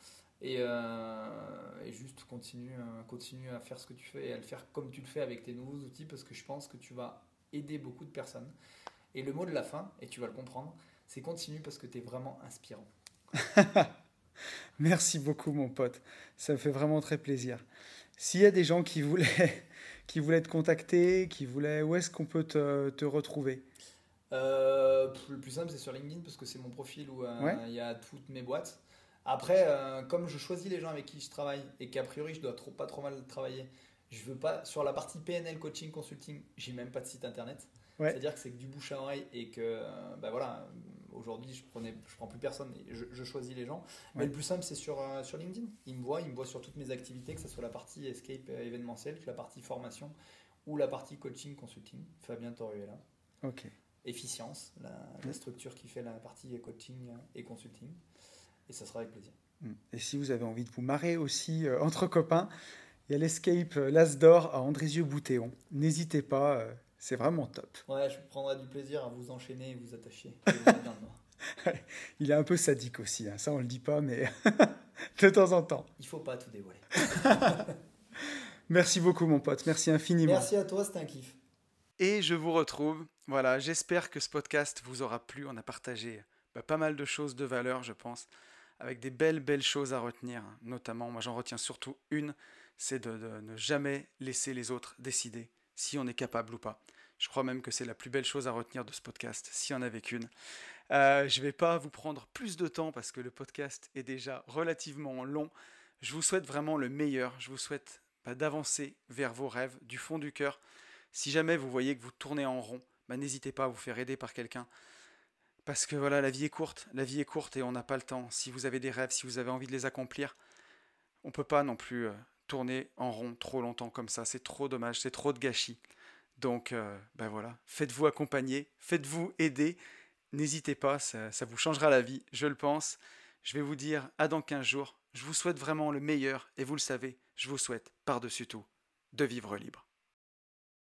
Speaker 2: Euh, et, juste continue, euh, continue à faire ce que tu fais et à le faire comme tu le fais avec tes nouveaux outils parce que je pense que tu vas aider beaucoup de personnes. Et le mot de la fin, et tu vas le comprendre, c'est continue parce que tu es vraiment inspirant. [LAUGHS] [LAUGHS]
Speaker 1: Merci beaucoup mon pote, ça me fait vraiment très plaisir. S'il y a des gens qui voulaient, [LAUGHS] qui voulaient te contacter, qui voulaient, où est-ce qu'on peut te, te retrouver?
Speaker 2: Euh, Le plus simple c'est sur LinkedIn parce que c'est mon profil où il y a toutes mes boîtes. Après, euh, comme je choisis les gens avec qui je travaille et qu'a priori je dois trop, pas trop mal travailler, je veux pas sur la partie PNL coaching consulting, j'ai même pas de site internet. C'est-à-dire que c'est que du bouche à oreille et que ben voilà, aujourd'hui je prenais, je prends plus personne, je, choisis les gens. Mais le plus simple c'est sur euh, sur LinkedIn. Ils me voient, ils me voient sur toutes mes activités, que ce soit la partie escape événementiel, que la partie formation ou la partie coaching consulting. Fabien là.
Speaker 1: Ok.
Speaker 2: Efficience, la, la structure qui fait la partie coaching et consulting et ça sera avec plaisir.
Speaker 1: Hmm. Et si vous avez envie de vous marrer aussi euh, [LAUGHS] entre copains, il y a l'escape euh, L'As d'Or à Andrézieux-Boutéon. N'hésitez pas, euh, c'est vraiment top.
Speaker 2: Ouais, je prendrai du plaisir à vous enchaîner et vous attacher. [LAUGHS]
Speaker 1: il est un peu sadique aussi, hein. ça on le dit pas, mais [LAUGHS] de temps en temps.
Speaker 2: Il faut pas tout dévoiler. [LAUGHS]
Speaker 1: Merci beaucoup mon pote, merci infiniment.
Speaker 2: Merci à toi, c'était un kiff.
Speaker 1: Et je vous retrouve. Voilà, j'espère que ce podcast vous aura plu. On a partagé bah, pas mal de choses de valeur, je pense avec des belles, belles choses à retenir. Notamment, moi j'en retiens surtout une, c'est de, ne jamais laisser les autres décider si on est capable ou pas. Je crois même que c'est la plus belle chose à retenir de ce podcast, s'il y en avait qu'une. Euh, je ne vais pas vous prendre plus de temps parce que le podcast est déjà relativement long. Je vous souhaite vraiment le meilleur. Je vous souhaite bah, d'avancer vers vos rêves du fond du cœur. Si jamais vous voyez que vous tournez en rond, bah, n'hésitez pas à vous faire aider par quelqu'un. Parce que voilà, la vie est courte, la vie est courte et on n'a pas le temps. Si vous avez des rêves, si vous avez envie de les accomplir, on ne peut pas non plus euh, tourner en rond trop longtemps comme ça. C'est trop dommage, c'est trop de gâchis. Donc, euh, ben voilà, faites-vous accompagner, faites-vous aider. N'hésitez pas, ça, ça, vous changera la vie, je le pense. Je vais vous dire à dans 15 jours. Je vous souhaite vraiment le meilleur et vous le savez, je vous souhaite par-dessus tout de vivre libre.